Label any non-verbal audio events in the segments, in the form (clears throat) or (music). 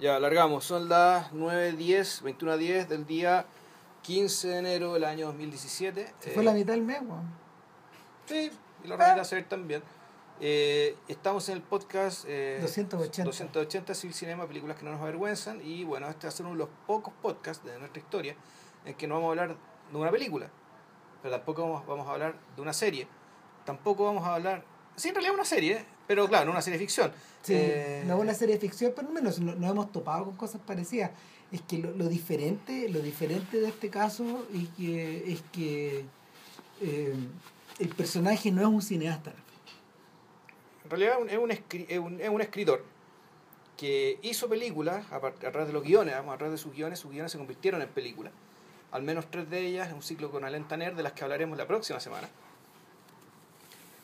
Ya, largamos. Son las 9.10, 21.10 del día 15 de enero del año 2017. Se fue la mitad del mes, weón. Sí, y lo realidad hacer también. Eh, estamos en el podcast eh, 280. 280 Civil Cinema, películas que no nos avergüenzan. Y bueno, este va a ser uno de los pocos podcasts de nuestra historia en que no vamos a hablar de una película, pero tampoco vamos, vamos a hablar de una serie. Tampoco vamos a hablar. Sí, en realidad una serie, pero claro, no una serie de ficción. Sí, Eh, no es una serie de ficción, pero no menos nos, nos hemos topado con cosas parecidas. Es que lo, lo diferente, lo diferente de este caso es que, es que eh, el personaje no es un cineasta. En realidad es un, es un, es un escritor que hizo películas a, a través de los guiones, vamos, a través de sus guiones, sus guiones se convirtieron en películas. Al menos tres de ellas, un ciclo con Alain Tanner, de las que hablaremos la próxima semana.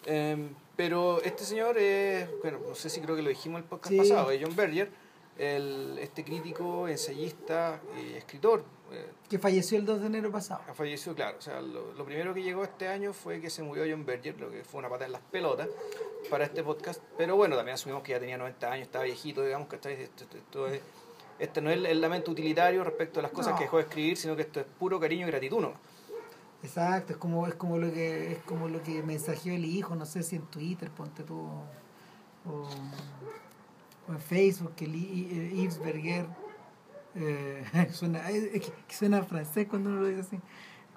Em, pero este señor es, bueno, no sé si creo que lo dijimos el podcast Sí. pasado, es John Berger, el, este crítico, ensayista y escritor. eh, Que falleció el 2 de enero pasado. ha fallecido, claro. O sea, lo, lo primero que llegó este año fue que se murió John Berger, lo que fue una pata en las pelotas para este podcast. Pero bueno, también asumimos que ya tenía 90 años, estaba viejito, digamos que esto, esto, esto es, este no es el, el lamento utilitario respecto a las cosas No. que dejó de escribir, sino que esto es puro cariño y gratitud. ¿no? Exacto, es como, es como lo que es como lo que mensajeó el hijo, no sé si en Twitter, ponte tú, o, o en Facebook, que eh, Yves Berger eh, (laughs) suena, es que suena francés cuando uno lo dice así.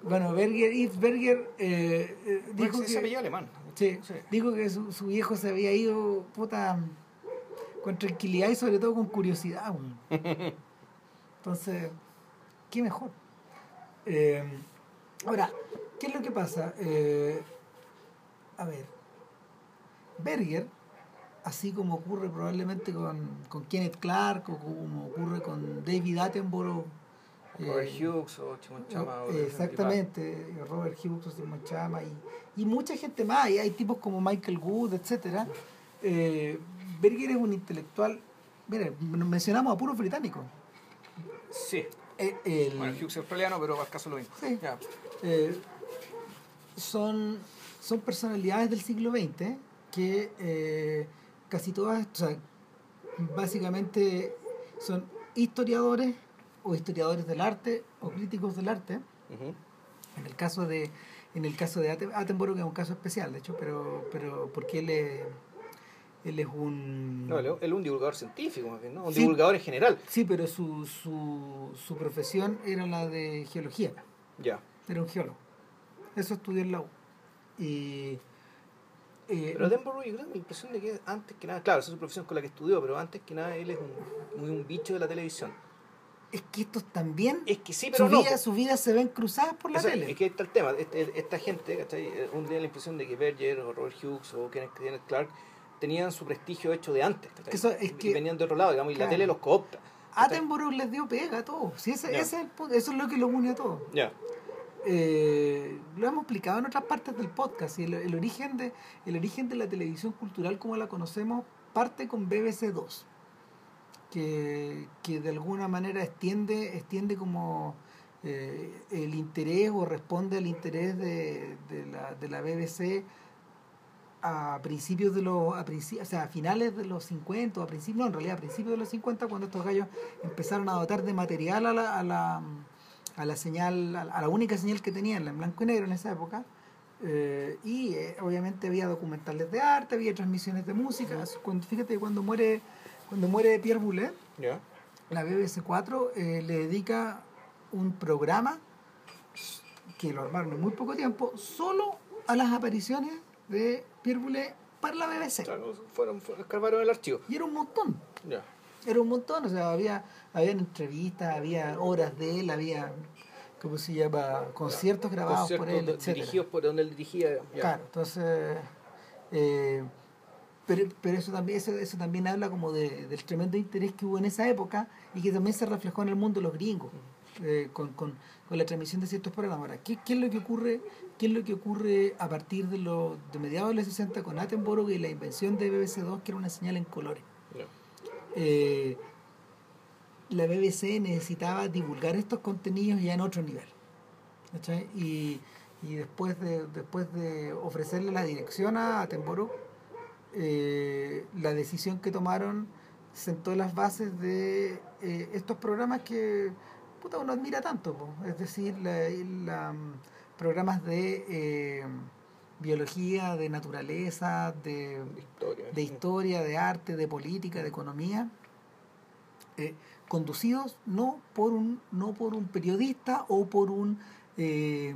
Bueno, Berger, Yves Berger eh, eh, Dijo dijo que alemán. sí, Sí. dijo que su, su viejo se había ido puta con tranquilidad y sobre todo con curiosidad. (laughs) Entonces, qué mejor. Eh, ahora, ¿qué es lo que pasa? Eh, a ver, Berger, así como ocurre probablemente con, con Kenneth Clark o como ocurre con David Attenborough, eh, Robert Hughes o Chimon Chama. o- exactamente, Robert Hughes, Simon Chama y, y mucha gente más, y hay tipos como Michael Wood, etcétera. Eh, Berger es un intelectual, mire, mencionamos a puros británicos. Sí. Eh, el- Bueno, Hughes es australiano, pero al caso lo mismo. Sí. Ya. Eh, son, son personalidades del siglo XX que eh, casi todas, o sea, básicamente son historiadores o historiadores del arte o críticos del arte. En el caso de en el caso de Attenborough que es un caso especial, de hecho, pero pero porque él es él es un No, él él es un divulgador científico, más bien, ¿no? Un Sí. divulgador en general. Sí, pero su, su, su profesión era la de geología. Ya. Era un geólogo. Eso estudió en la U. Y. eh, Pero Attenborough, yo creo que impresión de que antes que nada, claro, esa es su profesión con la que estudió, pero antes que nada él es un, muy un bicho de la televisión. es que estos también. Es que sí, pero su, no. vida, su vida se ven cruzadas por la tele. Es que está el tema. Este- esta gente, ¿cachai? Eh, Uno tiene la impresión de que Berger o Robert Hughes o Kenneth, Clark tenían su prestigio hecho de antes. Que eso- es Y que- venían de otro lado, digamos, y Claro. la tele los coopta. Attenborough les dio pega a todos. Sí, ese, Ya. ese es el eso es lo que lo une a todos. Ya. Eh, lo hemos explicado en otras partes del podcast. Y el, origen de, el origen de la televisión cultural como la conocemos parte con BBC 2. Que, que de alguna manera extiende, extiende como eh, el interés o responde al interés de, de, la, de la BBC a principios de los a, princi- o sea, finales de los 50 o a principios no en realidad a principios de los 50 cuando estos gallos empezaron a dotar de material a la, a la, a la señal a la, única señal que tenían en blanco y negro en esa época eh, y eh, obviamente había documentales de arte había transmisiones de música cuando, fíjate cuando muere cuando muere Pierre Boulet Ya. la BBC 4 eh, le dedica un programa que lo armaron en muy poco tiempo solo a las apariciones de Pierre Boulet para la BBC. Claro, fueron, fueron, escarbaron el archivo. Y era un montón, Ya. era un montón, o sea, había, había entrevistas, había horas de él, había, ¿cómo se llama? Conciertos grabados por él, etcétera. dirigidos por donde él dirigía. ya. Claro, entonces, eh, pero, pero eso también eso, eso también habla como de, del tremendo interés que hubo en esa época y que también se reflejó en el mundo de los gringos eh, con, con, con la transmisión de ciertos programas. Ahora, ¿qué, qué es lo que ocurre? ¿Qué es lo que ocurre a partir de los de mediados de los 60 con Attenborough y la invención de BBC2 que era una señal en colores? Eh, la BBC necesitaba divulgar estos contenidos ya en otro nivel. ¿cachai? Y, y después de después de ofrecerle la dirección a Attenborough, eh, la decisión que tomaron sentó las bases de eh, estos programas que puta, uno admira tanto, po. es decir, la, la, mm, programas de eh, biología, de naturaleza, de, De historia. de historia, de arte, de política, de economía, eh, conducidos no por un no por un periodista o por un eh,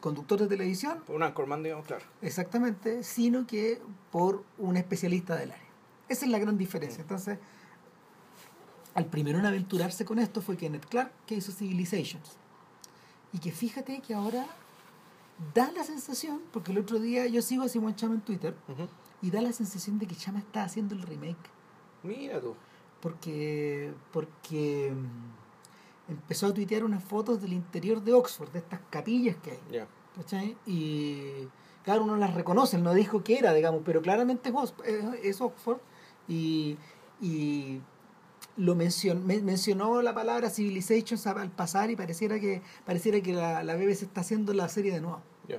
conductor de televisión, Por un anchorman, digamos, claro. exactamente, sino que por un especialista del área. Esa es la gran diferencia. Entonces, al primero en aventurarse con esto fue Kenneth Clark, que hizo Civilizations. Y que fíjate que ahora da la sensación, porque el otro día yo sigo a Simón Chama en Twitter, y da la sensación de que Chama está haciendo el remake. Mira tú. Porque, porque mm, empezó a tuitear unas fotos del interior de Oxford, de estas capillas que hay. ¿cachai? Y claro, uno las reconoce, él no dijo que era, digamos, pero claramente es, Ox- es- es Oxford. Y, y lo mencion, men- mencionó la palabra Civilizations al pasar y pareciera que pareciera que la, la BBC está haciendo la serie de nuevo. Ya.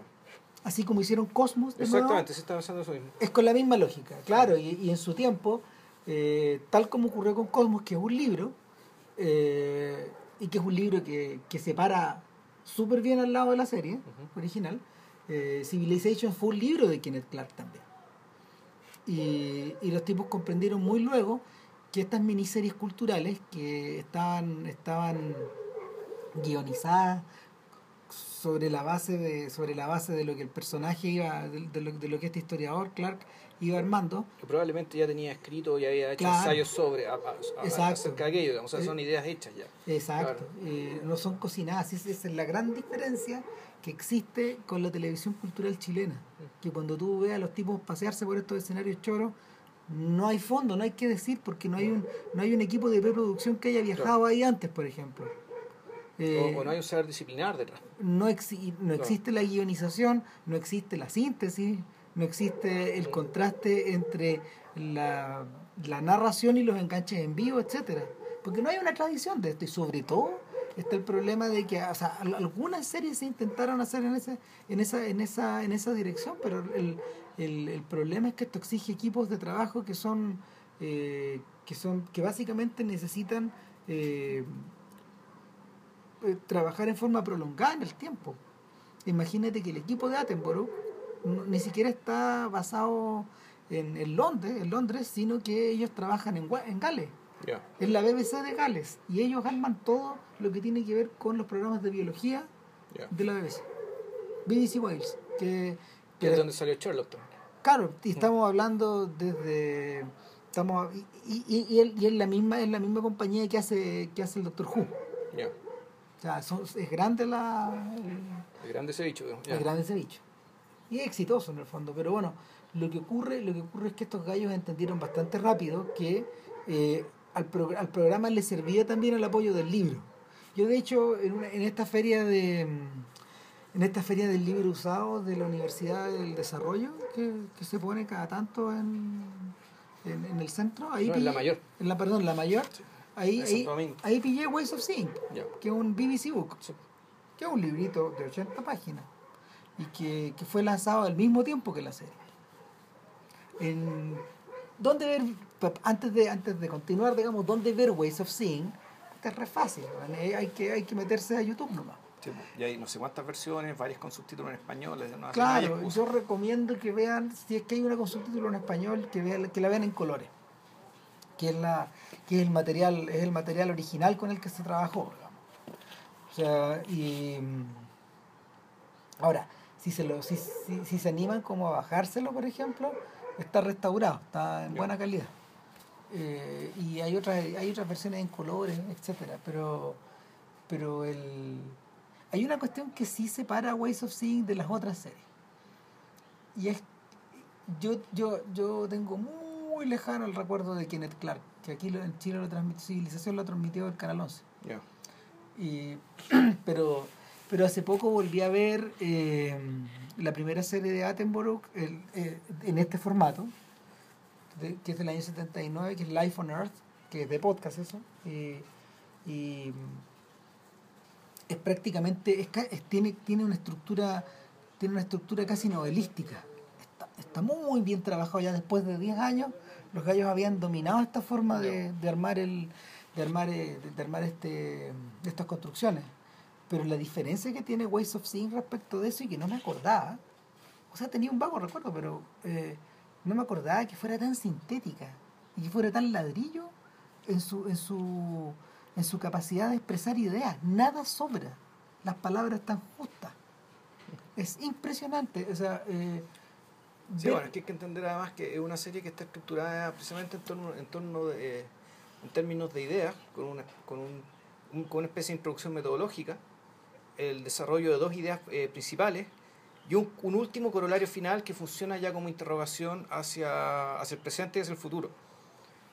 Así como hicieron Cosmos de nuevo, Exactamente, se está pensando eso mismo. es con la misma lógica, claro, y, y en su tiempo, eh, tal como ocurrió con Cosmos, que es un libro, eh, y que es un libro que, que se para súper bien al lado de la serie original, eh, Civilization fue un libro de Kenneth Clark también. Y, y los tipos comprendieron muy luego que estas miniseries culturales que estaban, estaban guionizadas sobre la base de sobre la base de lo que el personaje iba de, de lo, de lo que este historiador Clark iba armando Que probablemente ya tenía escrito y había hecho Claro. ensayos sobre a- a- a- Exacto. acerca de aquello, digamos. O sea, Eh, son ideas hechas ya. exacto eh, no son cocinadas esa es la gran diferencia que existe con la televisión cultural chilena que cuando tú ves a los tipos pasearse por estos escenarios choros no hay fondo no hay que decir porque no hay un no hay un equipo de preproducción que haya viajado ahí antes por ejemplo Eh, o, o no hay un saber disciplinar detrás. no, exi- no existe la guionización, no existe la síntesis, no existe el contraste entre la, la narración y los enganches en vivo, etcétera Porque no hay una tradición de esto y sobre todo está el problema de que o sea, al- algunas series se intentaron hacer en ese, en esa, en esa, en esa dirección, pero el, el, el problema es que esto exige equipos de trabajo que son eh, que son que básicamente necesitan eh, eh, trabajar en forma prolongada en el tiempo. Imagínate que el equipo de Attenborough ni siquiera está basado en, en Londres, en Londres, sino que ellos trabajan en, en Gales, Ya. en la BBC de Gales, y ellos arman todo lo que tiene que ver con los programas de biología de la BBC. BBC Wales, que, Que es donde salió Sherlock también. Claro, y estamos hablando desde estamos y, y, y, él- y es la misma es la misma compañía que hace que hace el Doctor Who. O sea, son- es grande la el, El grande ese bicho, es grande ese bicho. Y es exitoso en el fondo, pero bueno, lo que ocurre, lo que ocurre es que estos gallos entendieron bastante rápido que eh, al, pro- al programa le servía también el apoyo del libro. Yo de hecho en, una- en esta feria de en esta feria del libro usado de la Universidad del Desarrollo que, que se pone cada tanto en, en, en el centro, ahí No, en la mayor. en la perdón, la mayor, ahí, ahí, ahí pillé Ways of Seeing, que es un BBC Book Sí. que es un librito de 80 páginas y que, que fue lanzado al mismo tiempo que la serie. En, ¿Dónde ver, antes de, antes de continuar, digamos, dónde ver Ways of Seeing? Puta, Es re fácil, eh, hay que, hay que meterse a YouTube nomás. Sí, y hay no sé cuántas versiones, varias con subtítulos en español. No, Claro, yo recomiendo que vean, si es que hay una con subtítulo en español, que, vean, que la vean en colores. Que es, la, que es el material, es el material original con el que se trabajó. digamos. O sea, y ahora, si se lo, si, si, si se animan como a bajárselo, por ejemplo, está restaurado, está en buena calidad. Eh, y hay otras, hay otras versiones en colores, etcétera, pero pero el hay una cuestión que sí separa Ways of Seeing de las otras series. Y es yo yo yo tengo muy lejano el recuerdo de Kenneth Clark, que aquí en Chile lo transmitió Civilización lo transmitió el canal 11. Ya. Y, (clears throat) pero, pero hace poco volví a ver eh, la primera serie de Attenborough el- eh, en este formato, de- que es del año 79, que es Life on Earth, que es de podcast eso. Y, y es prácticamente, es, es- tiene, tiene una estructura tiene una estructura casi novelística. Está, está muy bien trabajado ya después de 10 años. Los gallos habían dominado esta forma de, de armar el de armar eh, de, armar este estas construcciones. Pero la diferencia que tiene Ways of Seeing respecto de eso y que no me acordaba, o sea, tenía un vago recuerdo, pero eh, no me acordaba que fuera tan sintética y que fuera tan ladrillo en su, en su, en su capacidad de expresar ideas. Nada sobra. Las palabras están justas. Es impresionante. O sea, eh, Sí, bueno, hay que entender además que es una serie que está estructurada precisamente en torno, en torno de, en términos de ideas, con una, con, un, con una especie de introducción metodológica, el desarrollo de dos ideas eh, principales y un, último corolario final que funciona ya como interrogación hacia, hacia el presente y hacia el futuro.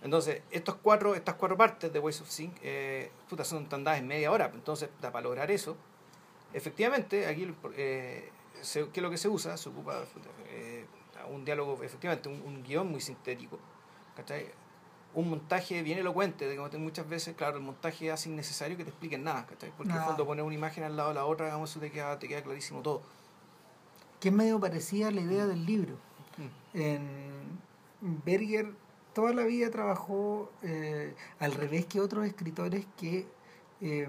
Entonces, estos cuatro, estas cuatro partes de Ways of Think eh, puta, son tandadas en media hora. Entonces, para lograr eso, efectivamente, aquí, eh, se, ¿qué es lo que se usa? Se ocupa eh, un diálogo, efectivamente, un, un guion muy sintético. ¿cachai? Un montaje bien elocuente, de que muchas veces, claro, el montaje hace innecesario que te expliquen nada, ¿cachai? Porque no. cuando pones una imagen al lado de la otra, digamos, eso te queda, te queda clarísimo todo. Que es medio parecida a la idea del libro. Mm. En Berger toda la vida trabajó eh, al revés que otros escritores que eh,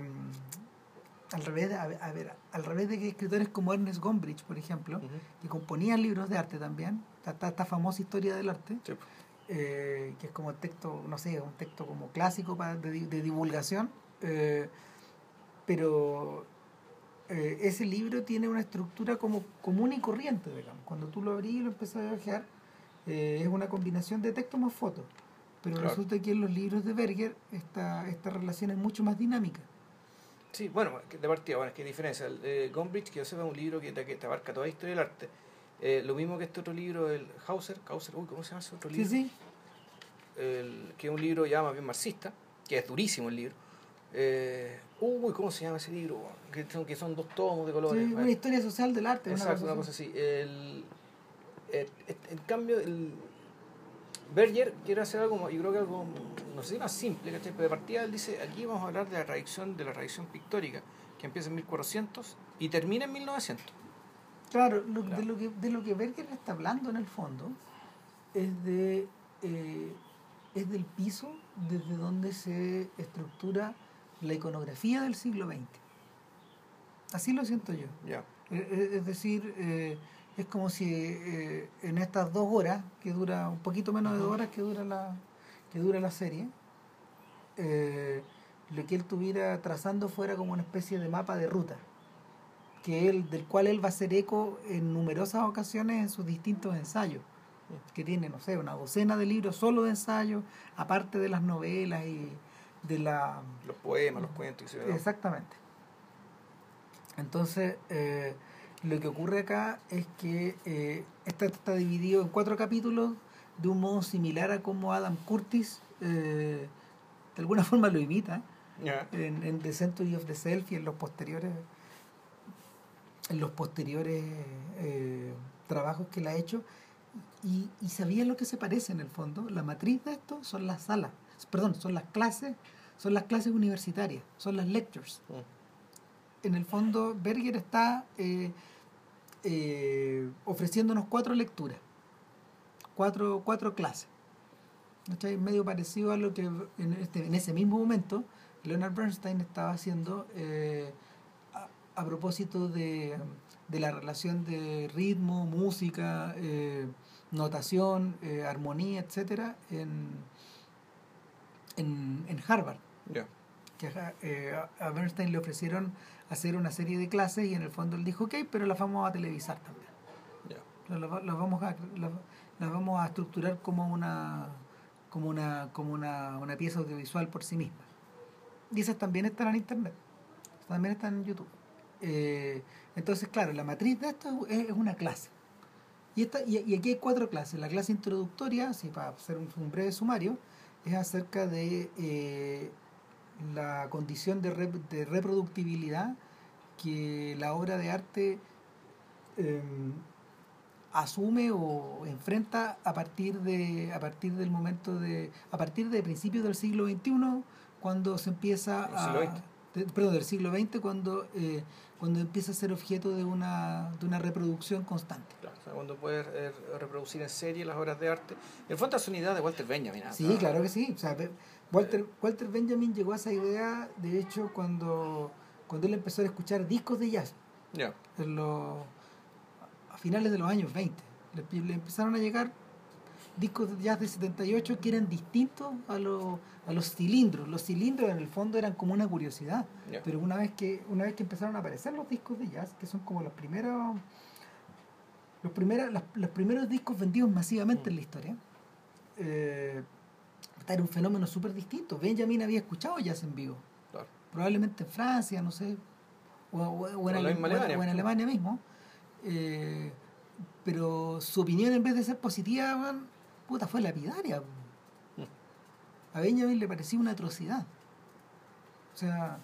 al revés de, a ver, al revés de que escritores como Ernest Gombrich por ejemplo uh -huh. que componían libros de arte también esta, esta famosa historia del arte sí. Eh, que es como texto no sé un texto como clásico para, de, de divulgación eh, pero eh, ese libro tiene una estructura como común y corriente digamos cuando tú lo abrís y lo empezás a viajar eh, es una combinación de texto más foto. Pero claro. resulta que en los libros de Berger esta, esta relación es mucho más dinámica. Sí, bueno, de partida, bueno, es que hay diferencia. El, eh, Gombrich, que yo sepa, es un libro que que te abarca toda la historia del arte. Eh, lo mismo que este otro libro, el Hauser, Hauser uy, ¿cómo se llama ese otro libro? Sí, sí. El, que es un libro ya más bien marxista, que es durísimo el libro. Eh, uy, ¿cómo se llama ese libro? Que son, que son dos tomos de colores. Sí, una historia social del arte. Exacto, una cosa así. Una cosa así. El, en cambio, el Berger quiere hacer algo, yo creo que algo, no sé, más simple, ¿cachai? Pero de partida él dice, aquí vamos a hablar de la tradición, de la tradición pictórica, que empieza en 1400 y termina en 1900. Claro, lo, claro. De, lo que, de lo que Berger está hablando en el fondo es de eh, es del piso desde donde se estructura la iconografía del siglo XX. Así lo siento yo. Yeah. Es, es decir, eh, es como si eh, en estas dos horas, que dura un poquito menos de dos horas que dura la, que dura la serie, eh, lo que él estuviera trazando fuera como una especie de mapa de ruta, que él, del cual él va a hacer eco en numerosas ocasiones en sus distintos ensayos, que tiene, no sé, una docena de libros solo de ensayos, aparte de las novelas y de la... Los poemas, los cuentos. Exactamente. Entonces... Eh, lo que ocurre acá es que eh, este está dividido en cuatro capítulos de un modo similar a como Adam Curtis eh, de alguna forma lo imita yeah. en, en, The Century of the Self y en los posteriores en los posteriores eh, trabajos que él ha hecho y, y sabía lo que se parece en el fondo la matriz de esto son las salas perdón son las clases son las clases universitarias son las lectures mm. en el fondo Berger está eh, eh, ofreciéndonos cuatro lecturas, cuatro, cuatro clases. ¿no? Medio parecido a lo que en, este, en ese mismo momento Leonard Bernstein estaba haciendo eh, a, propósito de, de, la relación de ritmo, música, eh, notación, eh, armonía, etcétera, en, en, en Harvard. Yeah. Que eh, a Bernstein le ofrecieron hacer una serie de clases y en el fondo él dijo, ok, pero las vamos a televisar también. Yeah. Las, las, vamos a, las, las, vamos a estructurar como una como una como una, una, pieza audiovisual por sí misma. Y esas también están en internet, también están en YouTube. Eh, entonces, claro, la matriz de esto es, una clase. Y, esta, y, y, aquí hay cuatro clases. La clase introductoria, así para hacer un, un breve sumario, es acerca de eh, la condición de, rep de, reproductibilidad que la obra de arte eh, asume o enfrenta a partir de a partir del momento de a partir de principios del siglo XXI cuando se empieza a de- perdón, del siglo XX cuando, eh, cuando empieza a ser objeto de una, de una reproducción constante. Claro, o sea, cuando puedes eh, reproducir en serie las obras de arte. En el fondo es una idea de Walter Benjamin. ¿ah? Sí, claro que sí. O sea, Walter, Walter Benjamin llegó a esa idea, de hecho, cuando, cuando él empezó a escuchar discos de jazz Ya. en los, a finales de los años 20. Le, le empezaron a llegar discos de jazz de 78 que eran distintos a, los a los cilindros. Los cilindros en el fondo eran como una curiosidad. Pero una vez que una vez que empezaron a aparecer los discos de jazz, que son como los primeros los primeros, los primeros discos vendidos masivamente en la historia, eh, era un fenómeno súper distinto. Benjamin había escuchado jazz en vivo, Claro. probablemente en Francia, no sé, o, o- o en, Ale- Alemania. o en Alemania mismo. Eh, pero su opinión en vez de ser positiva, puta, fue lapidaria. A Benjamin le parecía una atrocidad. O sea,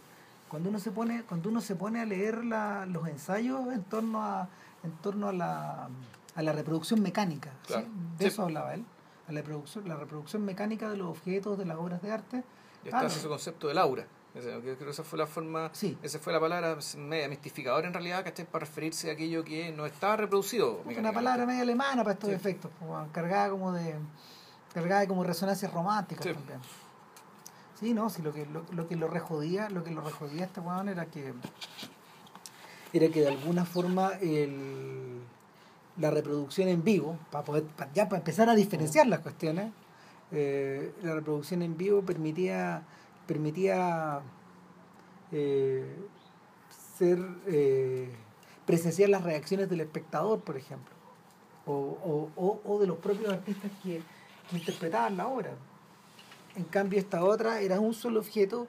cuando uno se pone, cuando uno se pone a leer la- los ensayos en torno a, en torno a la, a la reproducción mecánica, ¿sí? Claro. de Sí. eso hablaba él, a la reproducción, la reproducción mecánica de los objetos, de las obras de arte. Y está Claro. ese concepto del aura. Esa fue la forma, Sí. esa fue la palabra media mistificadora en realidad, que para referirse a aquello que no está reproducido. Una palabra media alemana para estos Sí. efectos, cargada como de cargada de como resonancias románticas Sí. también. Sí, no, sí, lo que lo, lo que lo rejodía, lo que lo rejodía este weón era que era que de alguna forma el, la reproducción en vivo, para poder, ya para empezar a diferenciar las cuestiones, eh, la reproducción en vivo permitía permitía eh, ser eh, presenciar las reacciones del espectador, por ejemplo, o, o, o, de los propios artistas que, que interpretaban la obra. En cambio, esta otra era un solo objeto,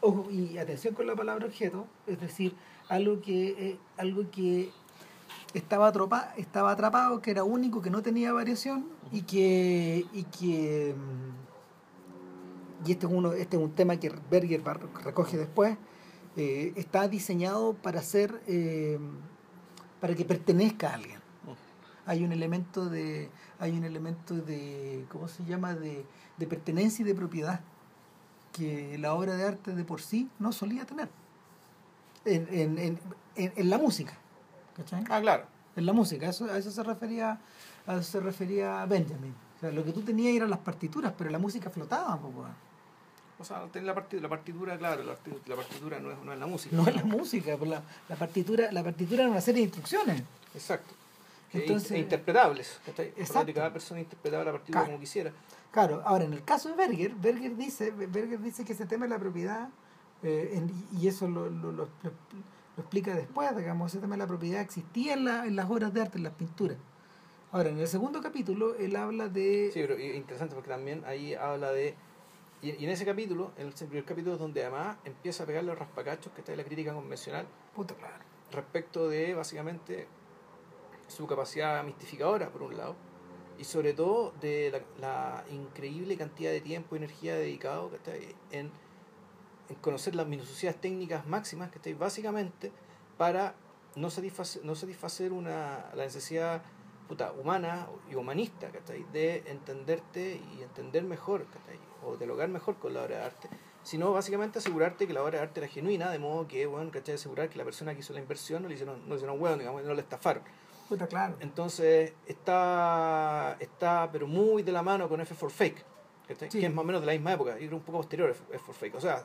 ojo, y atención con la palabra objeto, es decir, algo que, eh, algo que estaba, atropa, estaba atrapado, que era único, que no tenía variación y que, y que mm, y este es, uno, este es un tema que Berger recoge después, eh, está diseñado para ser, eh, para que pertenezca a alguien. Hay un elemento de, hay un elemento de, ¿cómo se llama? De, de pertenencia y de propiedad que la obra de arte de por sí no solía tener. En, en, en, en, la música. ¿cachai? Ah, claro. En la música, eso, a eso se refería, a eso se refería Benjamin. O sea, lo que tú tenías eran las partituras, pero la música flotaba, po, weón. O sea, ten la, partitura, la partitura, claro, la, parti- la partitura no es, no es la música. No es la música, la, la partitura, la partitura era una serie de instrucciones. Exacto. Que Entonces- in- interpretables. Exacto. cada persona interpretaba la partitura Claro. como quisiera. Claro, ahora en el caso de Berger, Berger dice, Berger dice que ese tema de la propiedad, eh, en- y eso lo, lo, lo- lo- lo explica después, digamos, ese tema de la propiedad existía en, la- en las obras de arte, en las pinturas. Ahora, en el segundo capítulo, él habla de... Sí, pero es interesante porque también ahí habla de. Y, y en ese capítulo, en el primer capítulo, es donde además empieza a pegarle los raspacachos que está en la crítica convencional Puta, claro. respecto de básicamente su capacidad mistificadora, por un lado, y sobre todo de la, la increíble cantidad de tiempo y energía dedicado ¿cachai? en, en conocer las minuciosidades técnicas máximas que estáis básicamente para no satisfacer, no satisfacer una, la necesidad puta, humana y humanista ¿cachai? de entenderte y entender mejor ¿cachai? o dialogar mejor con la obra de arte sino básicamente asegurarte que la obra de arte era genuina, de modo que, bueno, ¿cachai? asegurar que la persona que hizo la inversión no le hicieron, no hicieron hueón, digamos, no le estafaron. Puta, claro. Entonces, está, está pero muy de la mano con F for Fake, ¿cachai? Sí. que es más o menos de la misma época, y era un poco posterior F F for Fake. O sea,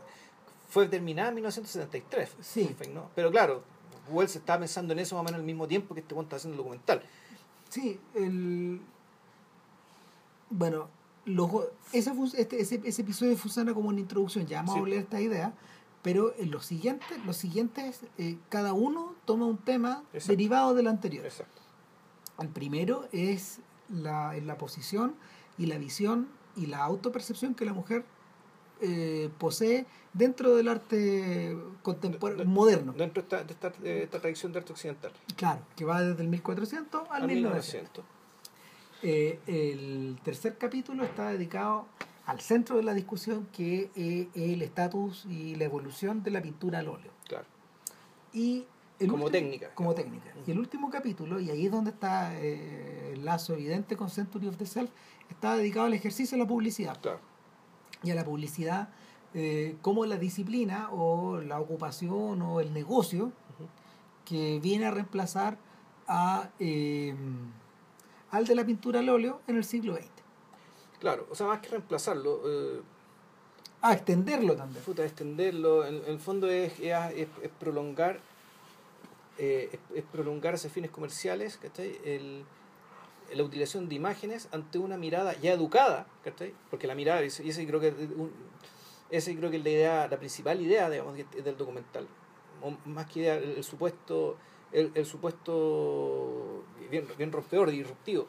fue terminada en 1973, F Sí. Fake, ¿no? Pero claro, Wells estaba pensando en eso más o menos al mismo tiempo que este cuento estaba haciendo el documental. Sí, el... Bueno, los, ese, este, ese, ese episodio funciona como una introducción, ya vamos Sí. a hablar de esta idea, pero en los siguientes, los siguientes eh, cada uno toma un tema Exacto. derivado del anterior. Exacto. El primero es la, la posición y la visión y la autopercepción que la mujer eh, posee dentro del arte contemporáneo, De- moderno. Dentro de esta, de esta, de esta tradición de arte occidental. Claro, que va desde el 1400 al A 1900. Eh, el tercer capítulo está dedicado al centro de la discusión que es el estatus y la evolución de la pintura al óleo. Claro. Y el Como último- técnica. Como técnica. Y el último capítulo, y ahí es donde está eh, el lazo evidente con Century of the Self, está dedicado al ejercicio de la publicidad Claro. Y a la publicidad eh, cómo la disciplina o la ocupación o el negocio que viene a reemplazar a, eh, al de la pintura al óleo en el siglo XX. Claro, o sea, más que reemplazarlo, eh, A extenderlo también. puta, extenderlo, en, en el fondo es, es, es- es prolongar eh, es, es prolongar hacia fines comerciales ¿cachai? El, la utilización de imágenes ante una mirada ya educada, ¿cachai? porque la mirada, y ese creo que un- ese creo que es la idea, la principal idea digamos, del documental, más que idea, el, el supuesto, el, el supuesto bien, bien rompedor, disruptivo,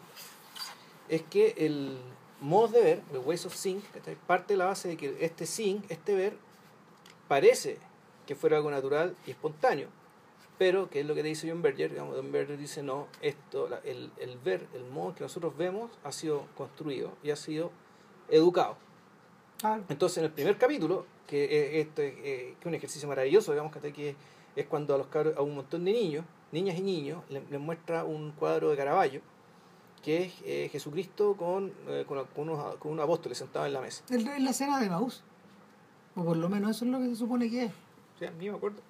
es que el modo de ver, the ways of seeing, parte de la base de que este seeing, este ver, parece que fuera algo natural y espontáneo, pero que es lo que dice John Berger, digamos, John Berger dice no, esto, la- el, el ver, el modo que nosotros vemos ha sido construido y ha sido educado. Entonces en el primer capítulo, que es, esto es, eh, que es un ejercicio maravilloso, digamos que, que es cuando a los cabros, a un montón de niños, niñas y niños, le- les muestra un cuadro de Caravaggio, que es eh, Jesucristo con, eh, con, con unos, con unos apóstoles sentados en la mesa. Es la- escena de Maús. O por lo menos eso es lo que se supone que es. O sea, ni me acuerdo.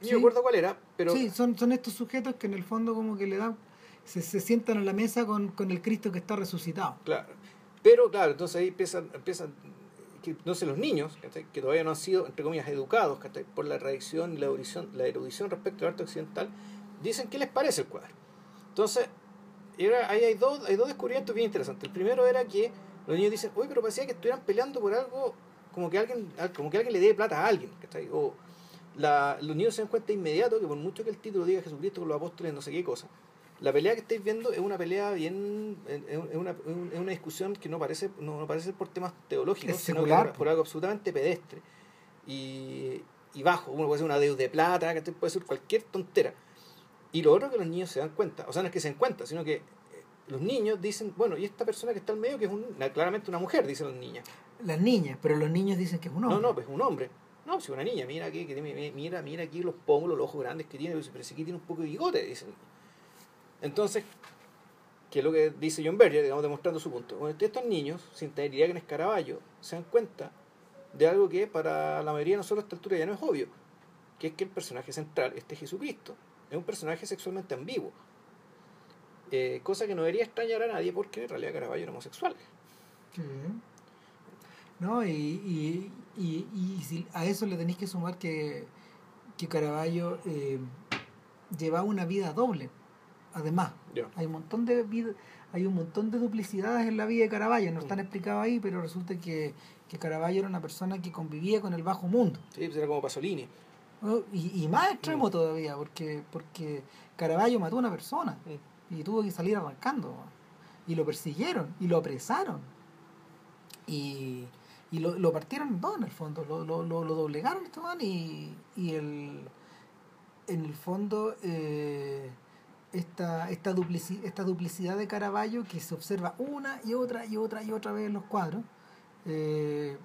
Ni Sí. me acuerdo cuál era, pero Sí, son, son estos sujetos que en el fondo como que le dan, se, se sientan a la mesa con, con el Cristo que está resucitado. Claro. Pero claro, entonces ahí empiezan, empiezan que, entonces los niños, que todavía no han sido, entre comillas, educados por la tradición y la erudición, la erudición respecto al arte occidental, dicen qué les parece el cuadro. Entonces, y ahora ahí hay dos, hay dos descubrimientos bien interesantes. El primero era que los niños dicen, oye, pero parecía que estuvieran peleando por algo, como que alguien, como que alguien le dé plata a alguien, ¿cachai? O la, los niños se dan cuenta inmediato que por mucho que el título diga Jesucristo con los apóstoles, no sé qué cosa, la pelea que estáis viendo es una pelea bien es una, es una discusión que no parece no, no parece por temas teológicos sino por, por algo absolutamente pedestre. Y, y bajo uno puede ser una deuda de plata que puede ser cualquier tontera. Y lo otro que los niños se dan cuenta o sea no es que se den cuenta sino que eh, los niños dicen bueno y esta persona que está al medio que es un- claramente una mujer dicen las niñas. Las niñas, pero los niños dicen que es un hombre. no no pues es un hombre no si una niña mira aquí que mira mira aquí los pómulos los ojos grandes que tiene pero si aquí tiene un poco de bigote dicen entonces, que es lo que dice John Berger, digamos, demostrando su punto. Bueno, estos niños, sin tener idea que no es Caravaggio, se dan cuenta de algo que para la mayoría de nosotros a esta altura ya no es obvio, que es que el personaje central, este Jesucristo, es un personaje sexualmente ambiguo. Eh, cosa que no debería extrañar a nadie porque en realidad Caravaggio era homosexual. No, y, y, y, y si a eso le tenéis que sumar que, que Caravaggio eh, llevaba una vida doble. Además, hay un montón de vid- hay un montón de duplicidades en la vida de Caravaggio, no están Mm. explicadas ahí, pero resulta que, que Caravaggio era una persona que convivía con el bajo mundo. Sí, pues era como Pasolini. ¿no? Y, y más Mm. extremo todavía, porque, porque Caravaggio mató a una persona Mm. y tuvo que salir arrancando. Y lo persiguieron y lo apresaron. Y, y lo, lo partieron en dos en el fondo. Lo, lo, lo, doblegaron este y, y el, en el fondo eh, esta, esta, duplici- esta duplicidad de Caravaggio que se observa una y otra y otra y otra vez en los cuadros. eh,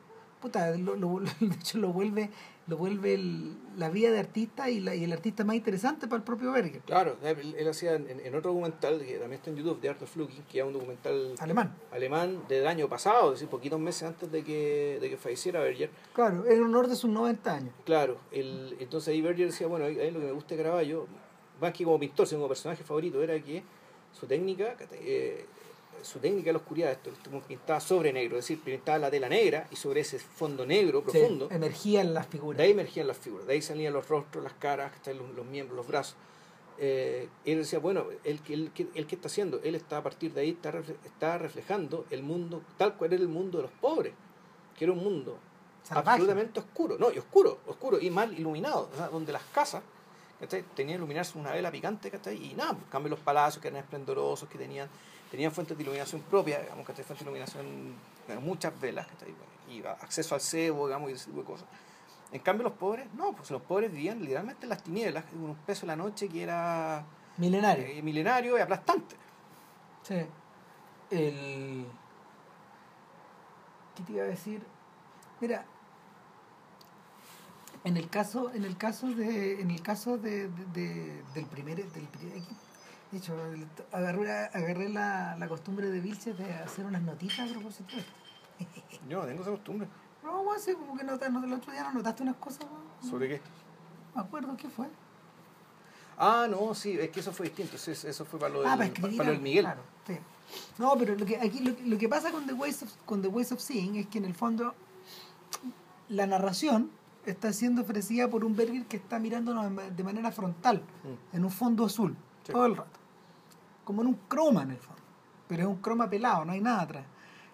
puta, lo, lo- (laughs) de hecho lo vuelve, lo vuelve el- la vida de artista y, la, y el artista más interesante para el propio Berger. Claro, él, él hacía en, en otro documental que también está en YouTube, de Art of que es un documental Alemán. alemán del año pasado, es decir, poquitos meses antes de que, de que falleciera Berger. Claro, en honor de sus 90 años. Claro, el, entonces ahí Berger decía, bueno, ahí ahí lo que me gusta de Caravaggio, más que como pintor, sino como personaje favorito, era que su técnica, eh, su técnica de la oscuridad, esto, pintaba sobre negro, es decir, pintaba la tela negra y sobre ese fondo negro Sí, profundo, energía en las figuras. de ahí emergían las figuras, de ahí salían los rostros, las caras, los, los miembros, los brazos. Eh, él decía, bueno, el que el, que el que está haciendo, él está a partir de ahí, está, está reflejando el mundo, tal cual era el mundo de los pobres, que era un mundo Salvaje. absolutamente oscuro, no, y oscuro, oscuro y mal iluminado, o sea, donde las casas tenían que iluminarse una vela picante, ¿cachai? y nada, en cambio los palacios que eran esplendorosos, que tenían, tenían fuentes de iluminación propia, digamos, ¿cachai? fuentes de iluminación, bueno, muchas velas, ¿cachai? y acceso al cebo, digamos, y ese tipo de cosas. En cambio los pobres, no, pues los pobres vivían literalmente en las tinieblas, con un peso en la noche que era Milenario. eh, milenario y aplastante. Sí. El... ¿Qué te iba a decir? Mira, en el caso, en el caso de, en el caso de, de- de- del primer, del primer de hecho, agarré, agarré la, la costumbre de Vilches de hacer unas notitas a propósito de (laughs) esto. Yo no tengo esa costumbre. No, weón, sí, como que no, no, el otro día no notaste unas cosas, weón. ¿Sobre qué? No me acuerdo qué fue. Ah, no, sí, es que eso fue distinto. Eso, eso fue para lo del, ah, para para, lo del Miguel. Claro, sí. No, pero lo que, aquí, lo, lo que pasa con The, Ways of, con The Ways of Seeing es que en el fondo la narración está siendo ofrecida por un Berger que está mirándonos de manera frontal, Mm. en un fondo azul, Sí. todo el rato. Como en un croma en el fondo. Pero es un croma pelado, no hay nada atrás.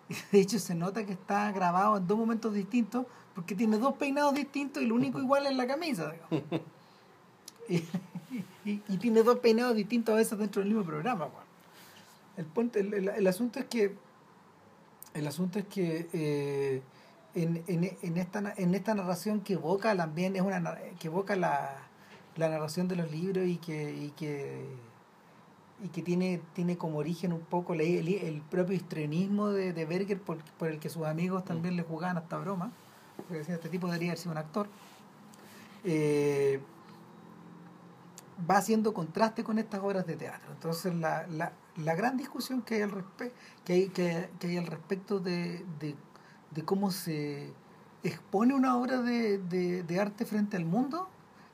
Y (laughs) de hecho se nota que está grabado en dos momentos distintos porque tiene dos peinados distintos y lo único (laughs) igual es la camisa. (laughs) y, y- y tiene dos peinados distintos a veces dentro del mismo programa. El, punto- el, el- el asunto es que el asunto es que eh, en, en, en esta na- en esta narración que evoca también es una na- que evoca la, la narración de los libros y que y que y que tiene tiene como origen un poco el, el propio histrionismo de, de Berger por, por el que sus amigos también le jugaban hasta broma porque decían este tipo debería haber sido un actor eh, va haciendo contraste con estas obras de teatro. Entonces, la, la, la gran discusión que hay al, respe que hay, que, que hay al respecto de, de, de cómo se expone una obra de, de, de arte frente al mundo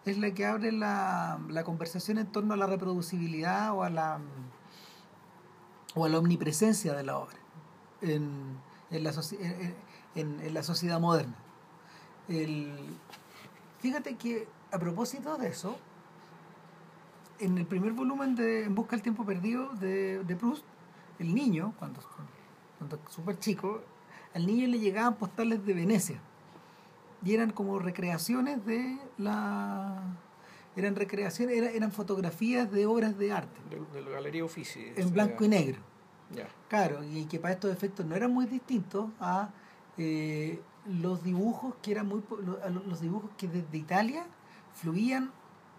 es la que abre la, la conversación en torno a la reproducibilidad o a la, o a la omnipresencia de la obra en, en, la, en- en la sociedad moderna. El, fíjate que a propósito de eso, en el primer volumen de En Busca del Tiempo Perdido de, de Proust, el niño, cuando, cuando súper chico, al niño le llegaban postales de Venecia. Y eran como recreaciones de la... Eran recreaciones, era- eran fotografías de obras de arte, Del, del Galería Uffizi. en blanco y negro. Ya. Claro, y que para estos efectos no eran muy distintos a eh, los dibujos que eran muy los dibujos que desde Italia fluían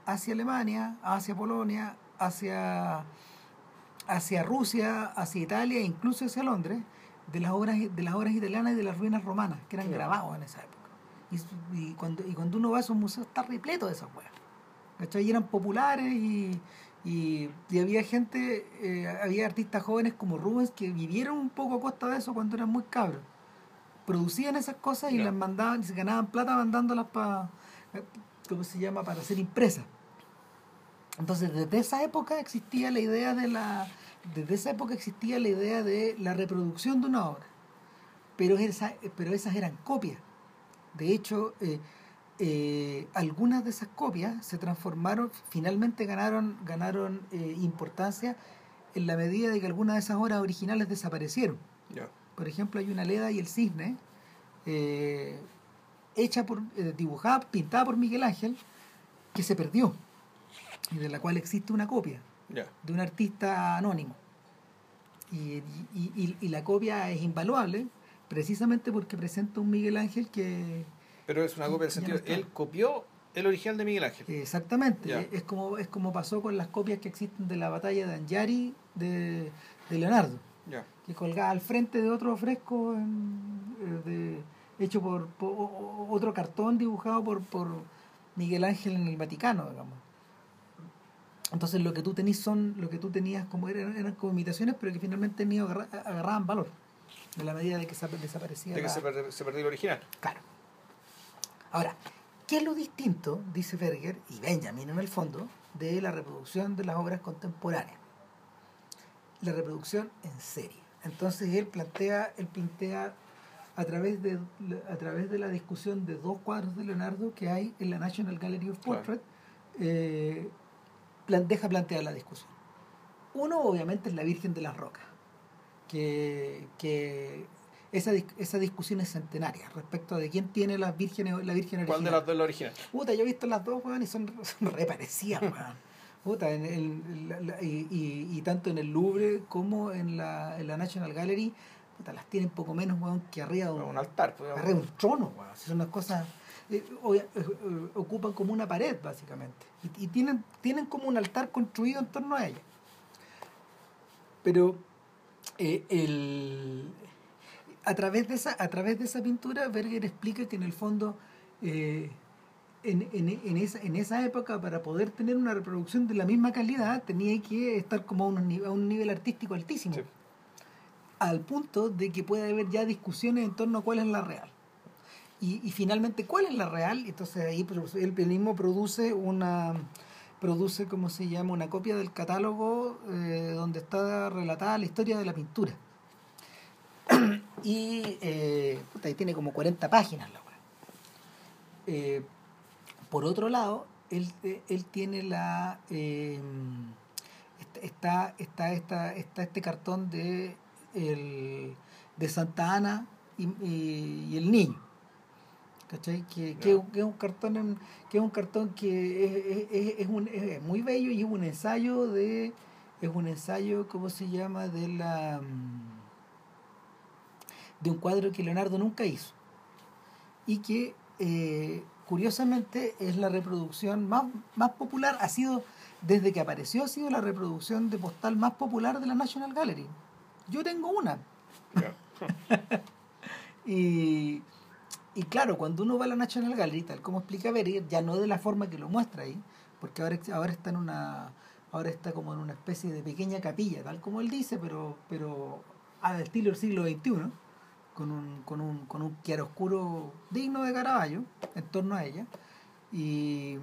hacia Alemania, hacia Polonia, hacia hacia Rusia, hacia Italia e incluso hacia Londres de las obras de las obras italianas y de las ruinas romanas que eran grabados en esa época. Y, cuando y cuando uno va a esos museos está repleto de esas weas. ¿Cachai? Y eran populares y, y, y había gente, eh, había artistas jóvenes como Rubens que vivieron un poco a costa de eso cuando eran muy cabros. Producían esas cosas y las mandaban y se ganaban plata mandándolas para, ¿cómo se llama?, para ser impresas. Entonces, desde esa época existía la idea de la, desde esa época existía la idea de la reproducción de una obra. Pero, esa, pero esas eran copias. De hecho, eh, eh, algunas de esas copias se transformaron, finalmente ganaron, ganaron eh, importancia en la medida de que algunas de esas obras originales desaparecieron. Por ejemplo, hay una Leda y el Cisne, hecha por, dibujada, pintada por Miguel Ángel, que se perdió y de la cual existe una copia de un artista anónimo. Y, y- y- y la copia es invaluable precisamente porque presenta un Miguel Ángel que Pero es una copia del no sentido. Él copió el original de Miguel Ángel. exactamente es como es como pasó con las copias que existen de la batalla de Anjari de, de Leonardo que colgaba al frente de otro fresco en- eh, de- hecho por, por- otro cartón dibujado por, por Miguel Ángel en el Vaticano, digamos. Entonces lo que tú tenías son, lo que tú tenías como eran, eran como imitaciones, pero que finalmente agarraban valor, en la medida de que sa- desaparecía De que la- se, perdió, se perdió el original. Claro. Ahora, ¿qué es lo distinto, dice Berger y Benjamin en el fondo, de la reproducción de las obras contemporáneas? La reproducción en serie. Entonces él plantea, él plantea a través de a través de la discusión de dos cuadros de Leonardo que hay en la National Gallery of Claro. Portrait, eh, plan- deja plantear la discusión. Uno, obviamente, es la Virgen de las Rocas, que, que esa, esa discusión es centenaria respecto de quién tiene las vírgenes, la Virgen original. ¿Cuál de las dos es la original? Puta, yo he visto las dos, weón, y son, (laughs) son re parecidas, weón. Puta, en el- la- la- y, y- y tanto en el Louvre como en la, en la National Gallery, puta, las tienen poco menos, weón, que arriba de un, Un altar. pues, arriba de un trono, weón. Si son unas cosas... eh, eh, eh, ocupan como una pared, básicamente. Y, y tienen, tienen como un altar construido en torno a ella. Pero eh, el, a, través de esa, a través de esa pintura, Berger explica que en el fondo, eh, en, en, en esa, en esa época, para poder tener una reproducción de la misma calidad, tenía que estar como a a un nivel artístico altísimo. Sí. Al punto de que puede haber ya discusiones en torno a cuál es la real. y, y finalmente cuál es la real. Entonces ahí pues, el mismo produce una produce, ¿cómo se llama?, una copia del catálogo eh, donde está relatada la historia de la pintura. (clears throat) y eh, ahí tiene como 40 páginas la eh, Por otro lado, él, él tiene la... Eh, está, está, está, está este cartón de, el, de Santa Ana y el niño ¿cachai? Que, que, es un cartón que es un cartón que es, es, un, es, muy bello y es un ensayo de es un ensayo cómo se llama de la mm, de un cuadro que Leonardo nunca hizo. Y que eh, curiosamente es la reproducción más, más popular ha sido desde que apareció ha sido la reproducción de postal más popular de la National Gallery. Yo tengo una. (laughs) Y y claro, cuando uno va a la National Gallery, tal como explica Berir, ya no de la forma que lo muestra ahí, porque ahora, ahora está en una ahora está como en una especie de pequeña capilla, tal como él dice, pero pero al estilo del siglo XXI, con un, con un, con un chiaroscuro digno de Caravaggio en torno a ella, y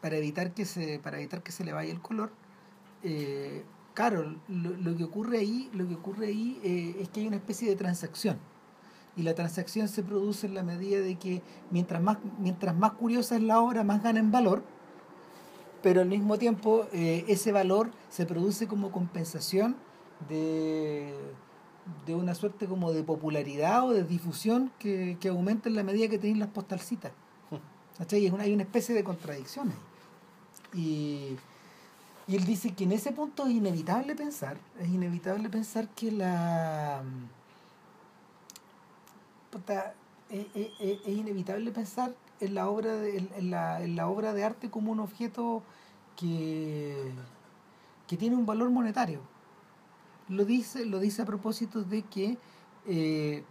para evitar que se, para evitar que se le vaya el color, eh, claro, lo, que ocurre ahí, lo que ocurre ahí eh, es que hay una especie de transacción y la transacción se produce en la medida de que mientras más, mientras más curiosa es la obra, más gana en valor, pero al mismo tiempo eh, ese valor se produce como compensación de, de, una suerte como de popularidad o de difusión que, que aumenta en la medida que tenéis las postalcitas. (laughs) hay una especie de contradicción Y, y él dice que en ese punto es inevitable pensar, es inevitable pensar que la es, inevitable pensar en la obra de, en, la, en la obra de arte como un objeto que, que tiene un valor monetario. Lo dice, lo dice a propósito de que eh,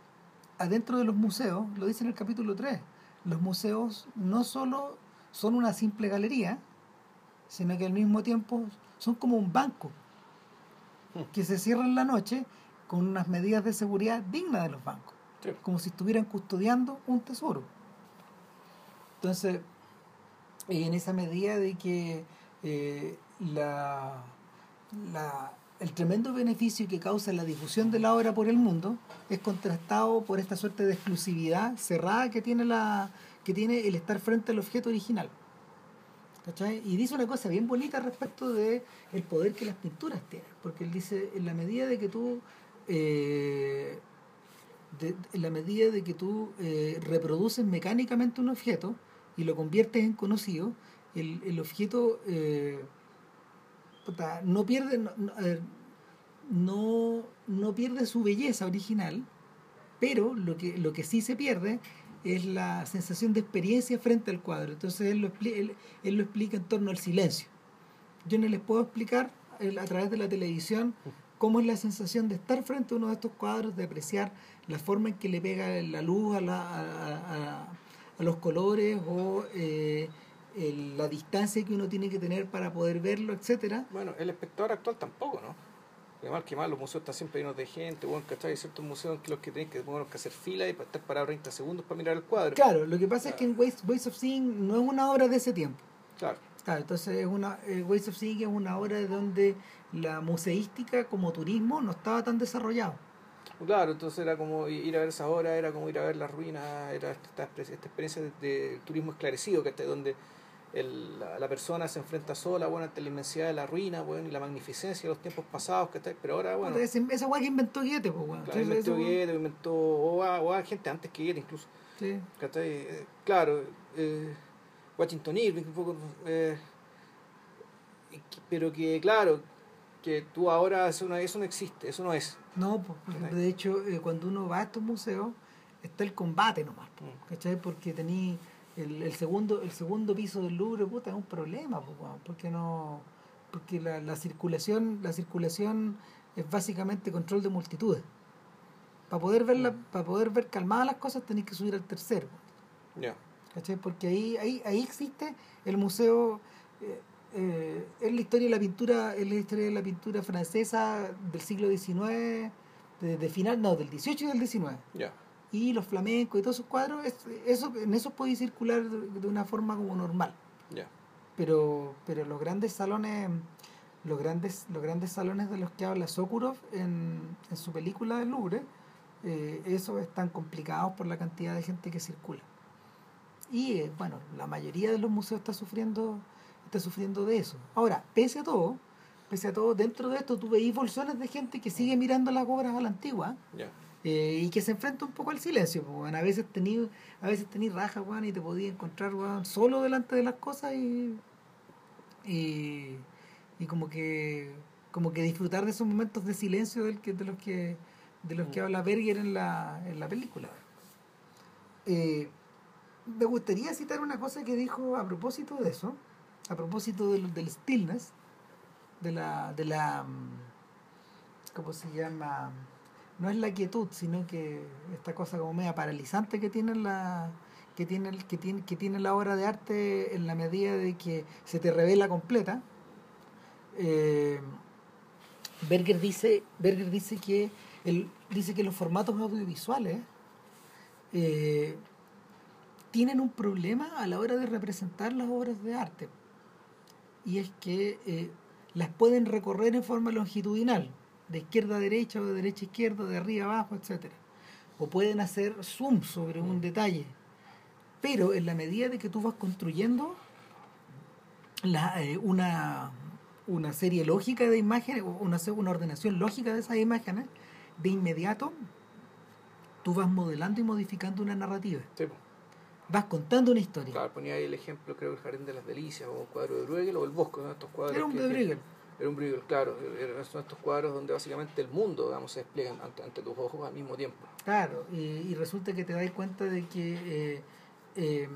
adentro de los museos, lo dice en el capítulo 3, los museos no solo son una simple galería, sino que al mismo tiempo son como un banco que se cierra en la noche con unas medidas de seguridad dignas de los bancos como si estuvieran custodiando un tesoro. Entonces, en esa medida de que eh, la, el tremendo beneficio que causa la difusión de la obra por el mundo es contrastado por esta suerte de exclusividad cerrada que tiene, la, que tiene el estar frente al objeto original. Y dice una cosa bien bonita respecto de poder que las pinturas tienen, porque él dice, en la medida de que tú eh, en la medida de que tú eh, reproduces mecánicamente un objeto y lo conviertes en conocido, el, el objeto eh, no pierde no, no, pierde su belleza original, pero lo que, lo que sí se pierde es la sensación de experiencia frente al cuadro. Entonces él lo, él, él lo explica en torno al silencio. Yo no les puedo explicar a través de la televisión cómo es la sensación de estar frente a uno de estos cuadros, de apreciar la forma en que le pega la luz a, la, a, los colores o eh, la distancia que uno tiene que tener para poder verlo, etcétera. Bueno, el espectador actual tampoco, ¿no? Además que más los museos están siempre llenos de gente, bueno, ¿cachai? Hay ciertos museos en los que tienen que, bueno, que hacer fila y para estar parado 30 segundos para mirar el cuadro. Claro, lo que pasa es que en Ways, Ways of Seeing no es una obra de ese tiempo. Claro. Claro, entonces es una, eh, Ways of Seeing es una obra donde la museística como turismo no estaba tan desarrollado. Claro, entonces era como ir a ver esa obra, era como ir a ver las ruinas, era esta, esta experiencia de, turismo esclarecido, que donde el, la, persona se enfrenta sola bueno, ante la inmensidad de la ruina bueno, y la magnificencia de los tiempos pasados, que pero ahora bueno. esa guay que inventó Goethe, pues bueno. Claro, inventó Goethe, inventó, o, o, gente antes que Goethe incluso. Sí. Eh, claro, eh, Washington Irving, un poco. Eh, pero que, claro, que tú ahora eso no, eso no existe, eso no es. No, pues, de hecho, eh, cuando uno va a estos museos, está el combate nomás, mm. ¿cachai? Porque tení el, el, segundo el segundo piso del Louvre, puta, es un problema, porque no porque la, la circulación la circulación es básicamente control de multitudes. Para poder ver mm. para poder ver calmadas las cosas tenéis que subir al tercero. Ya. ¿Cachai? Porque ahí, ahí, ahí existe el museo eh, eh, es la historia de la pintura es la historia de la pintura francesa del siglo XIX de, final no del 18 y del 19 ya y los flamencos y todos esos cuadros, es- eso, en eso podéis circular de, de una forma como normal. Pero, pero los grandes salones, los grandes, los grandes salones de los que habla Sokurov en, en su película del Louvre, eh, esos están complicados por la cantidad de gente que circula. Y eh, bueno, la mayoría de los museos está sufriendo, está sufriendo de eso. Ahora, pese a todo, pese a todo, dentro de esto tú veis bolsones de gente que sigue mirando las obras a la antigua eh, y que se enfrenta un poco al silencio. pues, a veces tení, a veces tení raja, weón, y te podías encontrar weón, solo delante de las cosas y, y, y como que como que disfrutar de esos momentos de silencio del que, de los que de los que Mm. habla Berger en la, en la película. Eh, me gustaría citar una cosa que dijo a propósito de eso, a propósito del, del stillness, de la, de la mm, ¿cómo se llama? No es la quietud, sino que esta cosa como media paralizante que tiene la que tiene que tiene que tiene la obra de arte en la medida de que se te revela completa. Eh, Berger dice Berger dice que el, dice que los formatos audiovisuales eh, tienen un problema a la hora de representar las obras de arte y es que eh, las pueden recorrer en forma longitudinal de izquierda a derecha o de derecha a izquierda de arriba a abajo etcétera o pueden hacer zoom sobre un detalle pero en la medida de que tú vas construyendo eh, una, una serie lógica de imágenes, o una, una ordenación lógica de esas imágenes, de inmediato tú vas modelando y modificando una narrativa. Sí. Vas contando una historia. Claro, ponía ahí el ejemplo, creo, el Jardín de las Delicias, o un cuadro de Bruegel, o el Bosco, ¿no? estos cuadros. Era un de Bruegel. Era un Bruegel, claro. Son estos cuadros donde básicamente el mundo, digamos, se despliega ante, ante tus ojos al mismo tiempo. Claro, y, y resulta que te das cuenta de que eh, eh,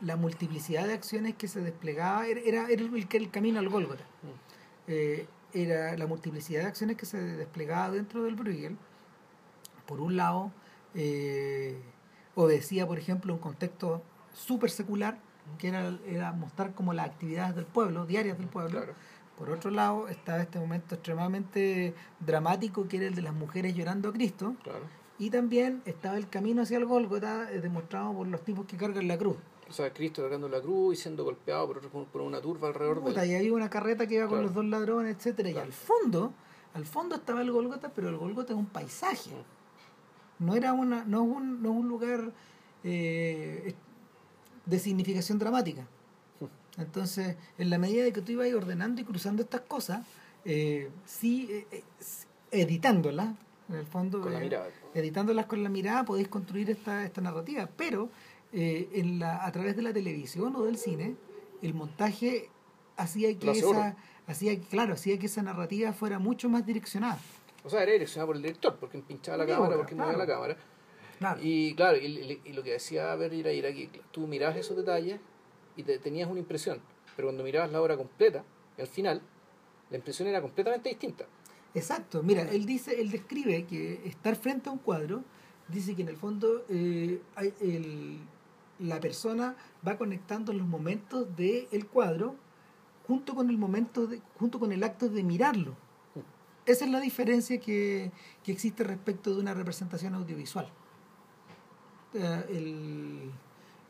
la multiplicidad de acciones que se desplegaba era, era, era el, el camino al Gólgota. Eh, era la multiplicidad de acciones que se desplegaba dentro del Bruegel. Por un lado, eh, obedecía, por ejemplo, un contexto súper secular, que era, era mostrar como las actividades del pueblo, diarias del pueblo. Claro. Por otro lado, estaba este momento extremadamente dramático, que era el de las mujeres llorando a Cristo. Claro. Y también estaba el camino hacia el Gólgota, eh, demostrado por los tipos que cargan la cruz. O sea, Cristo cargando la cruz y siendo golpeado por, otro- por una turba alrededor Puta, de y había una carreta que iba con los dos ladrones, etcétera. Y al fondo, al fondo estaba el Gólgota, pero el Gólgota es un paisaje. No era una, no es un, no es un lugar eh, de significación dramática. (laughs) Entonces, en la medida de que tú ibas ordenando y cruzando estas cosas, eh, sí, eh, eh, editándolas, en el fondo, con la eh, mirada. editándolas con la mirada podéis construir esta, esta narrativa, pero en la, a través de la televisión o del cine, el montaje hacía que esa, hacía que- claro, hacía que esa narrativa fuera mucho más direccionada. O sea, era direccionado por el director, porque pinchaba la Sí, cámara, porque movía la claro. cámara. Claro. Y claro, y, lo que decía Berger era que tú mirabas esos detalles y te, tenías una impresión, pero cuando mirabas la obra completa, al final, la impresión era completamente distinta. Exacto, mira, él dice, él describe que estar frente a un cuadro, dice que en el fondo eh, hay el- la persona va conectando los momentos del cuadro junto con el momento de, junto con el acto de mirarlo. Esa es la diferencia que, que existe respecto de una representación audiovisual. Eh, el-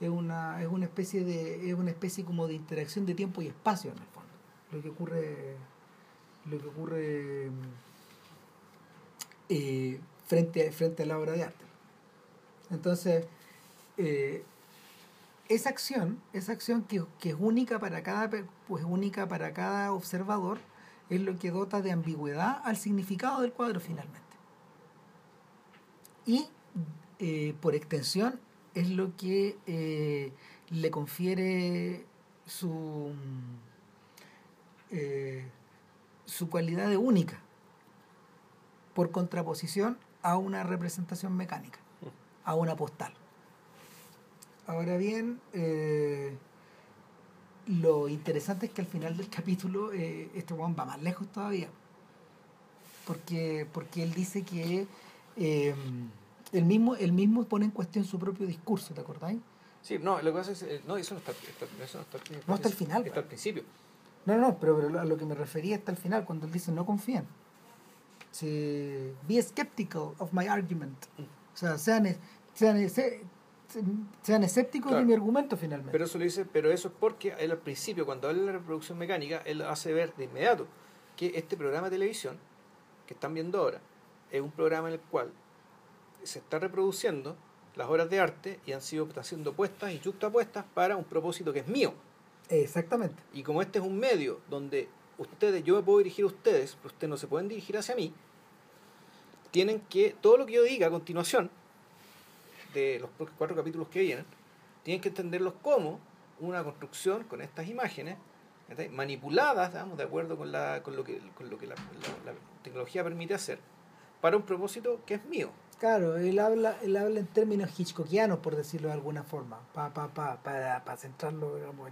es una, es una especie de, es una especie como de interacción de tiempo y espacio en el fondo. Lo que ocurre lo que ocurre eh, frente, frente a la obra de arte. Entonces, eh, esa acción, esa acción que, que es única para cada pues única para cada observador, es lo que dota de ambigüedad al significado del cuadro finalmente. Y eh, por extensión es lo que eh, le confiere su eh, su cualidad de única por contraposición a una representación mecánica, a una postal. Ahora bien, lo interesante es que al final del capítulo eh, este Juan va más lejos todavía. Porque, porque él dice que eh, él, mismo, él mismo pone en cuestión su propio discurso, ¿te acordáis? Sí, no, lo que pasa es, eh, no, eso no está, está- eso no está, al- No, hasta el final, Está al principio. No, no, pero, pero a lo que me refería hasta el final, cuando él dice no confían. Sí, Be skeptical of my argument. sea, sean, sean, sean escépticos de mi argumento finalmente. Pero eso lo dice, pero eso es porque él al principio, cuando habla de la reproducción mecánica, él hace ver de inmediato que este programa de televisión que están viendo ahora es un programa en el cual se está reproduciendo las obras de arte y han sido están siendo puestas y juxtapuestas para un propósito que es mío. Exactamente. Y como este es un medio donde ustedes, yo me puedo dirigir a ustedes, pero ustedes no se pueden dirigir hacia mí, tienen que, todo lo que yo diga a continuación, de los cuatro capítulos que vienen, tienen que entenderlos como una construcción con estas imágenes manipuladas, de acuerdo con, la, con lo que, con lo que la, tecnología permite hacer, para un propósito que es mío. Claro, él habla, él habla en términos hitchcockianos, por decirlo de alguna forma, pa, pa, pa, para, para centrarlo digamos,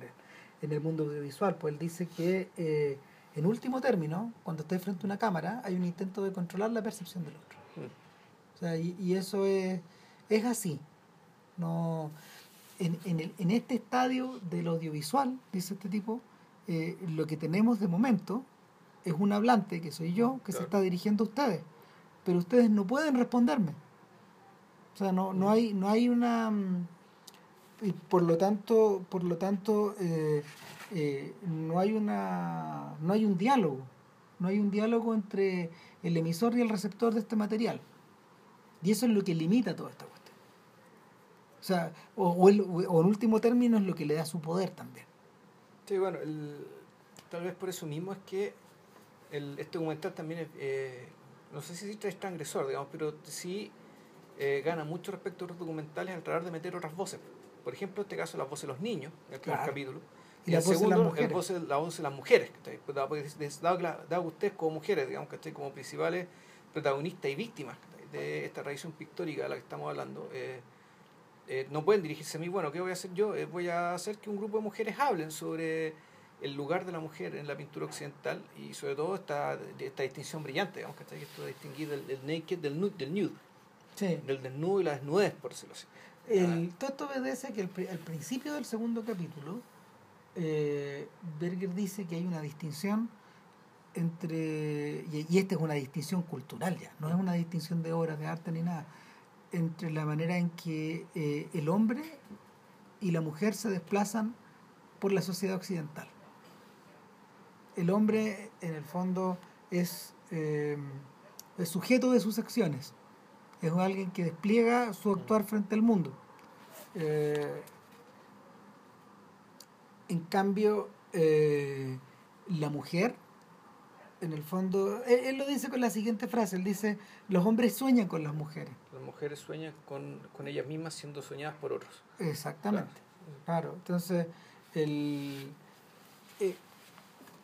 en, el, mundo audiovisual. Pues él dice que, eh, en último término, cuando esté frente a una cámara, hay un intento de controlar la percepción del otro. Mm. O sea, y, y, eso es, es así. No, en, en, el, en este estadio del audiovisual, dice este tipo, eh, lo que tenemos de momento es un hablante, que soy yo, que se está dirigiendo a ustedes. Pero ustedes no pueden responderme. O sea, no, no, hay, no hay una... Mm, y por lo tanto, por lo tanto eh, eh, no hay una no hay un diálogo no hay un diálogo entre el emisor y el receptor de este material y eso es lo que limita toda esta o sea o, o, o en último término es lo que le da su poder también Sí, bueno, tal vez por eso mismo es que el, este documental también es, eh, no sé si es transgresor, digamos, pero sí eh, gana mucho respecto a otros documentales al tratar de meter otras voces. Por ejemplo, en este caso, la voz de los niños, en el primer capítulo. Y, la el segundo, la voz de, las mujeres. Pues, dado, dado que ustedes como mujeres, digamos, que como principales protagonistas y víctimas de esta tradición pictórica de la que estamos hablando, eh, eh, no pueden dirigirse a mí, bueno, ¿qué voy a hacer yo? Eh, voy a hacer que un grupo de mujeres hablen sobre el lugar de la mujer en la pintura occidental y sobre todo esta, esta distinción brillante, digamos, que esto de distinguir el, naked del nude, del nude. Sí. Del desnudo y la desnudez, por decirlo así. El, todo esto obedece que al principio del segundo capítulo, eh, Berger dice que hay una distinción entre, y, y esta es una distinción cultural ya, no es una distinción de obras de arte ni nada, entre la manera en que eh, el hombre y la mujer se desplazan por la sociedad occidental. El hombre, en el fondo, es eh, el sujeto de sus acciones. Es alguien que despliega su actuar frente al mundo. Eh, en cambio, la mujer en el fondo, él, lo dice con la siguiente frase, él dice, los hombres sueñan con las mujeres. Mujeres sueñan con, ellas mismas siendo soñadas por otros. Exactamente. Claro, entonces, el, eh,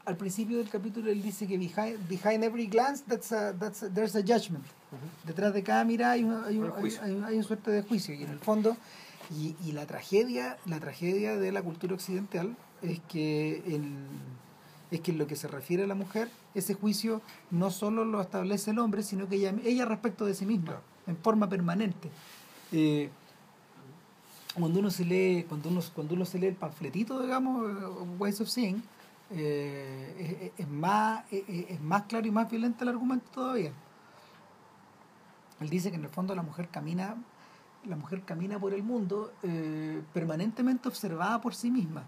al principio del capítulo él dice que behind, behind every glance that's a, that's there's a judgment. Detrás de cada mirada hay, una, hay, un, hay, un suerte de juicio. Y en el fondo, y, y la tragedia, la tragedia de la cultura occidental es que el es que en lo que se refiere a la mujer, ese juicio no solo lo establece el hombre, sino que ella, ella respecto de sí misma, en forma permanente. Eh, cuando uno se lee, cuando uno, cuando uno se lee el panfletito, digamos, Ways of Seeing, eh, es, más, es, más claro y más violento el argumento todavía. Él dice que en el fondo la mujer camina, la mujer camina por el mundo eh, permanentemente observada por sí misma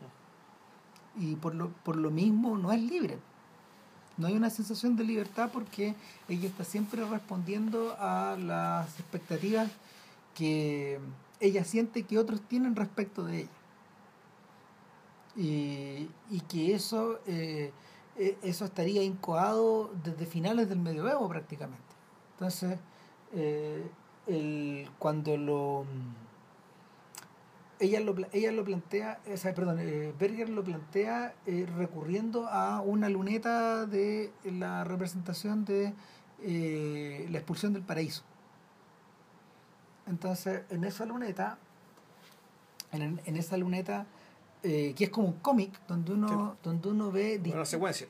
y por lo, por lo mismo no es libre. No hay una sensación de libertad porque ella está siempre respondiendo a las expectativas que ella siente que otros tienen respecto de ella. Y, y que eso, eh, e, eso estaría incoado desde finales del medioevo prácticamente. Entonces, eh, el, cuando lo ella lo, ella lo plantea, o sea, perdón, eh, Berger lo plantea eh, recurriendo a una luneta de la representación de eh, la expulsión del paraíso. Entonces, en esa luneta, en, en esa luneta, que es como un cómic, donde uno, donde uno ve... Una secuencia.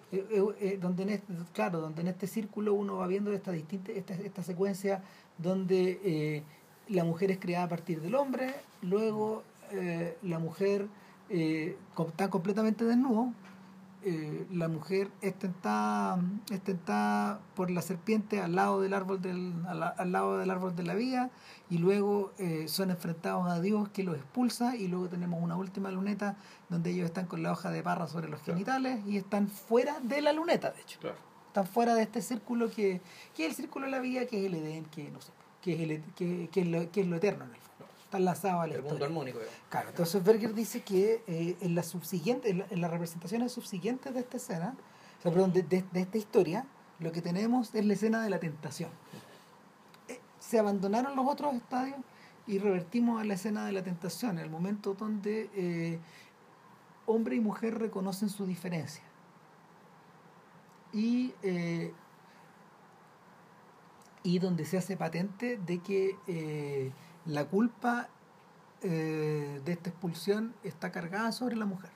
donde en este, claro, donde en este círculo uno va viendo esta, distinta, esta, esta secuencia donde la mujer es creada a partir del hombre, luego eh, la mujer eh, está completamente desnudo, eh, la mujer es tentada, es tentada por la serpiente al lado del árbol del, al, lado del árbol de la vida y luego eh, son enfrentados a Dios que los expulsa y luego tenemos una última luneta donde ellos están con la hoja de parra sobre los genitales y están fuera de la luneta, de hecho. Están fuera de este círculo que, que, es el círculo de la vida, que es el Edén, que no sé, que es, el, que, que es, lo, que es lo eterno en el. Está enlazado al El mundo armónico. Claro, entonces Berger dice que eh, en, la subsiguiente, en, las representaciones subsiguientes de esta escena, o sea, perdón, de, de, esta historia, lo que tenemos es la escena de la tentación. Eh, se abandonaron los otros estadios y revertimos a la escena de la tentación, el momento donde eh, hombre y mujer reconocen su diferencia y, y donde se hace patente de que eh, la culpa eh, de esta expulsión está cargada sobre la mujer.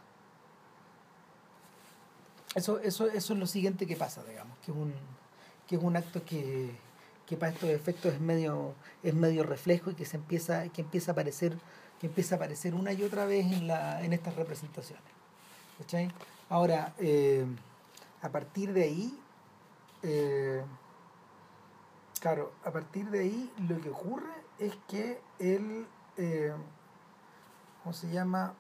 Eso, eso, eso es lo siguiente que pasa, digamos, que es un, que es un acto que, que para estos efectos es medio, es medio reflejo y que se empieza, que empieza a aparecer, que empieza a aparecer una y otra vez en la, en estas representaciones. Ahora, a partir de ahí, eh, claro, a partir de ahí lo que ocurre es que él, eh, ¿cómo se llama?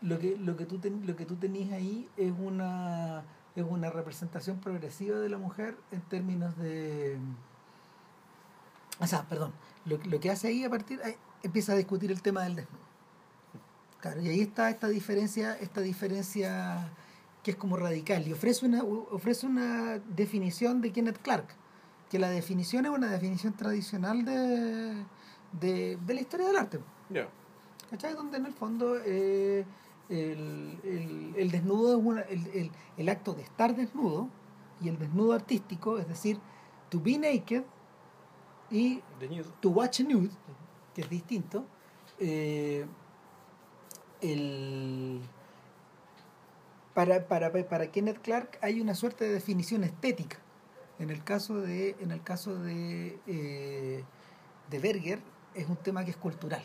Lo que, lo que tú, que tú tenés ahí es una, es una representación progresiva de la mujer en términos de... O sea, perdón, lo, lo que hace ahí a partir, empieza a discutir el tema del desnudo. Claro, y ahí está esta diferencia, esta diferencia que es como radical, y ofrece una, ofrece una definición de Kenneth Clark, que la definición es una definición tradicional de, de, la historia del arte. Yeah. ¿Cachai? Donde en el fondo eh, el, el, desnudo es una, el, el, acto de estar desnudo y el desnudo artístico, es decir, to be naked y to watch nude, que es distinto. Eh, el, para, para, para Kenneth Clark hay una suerte de definición estética. En el caso de, en el caso de, eh, de Berger es un tema que es cultural.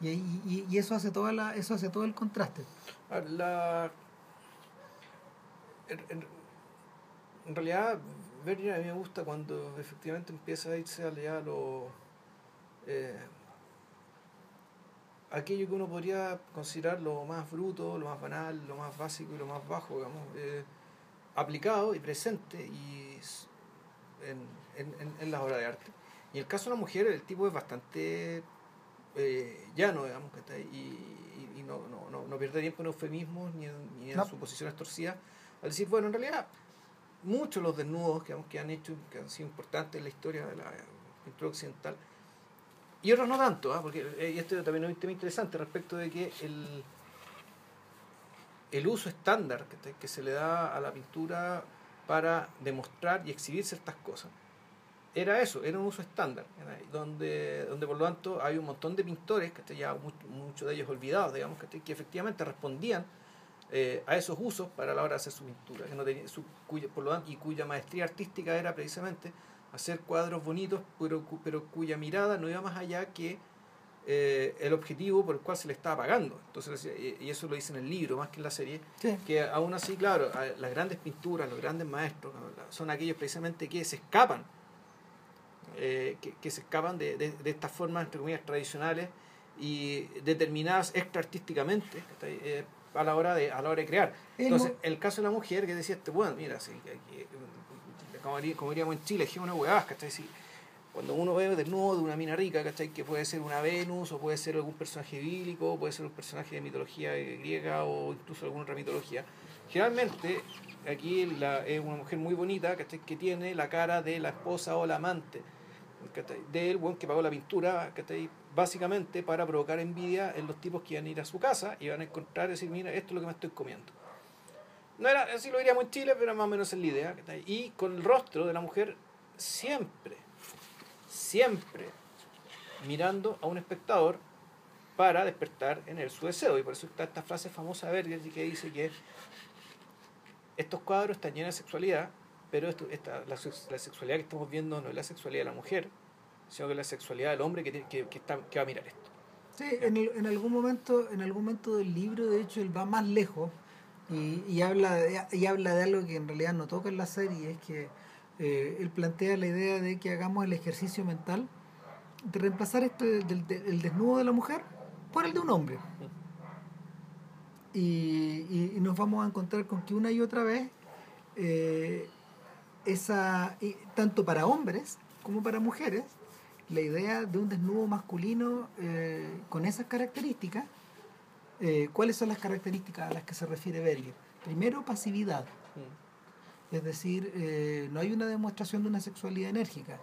Y, y, eso hace toda la, eso hace todo el contraste. La, en, en, realidad, Berger a mí me gusta cuando efectivamente empieza a irse a lo eh, aquello que uno podría considerar lo más bruto, lo más banal, lo más básico y lo más bajo, digamos, eh, aplicado y presente y en, en, en, las obras de arte. Y en el caso de la mujer, el tipo es bastante eh, llano, digamos, que y, y, no, no, no, pierde tiempo en eufemismos ni en, ni en suposiciones torcidas, al decir, bueno, en realidad, muchos de los desnudos que, que han hecho, que han sido importantes en la historia de la pintura occidental, y otros no tanto, ¿eh? porque y esto también es un tema interesante respecto de que el, el uso estándar que, se le da a la pintura para demostrar y exhibir ciertas cosas. Era eso, era un uso estándar, donde, donde por lo tanto hay un montón de pintores, que ya muchos de ellos olvidados, digamos, que, efectivamente respondían eh, a esos usos para la hora de hacer su pintura, que no tenía, su, cuya, por lo tanto, y cuya maestría artística era precisamente hacer cuadros bonitos, pero, pero cuya mirada no iba más allá que eh, el objetivo por el cual se le estaba pagando. Entonces, y eso lo dice en el libro, más que en la serie, que aún así, claro, las grandes pinturas, los grandes maestros, son aquellos precisamente que se escapan, eh, que, se escapan de, de, estas formas, entre comillas, tradicionales y determinadas extra artísticamente eh, a, la hora de, a la hora de crear. Entonces, el caso de la mujer que decía, este, bueno, mira, sí, como, diríamos en Chile, es una huevada, ¿cachai? Cuando uno ve desnudo de una mina rica, ¿cachai? Que puede ser una Venus, o puede ser algún personaje bíblico, o puede ser un personaje de mitología griega, o incluso alguna otra mitología. Generalmente, aquí la, es una mujer muy bonita, ¿cachai? Que tiene la cara de la esposa o la amante, ¿cachai? Del buen que pagó la pintura, ¿cachai? Básicamente para provocar envidia en los tipos que iban a ir a su casa y van a encontrar y decir, mira, esto es lo que me estoy comiendo. No era, así lo diríamos en Chile, pero más o menos es la idea. Y con el rostro de la mujer siempre, siempre mirando a un espectador para despertar en él su deseo. Y por eso está esta frase famosa de Berger que dice que estos cuadros están llenos de sexualidad, pero esto, esta, la, sexualidad que estamos viendo no es la sexualidad de la mujer, sino que es la sexualidad del hombre que, que, que, está, que va a mirar esto. Sí, en, el- en algún momento, en algún momento del libro, de hecho, él va más lejos y, y habla de, y habla de algo que en realidad no toca en la serie, es que eh, él plantea la idea de que hagamos el ejercicio mental de reemplazar el desnudo de la mujer por el de un hombre. Y, y- nos vamos a encontrar con que una y otra vez eh, esa tanto para hombres como para mujeres la idea de un desnudo masculino eh, con esas características cuáles son las características a las que se refiere Berger primero pasividad es decir eh, no hay una demostración de una sexualidad enérgica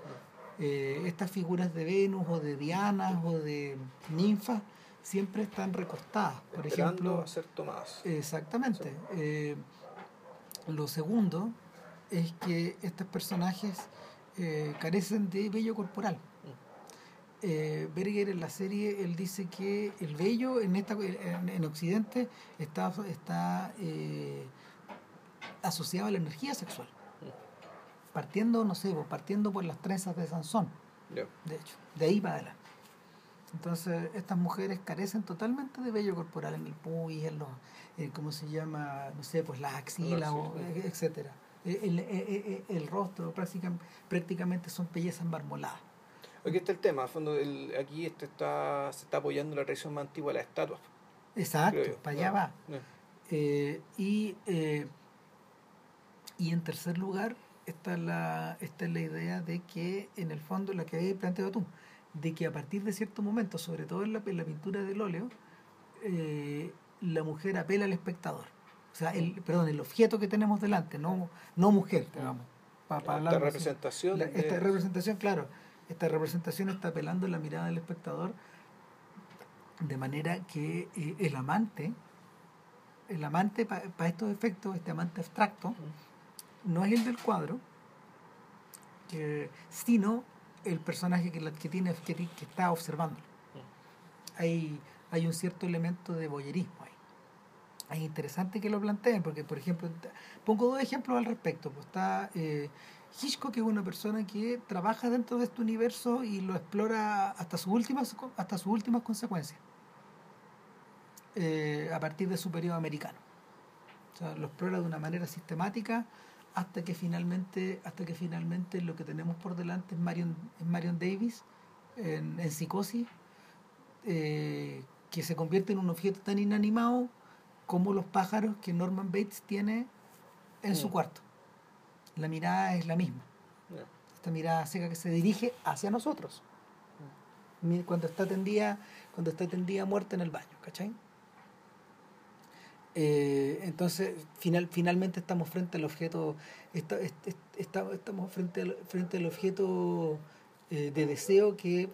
Eh, estas figuras de Venus o de Diana o de ninfas siempre están recostadas por Esperando ejemplo a ser tomadas. Exactamente. Eh, lo segundo es que estos personajes carecen de vello corporal. Eh, Berger en la serie él dice que el vello en esta en, en Occidente está está eh, asociado a la energía sexual. Partiendo no sé pues, partiendo por las trenzas de Sansón de hecho de ahí para adelante. Entonces estas mujeres carecen totalmente de vello corporal en el pubis en los eh, cómo se llama no sé pues las axilas Las o, axilas. eh, etcétera. Eh, el, eh, eh, el rostro prácticamente, prácticamente son bellezas marmoladas. Aquí está el tema, a fondo el, aquí este está, se está apoyando la tradición más antigua de las estatuas. exacto para allá Ah, va. Eh, y, eh, y en tercer lugar está la, está la idea de que en el fondo, la que habías planteado tú, de que a partir de cierto momento, sobre todo en la, en la pintura del óleo, eh, la mujer apela al espectador. O sea, el, perdón, el objeto que tenemos delante, no, no mujer, digamos. pa- pa Esta representación. La- esta representación, claro, esta representación está apelando a la mirada del espectador de manera que eh, el amante, el amante para estos efectos, este amante abstracto, no es el del cuadro, eh, sino el personaje que, la- que tiene que, que está observando. Hay, hay un cierto elemento de boyerismo ahí. Es interesante que lo planteen, porque, por ejemplo, pongo dos ejemplos al respecto. Pues está eh, Hitchcock, que es una persona que trabaja dentro de este universo y lo explora hasta sus últimas, hasta sus últimas consecuencias, eh, a partir de su periodo americano. O sea, lo explora de una manera sistemática hasta que finalmente, hasta que finalmente lo que tenemos por delante es Marion, es Marion Davis en, en psicosis, eh, que se convierte en un objeto tan inanimado como los pájaros que Norman Bates tiene en su Mm. cuarto. La mirada es la misma. Esta mirada seca que se dirige hacia nosotros. Mi- Cuando está tendida, cuando está tendida muerta en el baño, ¿cachai? Eh, entonces, final, finalmente estamos frente al objeto, esta- est- est- esta- estamos frente frente al objeto eh, de deseo que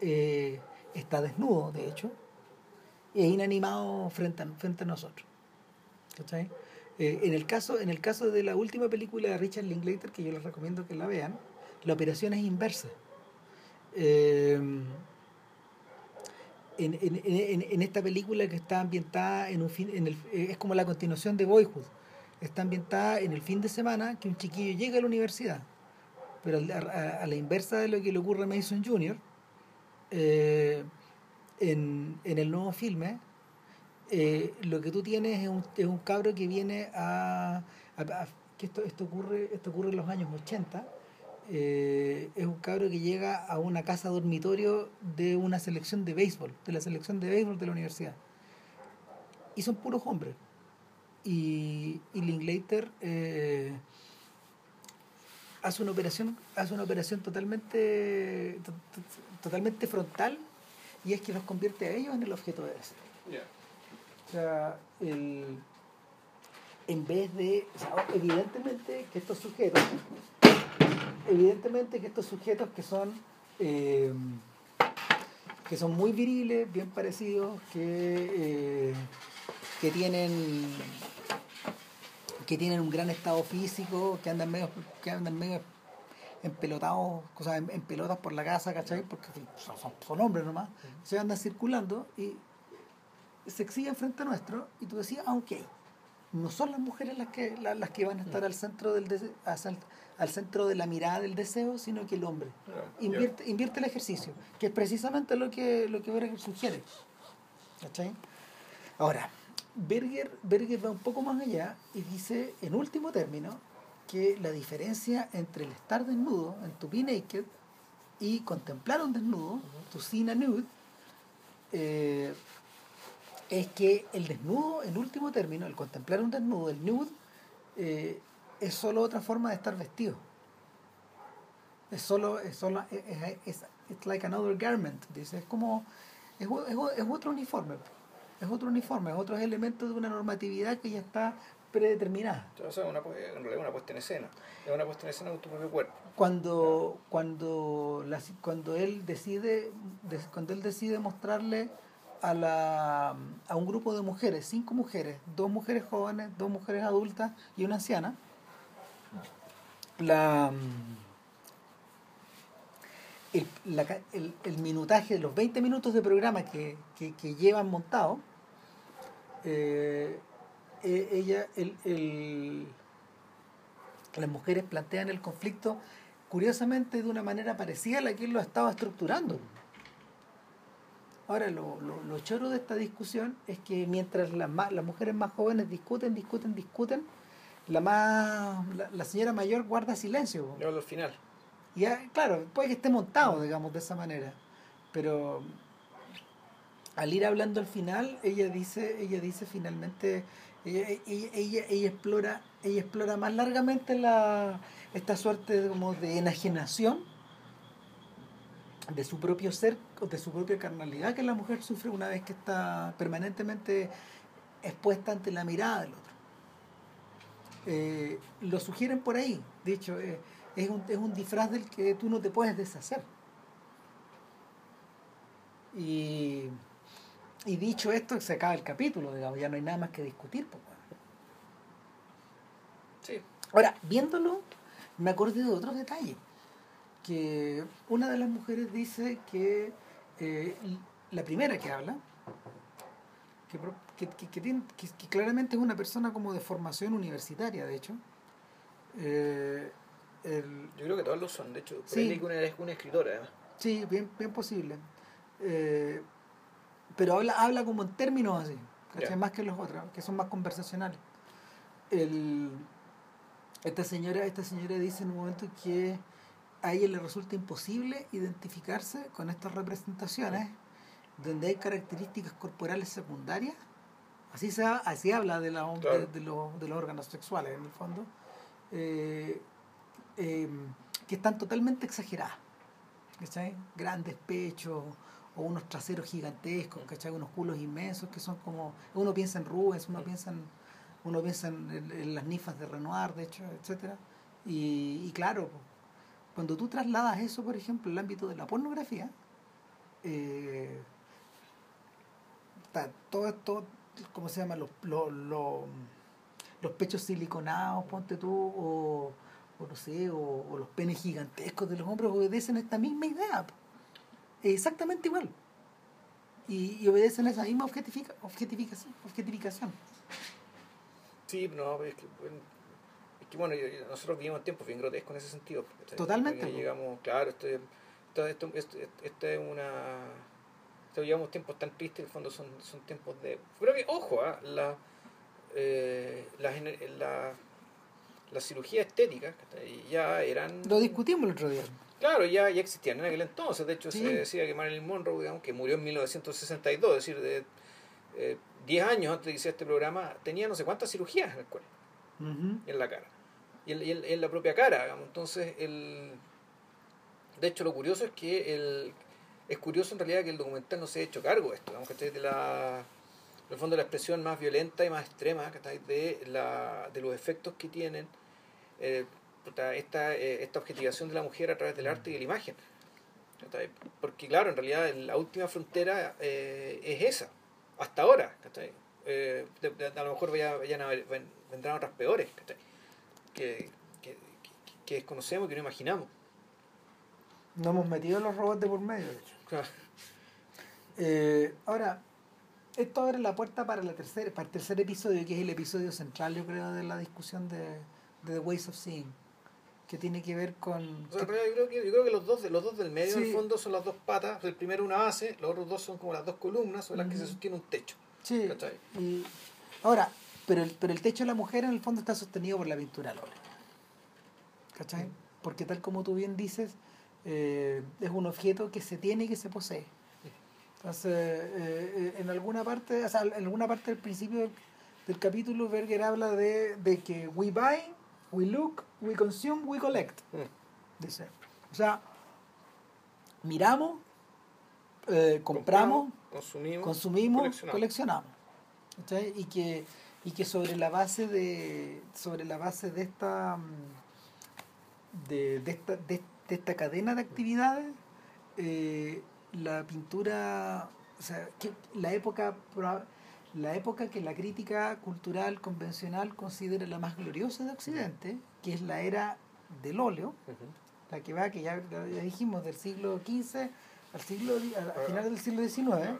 eh, está desnudo, de hecho, e inanimado frente a, frente a nosotros. ¿Cachai? En, el caso, en el caso de la última película de Richard Linklater, que yo les recomiendo que la vean, la operación es inversa. En, en, en, en esta película que está ambientada en un fin, en el, eh, es como la continuación de Boyhood. Está ambientada en el fin de semana que un chiquillo llega a la universidad. Pero a, la inversa de lo que le ocurre a Mason Jr., eh, en, en el nuevo filme, eh, lo que tú tienes es un, es un cabro que viene a, a- a- que esto, esto ocurre esto ocurre en los años 80 eh, es un cabro que llega a una casa dormitorio de una selección de béisbol de la selección de béisbol de la universidad. Y son puros hombres. Y, y Linklater eh, hace una operación hace una operación totalmente to- to- totalmente frontal y es que los convierte a ellos en el objeto de deseo o sea, el, en vez de, o sea, evidentemente que estos sujetos, evidentemente que estos sujetos que son, eh, que son muy viriles, bien parecidos, que, eh, que tienen que tienen un gran estado físico, que andan medio, que andan medio empelotados, sea, en, en pelotas por la casa, ¿cachai? Porque son, son- son hombres nomás, se andan circulando y se exhiben frente a nuestro y tú decías, ah, ok, no son las mujeres las que, la- las que van a estar al centro del al, al centro de la mirada del deseo, sino que el hombre. Invierte, invierte el ejercicio, que es precisamente lo que, lo que Berger sugiere. ¿Cachai? Ahora, Berger, Berger va un poco más allá y dice, en último término, que la diferencia entre el estar desnudo, en tu be naked, y contemplar un desnudo, tu a nude, eh, es que el desnudo, en último término, el contemplar un desnudo, el nude, eh, es solo otra forma de estar vestido. Es solo, es solo, es, es, es- it's like another garment, dice, es como, es, es es otro uniforme, es otro uniforme, es otro elemento de una normatividad que ya está predeterminada. Entonces, es una, en realidad una puesta en escena. Es una puesta en escena de tu propio cuerpo. cuando cuando la- cuando él decide de- cuando él decide mostrarle a la a un grupo de mujeres cinco mujeres dos mujeres jóvenes dos mujeres adultas y una anciana la el, la el, el minutaje de los 20 minutos de programa que, que, llevan montado eh, eh, ella el, el las mujeres plantean el conflicto curiosamente de una manera parecida a la que él lo estaba estructurando. Ahora, lo, lo, lo choro de esta discusión es que mientras las, las mujeres más jóvenes discuten, discuten, discuten, la, más, la, la señora mayor guarda silencio. Yo al final. Y ya, claro, puede que esté montado, digamos, de esa manera. Pero al ir hablando al final, ella dice, ella dice finalmente, ella, ella, ella, ella explora, ella explora más largamente la, esta suerte de, como de enajenación de su propio ser, de su propia carnalidad que la mujer sufre una vez que está permanentemente expuesta ante la mirada del otro. Eh, lo sugieren por ahí, de hecho, eh, es, un, es un disfraz del que tú no te puedes deshacer. Y, y dicho esto, se acaba el capítulo, digamos, ya no hay nada más que discutir. pues, bueno. Sí. Ahora, viéndolo, me acordé de otro detalle. Que una de las mujeres dice que eh, la primera que habla, que, que, que- que tiene- que- claramente es una persona como de formación universitaria, de hecho. eh, el- Yo creo que todos lo son. De hecho, por Sí. una, es una escritora, además. Sí, bien, bien posible. Eh, pero habla, habla como en términos así, más que los otros, que son más conversacionales. El, esta, señora, esta señora dice en un momento que a ella le resulta imposible identificarse con estas representaciones donde hay características corporales secundarias. Así, se, así habla de, la, Claro. de, de los, de los órganos sexuales, en el fondo, eh, eh, que están totalmente exageradas. ¿cachai? Grandes pechos o unos traseros gigantescos, ¿cachai? Unos culos inmensos que son como... Uno piensa en Rubens, uno piensa en, uno piensa en, en- en las nifas de Renoir, de hecho, etcétera Y, y claro, cuando tú trasladas eso, por ejemplo, al ámbito de la pornografía, eh, está todo esto, ¿cómo se llama? Los, los, los, los pechos siliconados, ponte tú, o, o no sé, o, o los penes gigantescos de los hombres obedecen a esta misma idea. Exactamente igual. Y, y obedecen a esa misma objetifica, objetificación, objetificación. Sí, no, es que, bueno, es que bueno, nosotros vivimos tiempos bien grotescos en ese sentido. Totalmente. Llegamos, claro, esto, esto, esto, esto, esto es una... Llevamos tiempos tan tristes, en el fondo son, son tiempos de... Creo que, ojo, ah, la, eh, la, la, la cirugía estética ya eran... Lo discutimos el otro día. Claro, ya, ya existían en aquel entonces. De hecho, Sí. se decía que Marilyn Monroe, digamos, que murió en 1962, es decir, de eh, 10 años antes de que hiciera este programa, tenía no sé cuántas cirugías en el cuerpo, en la cara. Y en, y en- en la propia cara, digamos. Entonces, el... de hecho, lo curioso es que el... es curioso en realidad que el documental no se ha hecho cargo de esto, digamos, ¿cachai? de la en el fondo la expresión más violenta y más extrema de, la, de los efectos que tienen eh, esta, eh, esta objetivación de la mujer a través del arte y de la imagen. Porque claro, en realidad la última frontera eh, es esa, hasta ahora. Eh, de- de- a lo mejor vaya- vayan ven- vendrán otras peores que, que- que desconocemos, que no imaginamos. No hemos metido los robots de por medio, de hecho. Claro. Eh, ahora, esto abre la puerta para, la tercer, para el tercer episodio, que es el episodio central, yo creo, de la discusión de, de The Ways of Seeing, que tiene que ver con... O sea, yo, creo que, yo creo que los dos, los dos del medio, en el fondo, son las dos patas. El primero una base, los otros dos son como las dos columnas sobre las que se sostiene un techo. Sí. Y, ahora, pero el, pero el techo de la mujer en el fondo está sostenido por la pintura óleo. ¿Cachai? Porque tal como tú bien dices, eh, es un objeto que se tiene y que se posee. Entonces, eh, eh, en alguna parte, o sea, en alguna parte del principio del capítulo, Berger habla de, de que we buy, we look, we consume, we collect. Mm. Dice. O sea, miramos, eh, compramos, consumimos, consumimos coleccionamos. y que y que sobre la base de sobre la base de esta de, de esta de, esta cadena de actividades eh, la pintura, o sea, que la época la época que la crítica cultural convencional considera la más gloriosa de Occidente, que es la era del óleo, la que va, que ya, ya, dijimos, del siglo XV al siglo al, final del siglo XIX,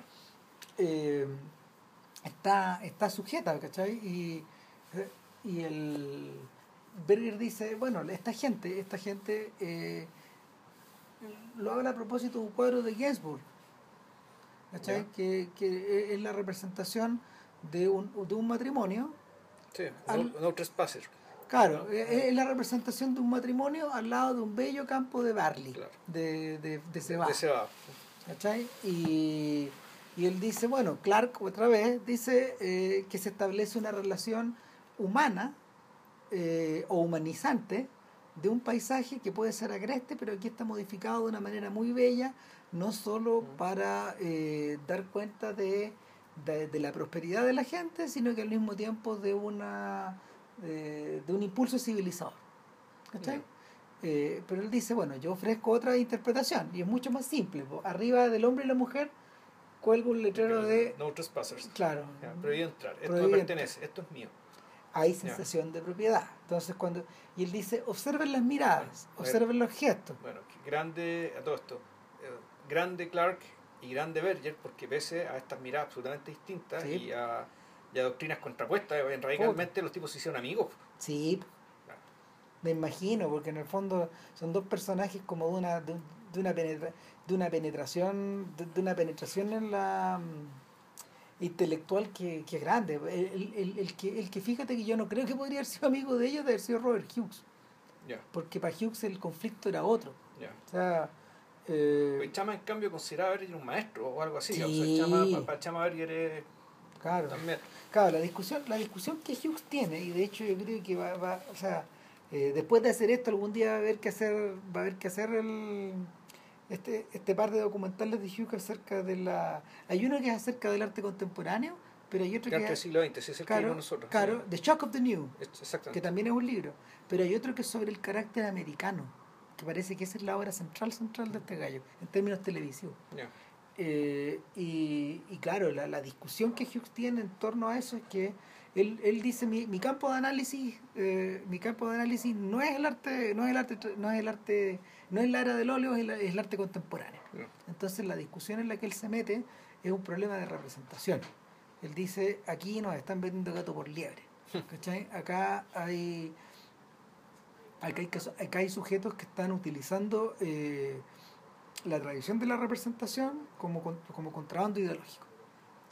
eh, está, está sujeta, ¿cachai? Y, y el Berger dice, bueno, esta gente, esta gente eh, lo habla a propósito de un cuadro de Gainsbourg, que, que, es la representación de un, de un matrimonio. Sí, un, un Claro, es, la representación de un matrimonio al lado de un bello campo de barley, de, de, de cebada. De Y, y él dice, bueno, Clark otra vez dice eh, que se establece una relación humana eh, o humanizante de un paisaje que puede ser agreste, pero aquí está modificado de una manera muy bella, no solo para eh, dar cuenta de, de, la prosperidad de la gente, sino que al mismo tiempo de una de, un impulso civilizador. Eh, pero él dice, bueno, yo ofrezco otra interpretación y es mucho más simple. Arriba del hombre y la mujer cuelgo un letrero de... No trespassers. Claro. prohibido entrar. Esto me pertenece, esto es mío hay sensación de propiedad. Entonces, cuando. Y él dice: observen las miradas, observen los gestos. Bueno, grande a todo esto. Eh, grande Clark y grande Berger, porque pese a estas miradas absolutamente distintas y, a, doctrinas contrapuestas, eh, radicalmente los tipos se hicieron amigos. Sí. Me imagino, porque en el fondo son dos personajes como de una, de, una, penetra, de una penetración, de una penetración en la intelectual que, que es grande. El, el, el, que, el que fíjate que yo no creo que podría haber sido amigo de ellos de haber sido Robert Hughes. Porque para Hughes el conflicto era otro. O sea, eh, Chama en cambio consideraba Berger un maestro o algo así. O sea, Chama, para Chama Berger es... Claro. Claro, la discusión, la discusión que Hughes tiene, y de hecho yo creo que va, va o sea, eh, después de hacer esto algún día va a haber que hacer, va a haber que hacer el este, este par de documentales de Hughes acerca de la... Hay uno que es acerca del arte contemporáneo, pero hay otro que... es siglo XX, es el claro, que nosotros. Claro, The Shock of the New, que también es un libro. Pero hay otro que es sobre el carácter americano, que parece que esa es la obra central central de este gallo, en términos televisivos. Eh, y, y, claro, la, la, discusión que Hughes tiene en torno a eso es que él, él dice mi, mi campo de análisis eh, mi campo de análisis no es el arte no es el arte no es el arte no es la era del óleo es, el arte contemporáneo entonces la discusión en la que él se mete es un problema de representación él dice aquí nos están vendiendo gato por liebre (laughs) ¿cachai? acá hay acá hay, acá hay sujetos que están utilizando eh, la tradición de la representación como, como contrabando ideológico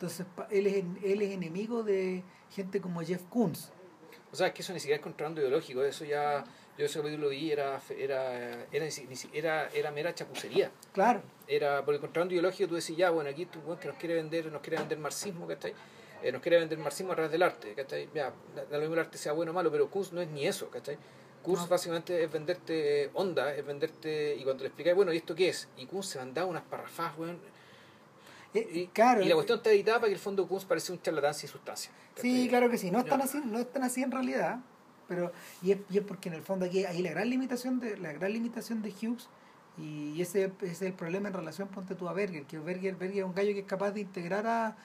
entonces él es, él es enemigo de gente como Jeff Koons. O sea, es que eso ni siquiera es contrabando ideológico, eso ya, yo ese capítulo lo vi, era, era, era, era, era mera chapucería. Claro. Era, por el contrabando ideológico tú decís, ya, bueno, aquí tú, que nos quiere vender, nos quiere vender marxismo, ¿cachai? Eh, nos quiere vender marxismo a través del arte, ¿cachai? Ya, da lo mismo el arte sea bueno o malo, pero Kunz no es ni eso, ¿cachai? Kunz básicamente es venderte onda, es venderte, y cuando le explicáis, bueno, ¿y esto qué es? Y Kunz se mandaba unas parrafas, weón, eh, y, claro, y la cuestión está editada para que el fondo Kunz parece un charlatán sin sustancia. Sí, claro que sí. No están, así, no están así en realidad. Pero y es, y es porque en el fondo aquí hay la gran limitación de la gran limitación de Hughes y ese, ese es el problema en relación ponte tú a Berger que Berger, Berger es un gallo que es capaz de integrar a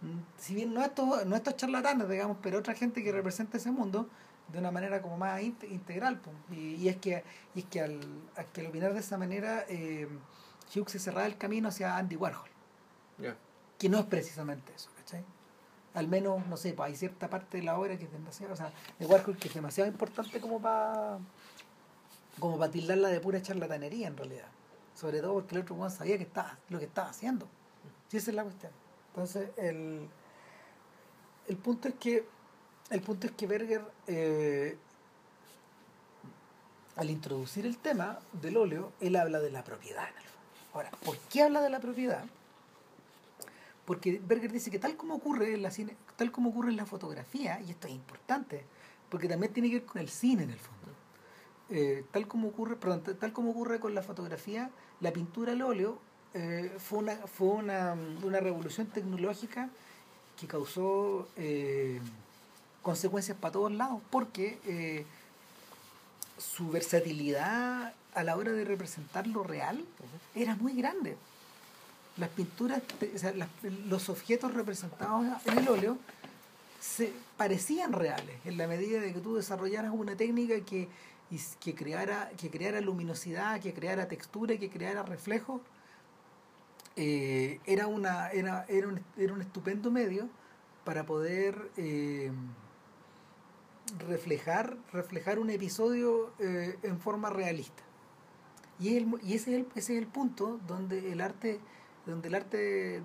mm, si bien no estos no estos charlatanes digamos pero otra gente que representa ese mundo de una manera como más integral y, y, es que y es que al, al, opinar de esa manera eh, Hughes se cerraba el camino hacia Andy Warhol. Que no es precisamente eso. Al menos, no sé, pues hay cierta parte de la obra que es demasiado, o sea, de Warhol que es demasiado importante como para como para tildarla de pura charlatanería en realidad. Sobre todo porque el otro Juan sabía que estaba, lo que estaba haciendo. Sí, esa es la cuestión. Entonces, el, el punto es que el punto es que Berger eh, al introducir el tema del óleo, él habla de la propiedad. Ahora, ¿por qué habla de la propiedad? Porque Berger dice que tal como ocurre en la cine, tal como ocurre en la fotografía, y esto es importante, porque también tiene que ver con el cine en el fondo. Eh, tal como ocurre, perdón, tal como ocurre con la fotografía, la pintura al óleo eh, fue una fue una, una, revolución tecnológica que causó eh, consecuencias para todos lados, porque su versatilidad a la hora de representar lo real era muy grande. Las pinturas, o sea, las, los objetos representados en el óleo se parecían reales en la medida de que tú desarrollaras una técnica que, que, creara, que creara luminosidad, que creara textura, que creara reflejo. Eh, era, una, era, era, un, era un estupendo medio para poder eh, reflejar, reflejar un episodio eh, en forma realista. Y, el, y ese, es el, ese es el punto donde el arte, donde el arte,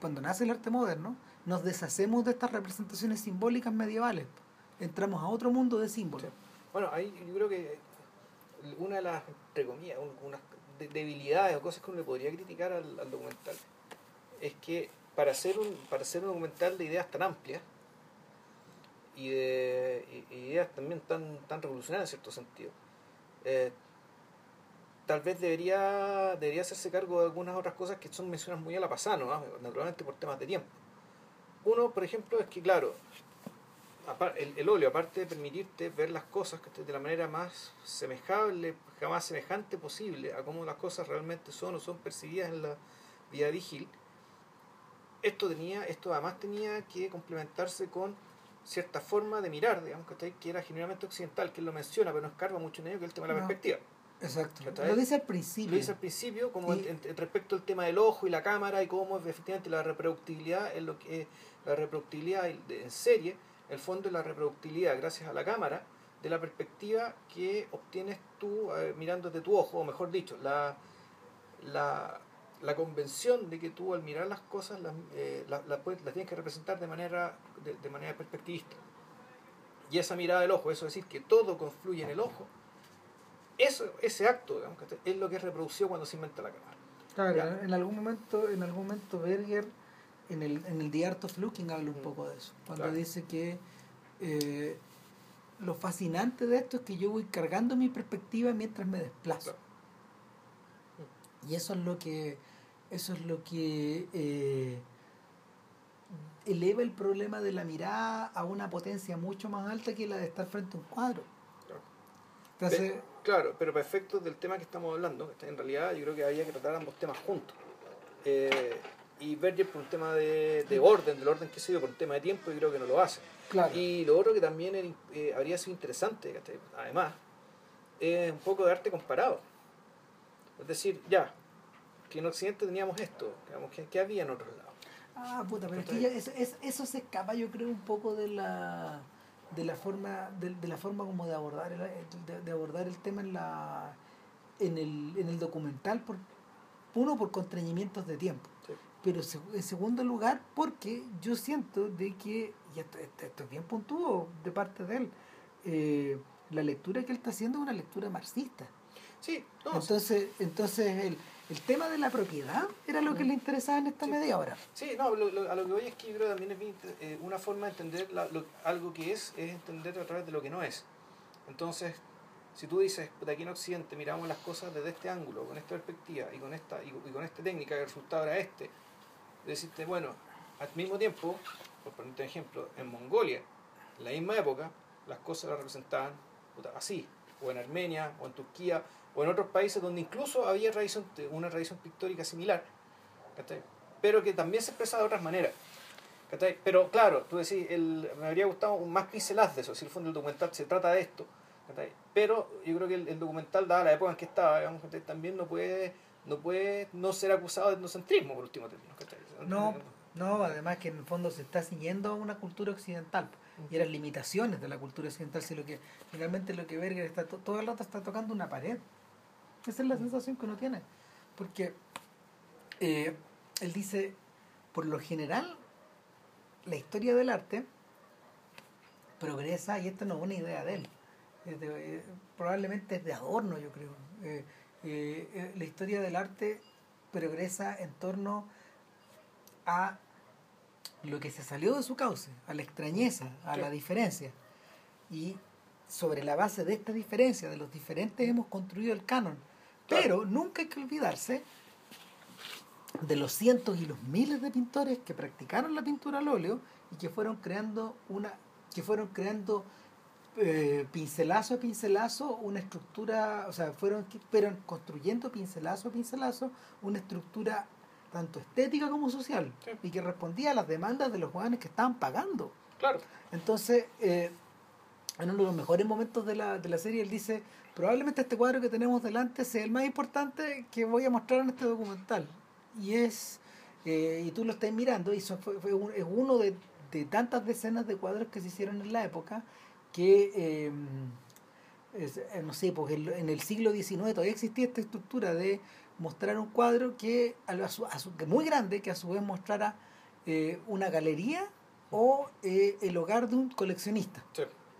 cuando nace el arte moderno, nos deshacemos de estas representaciones simbólicas medievales. Entramos a otro mundo de símbolos. Bueno, ahí yo creo que una de las, entre unas debilidades o cosas que uno le podría criticar al, al documental es que para hacer un, para hacer un documental de ideas tan amplias, y de ideas también tan, tan revolucionarias en cierto sentido. Eh, tal vez debería, debería hacerse cargo de algunas otras cosas que son mencionadas muy a la pasada, ¿no? naturalmente por temas de tiempo. Uno, por ejemplo, es que, claro, el, el óleo, aparte de permitirte ver las cosas de la manera más semejable, más semejante posible a cómo las cosas realmente son o son percibidas en la vida vigil, esto tenía, esto además tenía que complementarse con cierta forma de mirar, digamos, que era generalmente occidental, que él lo menciona, pero no escarba mucho en ello, que es el tema de la perspectiva. Exacto. Lo dice al principio. Lo dice al principio, como respecto al tema del ojo y la cámara y cómo efectivamente la reproductibilidad es lo que la reproductibilidad en serie, el fondo es la reproductibilidad gracias a la cámara de la perspectiva que obtienes tú eh, mirando de tu ojo, o mejor dicho, la, la, la convención de que tú al mirar las cosas las, eh, tienes que representar de manera, de, manera perspectivista. Y esa mirada del ojo, eso es decir, que todo confluye en el ojo, eso, ese acto es lo que es reproducido cuando se inventa la cámara. Claro, en algún momento, en algún momento Berger en el, en el The Art of Looking habla un poco de eso, cuando dice que eh, lo fascinante de esto es que yo voy cargando mi perspectiva mientras me desplazo. Y eso es lo que eso es lo que eh, eleva el problema de la mirada a una potencia mucho más alta que la de estar frente a un cuadro. Claro, claro pero para efectos del tema que estamos hablando, en realidad yo creo que había que tratar ambos temas juntos. Eh, y Berger por un tema de, de, orden, del orden que se dio, por un tema de tiempo, yo creo que no lo hace. Y lo otro que también eh, habría sido interesante, además, es un poco de arte comparado. Es decir, ya, que en Occidente teníamos esto, digamos, que, había en otros lados. Ah, puta, pero es que eso, eso, se escapa, yo creo, un poco de la de la forma de, de la forma como de abordar el, de, abordar el tema en la en el, en el documental por uno por constreñimientos de tiempo. Pero en segundo lugar porque yo siento de que y esto, esto, es bien puntudo de parte de él eh, la lectura que él está haciendo es una lectura marxista. Sí entonces entonces el el tema de la propiedad era lo que le interesaba en esta media hora. Sí, no, a lo que voy es que yo creo también es eh, una forma de entender algo que es, es entender a través de lo que no es. Entonces, si tú dices, de aquí en Occidente miramos las cosas desde este ángulo, con esta perspectiva y con esta, y, con esta técnica, el resultado era este, decirte, bueno, al mismo tiempo, por ponerte un ejemplo, en Mongolia, en la misma época, las cosas las representaban así, o en Armenia, o en Turquía, o en otros países donde incluso había una tradición pictórica similar, pero que también se expresaba de otras maneras. Pero claro, tú decís, el, me habría gustado más pinceladas de eso, si el fondo del documental se trata de esto, pero yo creo que el, documental, dada la época en que estaba, también no puede, no puede no ser acusado de etnocentrismo, por último término. No, No, además que en el fondo se está siguiendo una cultura occidental y eran limitaciones de la cultura occidental, si lo que finalmente lo que Berger está todo el rato está tocando una pared. Esa es la sensación que uno tiene. Porque eh, él dice, por lo general, la historia del arte progresa, y esta no es una idea de él, eh, probablemente es de adorno, yo creo. Eh, la historia del arte progresa en torno a lo que se salió de su cauce, a la extrañeza, a la diferencia. Y sobre la base de esta diferencia, de los diferentes, hemos construido el canon. Pero nunca hay que olvidarse de los cientos y los miles de pintores que practicaron la pintura al óleo y que fueron creando una que fueron creando eh, pincelazo a pincelazo una estructura, o sea, fueron, fueron construyendo pincelazo a pincelazo una estructura tanto estética como social, y que respondía a las demandas de los jóvenes que estaban pagando. Claro. Entonces, eh, en uno de los mejores momentos de la, de la serie, él dice, probablemente este cuadro que tenemos delante sea el más importante que voy a mostrar en este documental. Y es, eh, y tú lo estás mirando, y fue, es uno de, de, tantas decenas de cuadros que se hicieron en la época, que, eh, no sé, pues en el siglo XIX todavía existía esta estructura de mostrar un cuadro que, a su, muy grande, que a su vez mostrara eh, una galería o eh, el hogar de un coleccionista.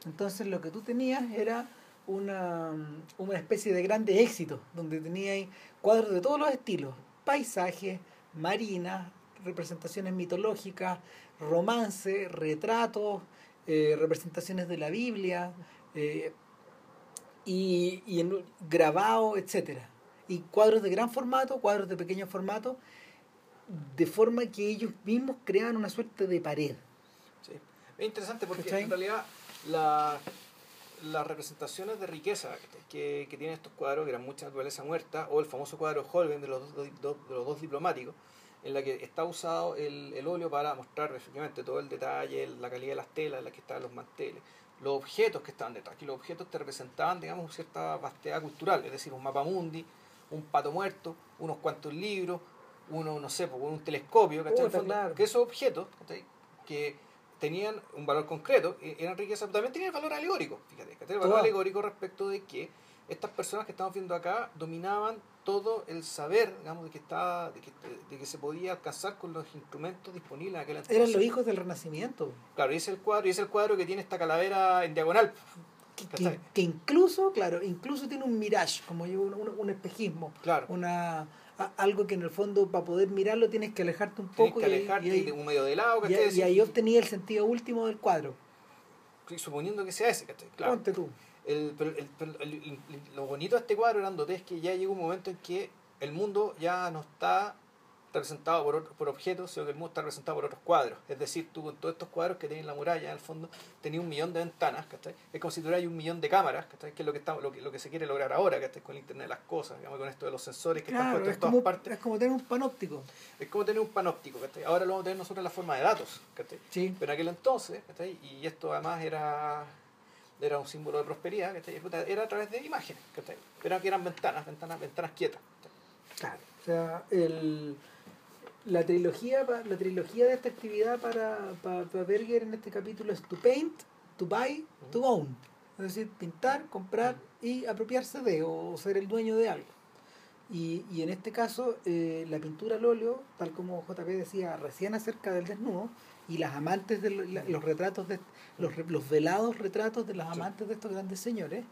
Entonces lo que tú tenías era una, una especie de grande éxito, donde tenías cuadros de todos los estilos, paisajes, marinas, representaciones mitológicas, romance, retratos, eh, representaciones de la Biblia, y, y en, grabado, etcétera y cuadros de gran formato, cuadros de pequeño formato, de forma que ellos mismos creaban una suerte de pared. Sí. Es interesante porque en realidad la, las representaciones de riqueza que, que tienen estos cuadros, que eran mucha naturaleza muerta, o el famoso cuadro Holbein de los dos, de los dos diplomáticos, en la que está usado el, el, óleo para mostrar efectivamente todo el detalle, la calidad de las telas en las que están los manteles, los objetos que estaban detrás, que los objetos te representaban, digamos, cierta vastedad cultural, es decir, un mapa mundi, un pato muerto, unos cuantos libros, uno, no sé, pues, un telescopio, Que esos objetos, Que tenían un valor concreto, e, eran riqueza, también tenían valor alegórico, fíjate, valor alegórico respecto de que estas personas que estamos viendo acá dominaban todo el saber, digamos, de que estaba, de que, de que se podía alcanzar con los instrumentos disponibles en aquel entonces. Eran los hijos del Renacimiento. Claro, y es el cuadro, y es el cuadro que tiene esta calavera en diagonal. Que, incluso, claro, incluso tiene un mirage, como un, un, espejismo. Claro. Una, algo que en el fondo para poder mirarlo tienes que alejarte un poco. que alejarte y, ahí, un medio de lado. Y, y, ahí obtenía el sentido último del cuadro. Suponiendo que sea ese, Claro. Ponte tú. El, el, lo bonito de este cuadro, Orlando, es que ya llega un momento en que el mundo ya no está representado por, por objetos, sino que el mundo está representado por otros cuadros. Es decir, tú con todos estos cuadros que tienen la muralla, en el fondo, tenías un millón de ventanas, ¿cachai? Es como si tuvieras un millón de cámaras, ¿cachai? Que es lo que, está, lo que, lo que se quiere lograr ahora, ¿cachai? Con el Internet de las cosas, digamos, con esto de los sensores que están puestos en todas partes. Es como tener un panóptico. Es como tener un panóptico, ¿cachai? Ahora lo vamos a tener nosotros en la forma de datos, ¿cachai? Sí. Pero en aquel entonces, ¿cachai? Y esto además era era un símbolo de prosperidad, ¿cachai? Era a través de imágenes, ¿cachai? Pero que eran ventanas, ventanas, ventanas quietas. Claro. O sea, el la trilogía, la trilogía de esta actividad para, para, Berger en este capítulo es to paint, to buy, to own. Es decir, pintar, comprar y apropiarse de o ser el dueño de algo. Y, y en este caso, eh, la pintura al óleo, tal como JP decía recién acerca del desnudo, y las amantes de los retratos, de los, los velados retratos de las amantes de estos grandes señores,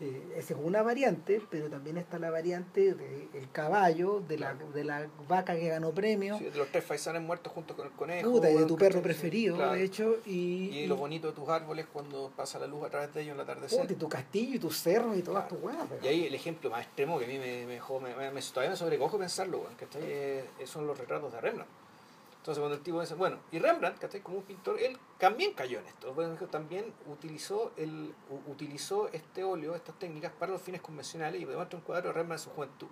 eh, esa es una variante, pero también está la variante del caballo, de la, de la vaca que ganó premio. de los tres faisanes muertos junto con el conejo. Puta, y de tu perro preferido, de hecho. Y, y, lo bonito de tus árboles cuando pasa la luz a través de ellos en la atardecer. de tu castillo y tus cerros y todas tus huevas. Y ahí el ejemplo más extremo que a mí me, me, me, me todavía me sobrecojo pensarlo, que son los retratos de Rembrandt. Entonces cuando el tipo dice, bueno, y Rembrandt, ¿cachai? Como un pintor, él también cayó en esto. también utilizó, el, utilizó este óleo, estas técnicas para los fines convencionales y demuestra un cuadro de Rembrandt en su juventud.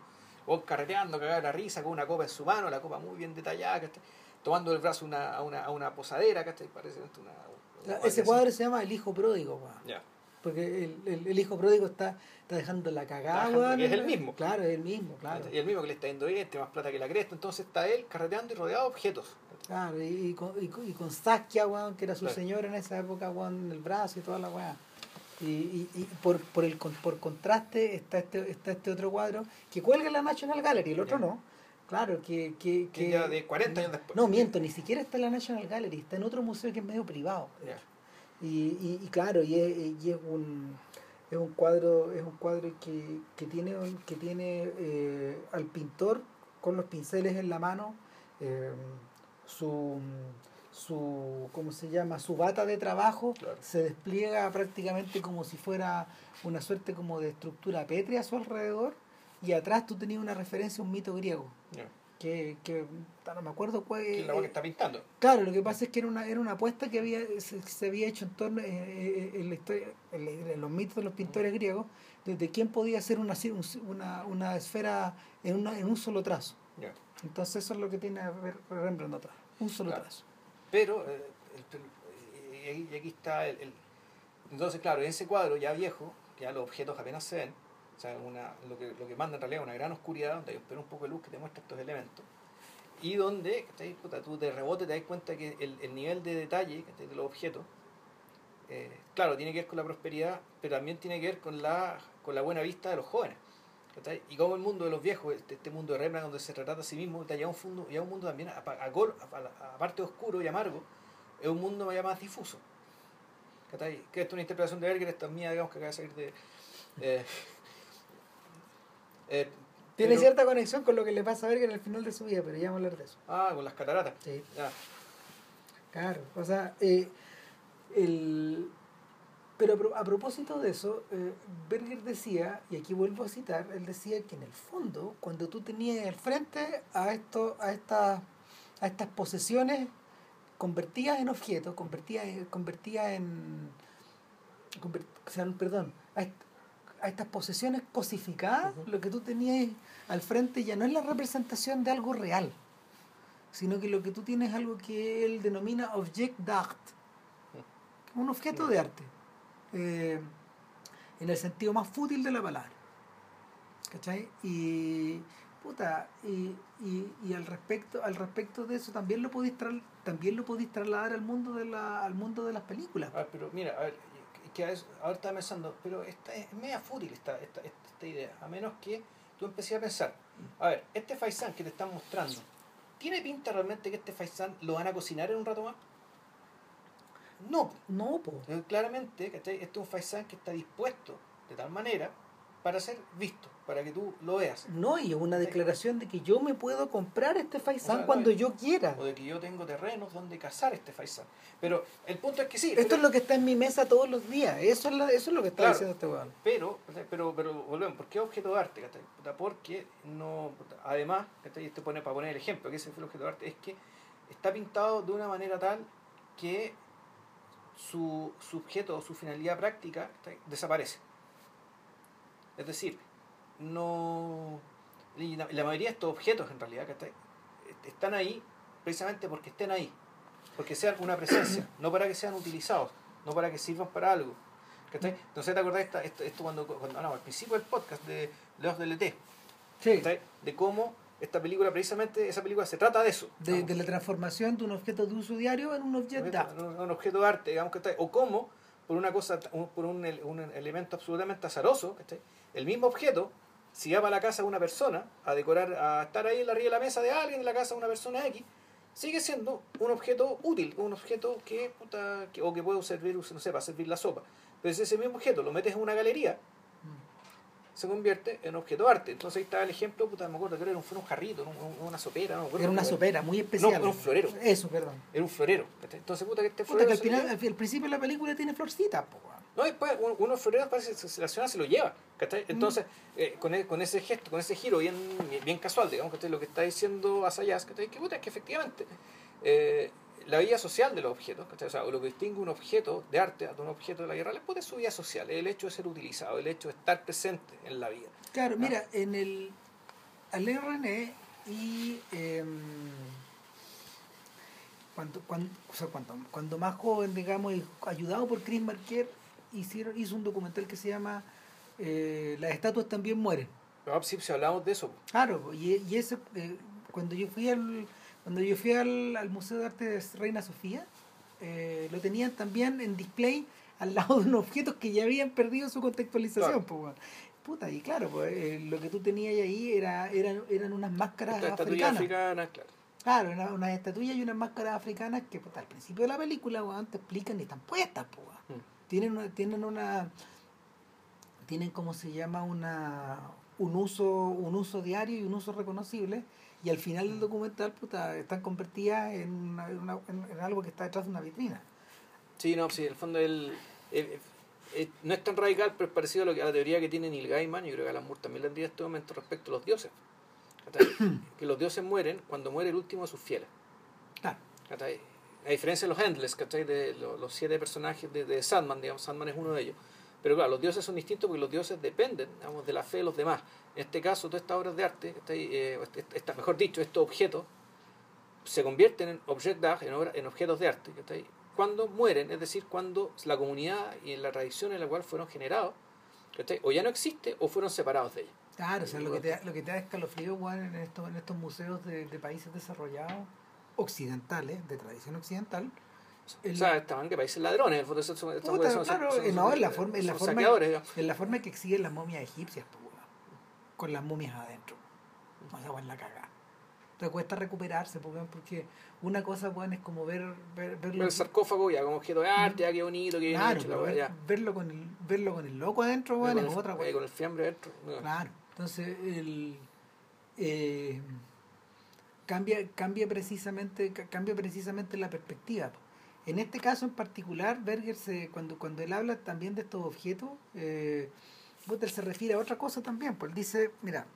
O carreteando, cagando la risa, con una copa en su mano, la copa muy bien detallada, ¿cachai? Tomando el brazo una, a, una, a una posadera, ¿cachai? Parece una, Ese cuadro se llama El Hijo Pródigo, Ya. Porque el, el, hijo pródigo está, está dejando la cagada. es el mismo. Claro, es el mismo, claro. Y el mismo que le está yendo este más plata que la cresta. Entonces está él carreteando y rodeado de objetos. Claro, y, y con, y, con- y con Saskia, weón, que era su Claro. señora en esa época, weón, en el brazo y toda la weá. Y, y, y por, por, el, con- por contraste está este, está este otro cuadro que cuelga en la National Gallery, el otro Ya. no. Claro, que... que, Que ya de 40 años después. No, miento, ni siquiera está en la National Gallery, está en otro museo que es medio privado. Ya. Y, y, y claro, y es, y es un es un cuadro, es un cuadro que, que tiene que tiene eh, al pintor con los pinceles en la mano, eh, su su ¿cómo se llama? su bata de trabajo Claro. se despliega prácticamente como si fuera una suerte como de estructura pétrea a su alrededor y atrás tú tenías una referencia a un mito griego que, que no me acuerdo cuál es que está pintando. Claro, lo que pasa es que era una, era una apuesta que había se, se había hecho en torno eh, eh, en, la historia, en, los mitos de los pintores griegos, desde quién podía hacer una, una, una esfera en, una, en un solo trazo. Entonces eso es lo que tiene a ver Rembrandt atrás, un solo Claro. trazo. Pero, eh, el- y aquí- está el, el- Entonces, claro, en ese cuadro ya viejo, que ya los objetos apenas se ven, o sea, una, lo, que, lo que manda en realidad es una gran oscuridad, donde hay un poco de luz que te muestra estos elementos, y donde. Puta, tú de rebote te das cuenta que el, el nivel de detalle de los objetos, eh, claro, tiene que ver con la prosperidad, pero también tiene que ver con la, con la buena vista de los jóvenes. ¿Cachai? Y como el mundo de los viejos, este, este mundo de Rembrandt donde se retrata a sí mismo, ya un, mundo, ya un mundo también, apa- a, a- a- aparte oscuro y amargo, es un mundo ya más difuso. ¿cachai? Que esto es una interpretación de Berger, esta es mía, digamos, que acaba de salir de... eh, (laughs) eh, Tiene pero- cierta conexión con lo que le pasa a Berger al final de su vida, pero ya vamos a hablar de eso. Ah, con las cataratas. Sí, claro. O sea, eh, el... Pero a pro- a propósito de eso, eh, Berger decía, y aquí vuelvo a citar, él decía que en el fondo, cuando tú tenías al frente a, esto, a, estas a estas posesiones convertidas en objetos, convertidas, convertidas en... conver- o sea, perdón, a, est- a estas posesiones cosificadas, lo que tú tenías al frente ya no es la representación de algo real, sino que lo que tú tienes es algo que él denomina object d'art, un objeto de arte, eh, en el sentido más fútil de la palabra. ¿Cachai? Y, puta, y, y, y al respecto al respecto de eso también lo podéis también lo podéis trasladar al mundo de la al mundo de las películas. A ver, pero mira, a ver, que a ahora estaba pensando, pero esta es media fútil esta, esta, esta idea, a menos que tú empecé a pensar, a ver, este faisán que te están mostrando, ¿tiene pinta realmente que este faisán lo van a cocinar en un rato más? No, No, po. Claramente, ¿cachai? Este es un faisán que está dispuesto de tal manera para ser visto, para que tú lo veas. No, y es una declaración de que yo me puedo comprar este faisán O sea, cuando no, yo quiera. O de que yo tengo terrenos donde cazar este faisán. Pero el punto es que sí. Esto pero- es lo que está en mi mesa todos los días. Eso es, la- eso es lo que está Claro. diciendo este weón. Pero, pero, pero volvemos, ¿por qué objeto de arte? Porque no, además, ¿cachai? Este pone, para poner el ejemplo, que ese fue el objeto de arte, es que está pintado de una manera tal que su, su objeto o su finalidad práctica desaparece. Es decir, no. La, la mayoría de estos objetos, en realidad. Est- están ahí precisamente porque estén ahí, porque sean una presencia, (coughs) no para que sean utilizados, no para que sirvan para algo. ¿cachai? Entonces, ¿te acordás esto, esto, esto cuando, cuando hablamos al principio del podcast de Los DLT? Sí. ¿cachai? De cómo esta película, precisamente, esa película se trata de eso. De, de la transformación de un objeto de uso diario en un object d'art. un, un objeto de arte, digamos que está, o cómo por una cosa, un- por un, un elemento absolutamente azaroso, ¿cachai? el mismo objeto, si va para la casa de una persona, a decorar, a estar ahí en la arriba de la mesa de alguien, en la casa de una persona X, sigue siendo un objeto útil, un objeto que, puta, que- o que puede servir, no sé, para servir la sopa. Pero si ese mismo objeto lo metes en una galería, se convierte en objeto de arte. Entonces ahí está el ejemplo, puta, me acuerdo que era un, fue un jarrito, un- un- una sopera, no Era una sopera muy No, especial. era un florero. Eso, perdón. Era un florero. ¿cachai? Entonces, puta, que este Puta, florero. que al final, principio de la película tiene florcitas, po. No, después uno, uno floreros parece que se relaciona, se lo lleva. ¿cachai? Mm. Entonces, eh, con, e- con ese gesto, con ese giro bien, bien casual, digamos, que lo que está diciendo Asayas, ¿cachai? que puta, es que efectivamente eh, la vida social de los objetos, ¿cachai? o sea, lo que distingue un objeto de arte de un objeto de la guerra, es su vida social, el hecho de ser utilizado, el hecho de estar presente en la vida. Claro, mira, en el Alain René y em, cuando, cuando, o sea, cuando, cuando más joven, digamos, ayudado por Chris Marquer, hicieron, hizo un documental que se llama eh, Las estatuas también mueren. Pero ah, sí, si hablamos de eso, Claro, y, y ese, eh, cuando yo fui al, Cuando yo fui al, al Museo de Arte de Reina Sofía, eh, lo tenían también en display al (laughs) lado de unos objetos que ya habían perdido su contextualización. Claro. pues. Puta, y claro, pues, eh, lo que tú tenías ahí era, eran, eran unas máscaras Esta africanas. africana, claro. Claro, una- unas estatuillas y unas máscaras africanas que puta, al principio de la película weón, te explican y están puestas. pues. Mm. Tienen, una- tienen una... Tienen como se llama una un uso un uso diario y un uso reconocible y al final del documental puta, están convertidas en, una- en una- en- algo que está detrás de una vitrina. Sí, no, sí, en el fondo el, el- el- no es tan radical, pero es parecido a, lo que, a la teoría que tiene Neil Gaiman, yo creo que Alan Moore también la tendría en este momento respecto a los dioses. (coughs) Que los dioses mueren cuando muere el último de sus fieles. A diferencia de los Endless, ¿cachai? de lo- los, siete personajes de, de Sandman, digamos, Sandman es uno de ellos. Pero claro, los dioses son distintos porque los dioses dependen digamos, de la fe de los demás. En este caso, todas estas obras de arte, ¿cachai? Eh, este- esta- mejor dicho, estos objetos se convierten en object d'art, en, obra- en objetos de arte, ¿cachai? cuando mueren, es decir, cuando la comunidad y la tradición en la cual fueron generados, ¿cachai? o ya no existe o fueron separados de ella. Claro, o sea, lo que te da, lo que te da escalofrío weón, en estos, en estos museos de, de países desarrollados occidentales, de tradición occidental. el- O sea, estaban que países ladrones, en el fondo estos son- estos Puta, güeyes son- claro, son- no, en la forma, en la son forma, saqueadores, digamos. en la forma que exhiben las momias egipcias, con las momias adentro. O sea, weón, la cagada. Te cuesta recuperarse, pues, porque una cosa, weón, es como ver, ver, verlo, el sarcófago ya como objeto de arte, ya qué bonito, qué bien claro, hecho, ver- ya. verlo, con el, verlo con el loco adentro, el- es otra, eh, weón. con el fiambre dentro. no. Claro, entonces el eh, cambia cambia precisamente ca- cambia precisamente la perspectiva. En este caso en particular, Berger se, cuando cuando él habla también de estos objetos, eh, él se refiere a otra cosa también. Pues él dice, mira,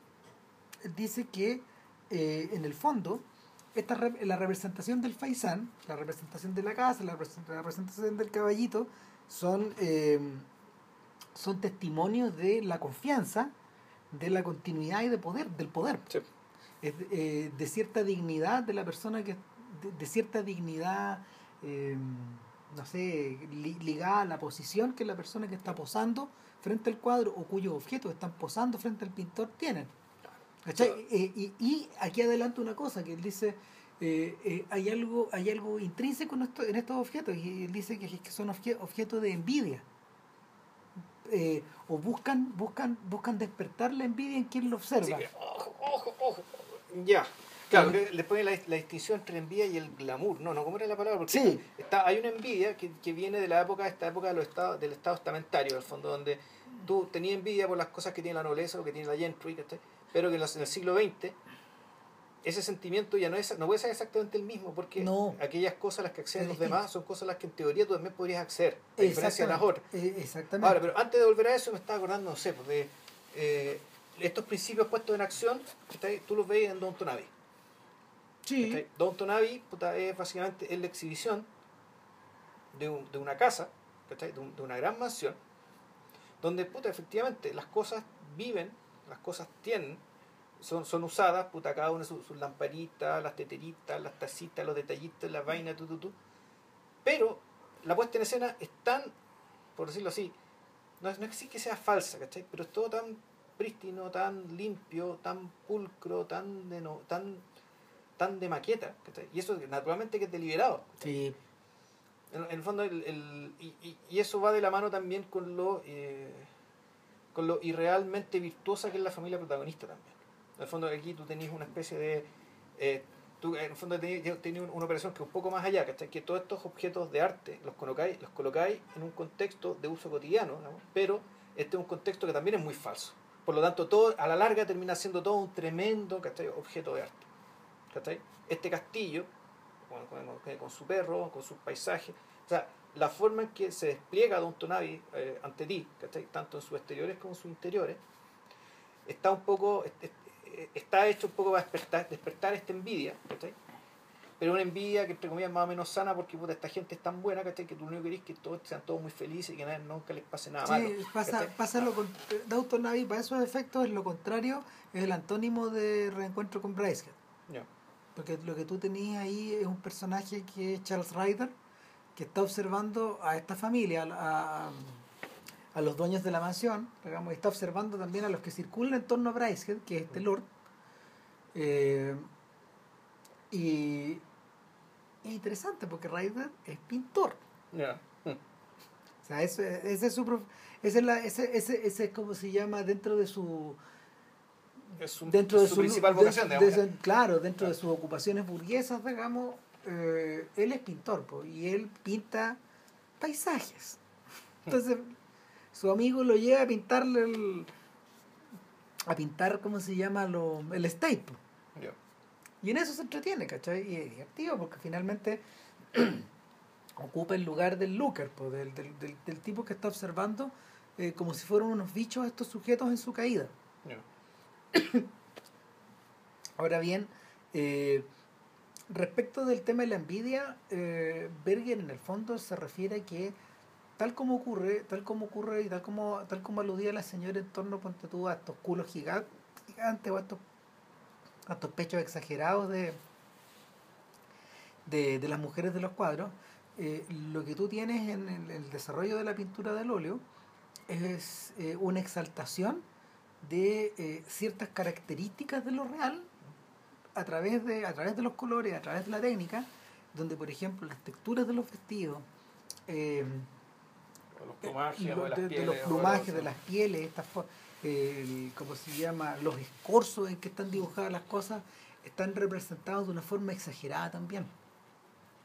él dice que eh, en el fondo esta la representación del faisán, la representación de la casa, la, represent- la representación del caballito, son eh, son testimonios de la confianza, de la continuidad y de poder, del poder. Sí. Es de, eh, de cierta dignidad de la persona que, de, de cierta dignidad, no sé, li- ligada a la posición que la persona que está posando frente al cuadro o cuyos objetos están posando frente al pintor tienen. Eh, y, y aquí adelanta una cosa que él dice, eh, eh, hay algo hay algo intrínseco en, esto- en estos objetos y él dice que, que son obje- objetos de envidia. O buscan buscan buscan despertar la envidia en quien lo observa. Ojo, ojo, ojo. Ya. Claro, que le pone la, la distinción entre la envidia y el glamour. No, no, ¿cómo era la palabra? Porque Sí. está, hay una envidia que, que viene de la época, esta época de los estados, del estado estamentario, al fondo, donde tú tenías envidia por las cosas que tiene la nobleza o que tiene la gentry, pero que en, los- en el siglo XX ese sentimiento ya no es no puede ser exactamente el mismo, porque No. aquellas cosas a las que acceden los demás son cosas a las que en teoría tú también podrías acceder, a diferencia de las otras. Exactamente. Eh, exactamente. Ahora, pero antes de volver a eso, me estaba acordando, no sé, pues, de eh, estos principios puestos en acción, tú los veis en Downton Abbey. Sí. Downton Abbey es básicamente es la exhibición de, de una casa, de, de una gran mansión, donde puta, efectivamente las cosas viven, las cosas tienen, son, son usadas, puta, cada una sus, lamparitas, las teteritas, las tacitas, los detallitos, las vainas, tu, tu, tu. Pero la puesta en escena es tan, por decirlo así, no es, no es que sea falsa, ¿cachai? Pero es todo tan prístino, tan limpio, tan pulcro, tan de, no, tan, tan de maqueta, ¿cachai? Y eso naturalmente que es deliberado. Sí. En, en el fondo, el, el- y, y- y eso va de la mano también con lo, eh, con lo irrealmente virtuosa que es la familia protagonista también. En el fondo, aquí tú tenías una especie de. eh, tú, en el fondo, tenías, tenías una operación que es un poco más allá, ¿cachai? Que todos estos objetos de arte los colocáis, los colocáis en un contexto de uso cotidiano, pero este es un contexto que también es muy falso. Por lo tanto, todo a la larga termina siendo todo un tremendo ¿cachai? objeto de arte. ¿Cachai? Este castillo, con, con- con su perro, con sus paisajes, o sea, la forma en que se despliega Downton Abbey eh, ante ti, ¿cachai? tanto en sus exteriores como en sus interiores, está un poco, eh, está hecho un poco para despertar, despertar esta envidia, ¿cachai? pero una envidia que entre comillas más o menos sana porque puta, esta gente es tan buena, ¿cachai? que tú lo único que querés es que todos sean todos muy felices y que nunca les pase nada malo. Sí, pasa, ¿cachai? pasa lo con Abbey para esos efectos es lo contrario, es el antónimo de reencuentro con Brycehead. Ya. Porque lo que tú tenías ahí es un personaje que es Charles Ryder, que está observando a esta familia, a, a- a los dueños de la mansión, digamos, y está observando también a los que circulan en torno a Brycehead, que es este lord. Eh, Y es interesante porque Ryder es pintor. Ya. O sea, ese, ese es su prof- ese es la, ese, ese, ese es como se llama dentro de su Es un- dentro de su principal de- vocación, de digamos. claro, dentro de sus ocupaciones burguesas, digamos, eh, él es pintor, po, y él pinta paisajes. Entonces, su amigo lo lleva a pintarle el, a pintar, ¿cómo se llama? Lo, el state. Ya. Y en eso se entretiene, ¿cachai? Y es divertido porque finalmente (clears throat) ocupa el lugar del looker, po, del, del, del, del tipo que está observando eh, como si fueran unos bichos estos sujetos en su caída. Ahora bien, eh, respecto del tema de la envidia, eh, Berger en el fondo se refiere a que tal como ocurre, tal como ocurre y tal como, tal como aludía la señora en torno a estos culos giga- gigantes o a estos, a pechos exagerados de, de, de las mujeres de los cuadros, eh, lo que tú tienes en el, desarrollo de la pintura del óleo es una exaltación de eh, ciertas características de lo real a través de a través de los colores a través de la técnica donde por ejemplo las texturas de los vestidos eh, O los plumajes, lo- o de los plumajes de las pieles estas ¿cómo se llama? los escorzos en que están dibujadas las cosas están representados de una forma exagerada también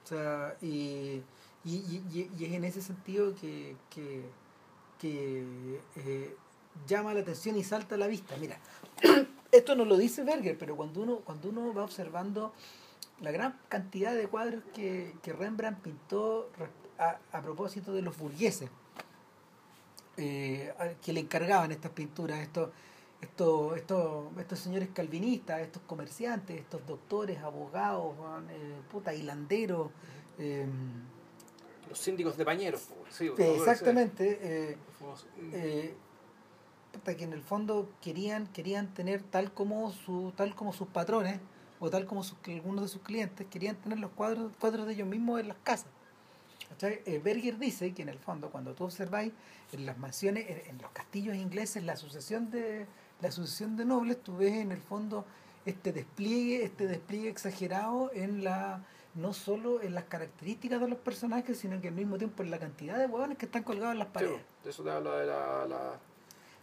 o sea y, y, y- y es en ese sentido que, que, que, eh, llama la atención y salta a la vista. Mira, (coughs) esto no lo dice Berger, pero cuando uno, cuando uno va observando la gran cantidad de cuadros que, que Rembrandt pintó a, a propósito de los burgueses, eh, a- que le encargaban estas pinturas, estos, estos, estos, estos señores calvinistas, estos comerciantes, estos doctores, abogados, eh, puta, hilanderos, eh, Los síndicos de pañeros. po, sí, exactamente, eh, eh, que en el fondo querían querían tener tal como su tal como sus patrones o tal como sus, algunos de sus clientes querían tener los cuadros cuadros de ellos mismos en las casas. Eh, Berger dice que en el fondo cuando tú observáis en las mansiones en, en los castillos ingleses la sucesión de la sucesión de nobles tú ves en el fondo este despliegue este despliegue exagerado en la no solo en las características de los personajes sino que al mismo tiempo en la cantidad de hueones que están colgados en las Sí, paredes de eso te habla de la. la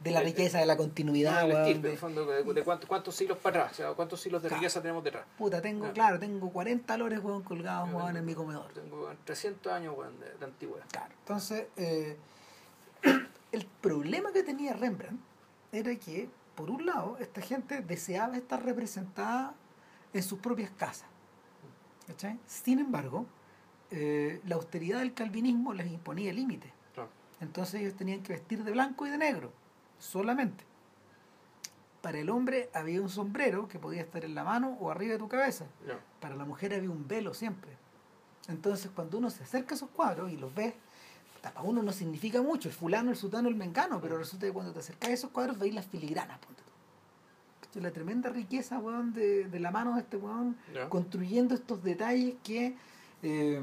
de la riqueza, de la continuidad, no, en de- el fondo, de, de cuántos, cuántos siglos para atrás, o sea, cuántos siglos de Claro. riqueza tenemos detrás. puta, tengo, claro, tengo 40 lores, weón, colgados, Yo weón, tengo- en mi comedor. Tengo 300 años weón, de, de antigüedad. Claro. Entonces, eh, (clears throat) el problema que tenía Rembrandt era que, por un lado, esta gente deseaba estar representada en sus propias casas. ¿cachai? Sin embargo, eh, la austeridad del calvinismo les imponía límites. Entonces ellos tenían que vestir de blanco y de negro, solamente. Para el hombre había un sombrero que podía estar en la mano o arriba de tu cabeza. Para la mujer había un velo siempre. Entonces cuando uno se acerca a esos cuadros y los ves, puta, para uno no significa mucho, el fulano, el sutano, el mengano, pero resulta que cuando te acercas a esos cuadros veis las filigranas, ponte tú. La tremenda riqueza, weón, de, de la mano de este weón, construyendo estos detalles que eh,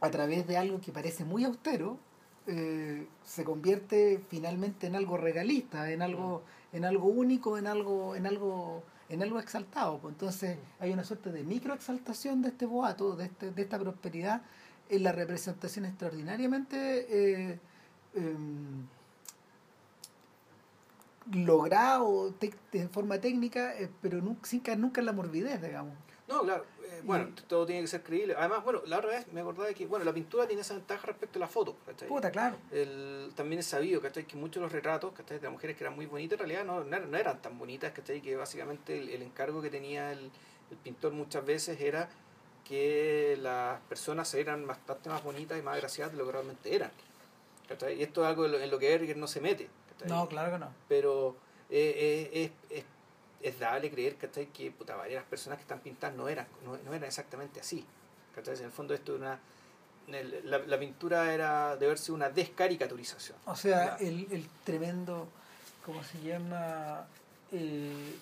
a través de algo que parece muy austero eh, se convierte finalmente en algo regalista, en algo, en algo único, en algo, en algo, en algo exaltado. Entonces hay una suerte de microexaltación de este boato, de este, de esta prosperidad, en la representación extraordinariamente eh, em, logrado en forma técnica, eh, pero nu- sin caer nunca en la morbidez, digamos. No, claro. eh, bueno, todo tiene que ser creíble. Además, bueno, la otra vez me acordaba de que, bueno, la pintura tiene esa ventaja respecto a la foto, ¿cachai? Puta, claro. El, también es sabido, ¿cachai? Que muchos de los retratos, ¿cachai? De las mujeres que eran muy bonitas, en realidad no, no eran, no eran tan bonitas, ¿cachai? Que básicamente el, el encargo que tenía el, el pintor muchas veces era que las personas eran bastante más bonitas y más agraciadas de lo que realmente eran. ¿cachai? Y esto es algo en lo, en lo que Berger no se mete. ¿cachai? No, claro que no. pero eh, eh, es, es, es dable creer ¿cachai? que puta, varias personas que están pintadas no eran, no, no eran exactamente así. ¿cachai? En el fondo esto es una... La, la pintura era de verse una descaricaturización. O sea, el, el tremendo, ¿cómo se llama? Eh,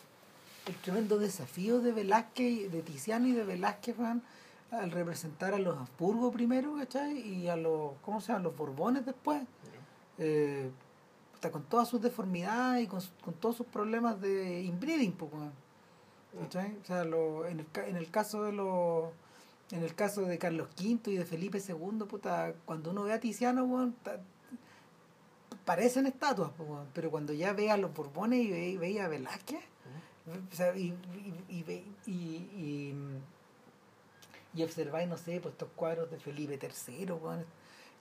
el tremendo desafío de Velázquez, de Tiziano y de Velázquez, weón, al representar a los Habsburgo primero, ¿cachai? Y a los, ¿cómo se llama? Los Borbones después. Eh, puta, con todas sus deformidades y con, con todos sus problemas de inbreeding, pues. ¿cachai? O sea, lo, en, el, en el caso de los en el caso de Carlos V y de Felipe II, puta, cuando uno ve a Tiziano, weón, parecen estatuas, weón, pero cuando ya ve a los Borbones y ve, ve a Velázquez, o sea, y, y, y, ve- y, y, y observáis, no sé, pues estos cuadros de Felipe III, weón,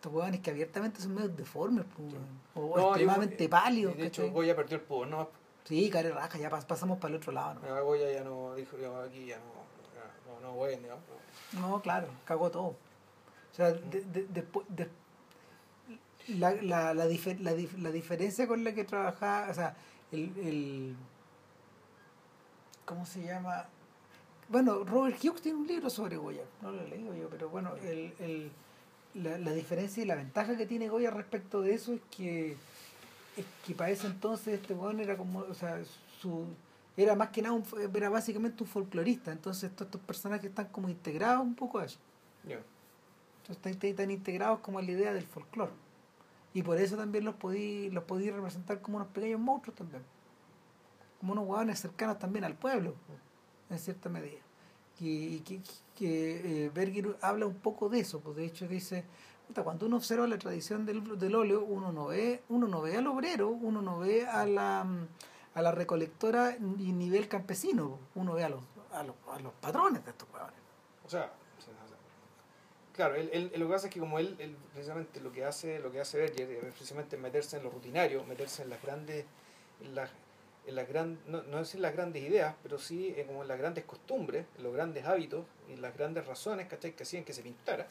estos weones que abiertamente son medio deformes, po, weón, o No, extremadamente yo- pálidos, y De hecho. Goya perdió el poder, ¿no? Sí, care raja, ya pas- pasamos para el otro lado, ¿no? Ya Goya ya no dijo, yo aquí ya no, ya no, no voy, ¿no? No, claro, cagó todo. O sea, de, de- de- la, la, la, dife- la, dif- la diferencia con la que trabajaba, o sea, el, el. ¿Cómo se llama? Bueno, Robert Hughes tiene un libro sobre Goya, no lo he leído yo, pero bueno, el, el, la, la diferencia y la ventaja que tiene Goya respecto de eso es que, es que para ese entonces este weón era como, o sea, su era más que nada, un, era básicamente un folclorista, entonces todos estos personajes están como integrados un poco a eso. Ya. Entonces están, están- están integrados como a la idea del folclore. Y por eso también los podí, los podí representar como unos pequeños monstruos también. Como unos hueones cercanos también al pueblo, en cierta medida. Y que, que eh, Berger habla un poco de eso, pues de hecho dice, cuando uno observa la tradición del, del óleo, uno no ve, uno no ve al obrero, uno no ve a la a la recolectora y nivel campesino, uno ve a los, a los, a los patrones de estos hueones. O sea, claro, él, él- lo que pasa es que como él, él precisamente lo que hace, lo que hace Berger es precisamente meterse en lo rutinario, meterse en las grandes, en las gran, no, no decir las grandes ideas, pero sí en como en las grandes costumbres, en los grandes hábitos y las grandes razones ¿cachai? que hacían que se pintara.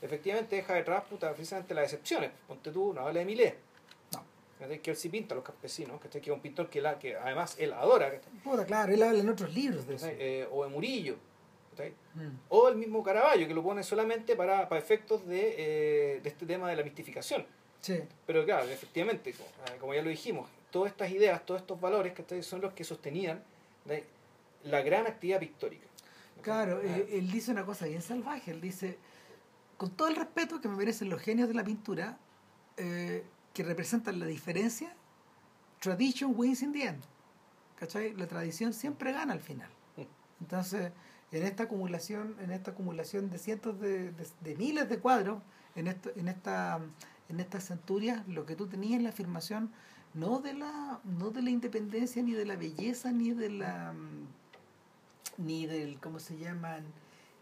Efectivamente deja detrás puta, precisamente las excepciones. Ponte tú, no habla de Millet. No. ¿cachai? Que él sí pinta a los campesinos, ¿cachai? que es un pintor que, la, que además él adora. Puta, claro, él habla en otros libros de eso. Eh, o de Murillo. Mm. O el mismo Caravaggio, que lo pone solamente para, para efectos de, eh, de este tema de la mistificación. Sí. Pero claro, efectivamente, como, eh, como ya lo dijimos, todas estas ideas, todos estos valores que son los que sostenían la gran actividad pictórica. Claro, eh, él dice una cosa bien salvaje, él dice, con todo el respeto que me merecen los genios de la pintura, eh, que representan la diferencia, tradition wins in the end. ¿Cachai? La tradición siempre gana al final. (laughs) Entonces, en esta acumulación, en esta acumulación de cientos de, de- de miles de cuadros, en esto, en esta, en estas centurias, lo que tú tenías es la afirmación no de la, no de la independencia, ni de la belleza, ni de la ni del, ¿cómo se llaman?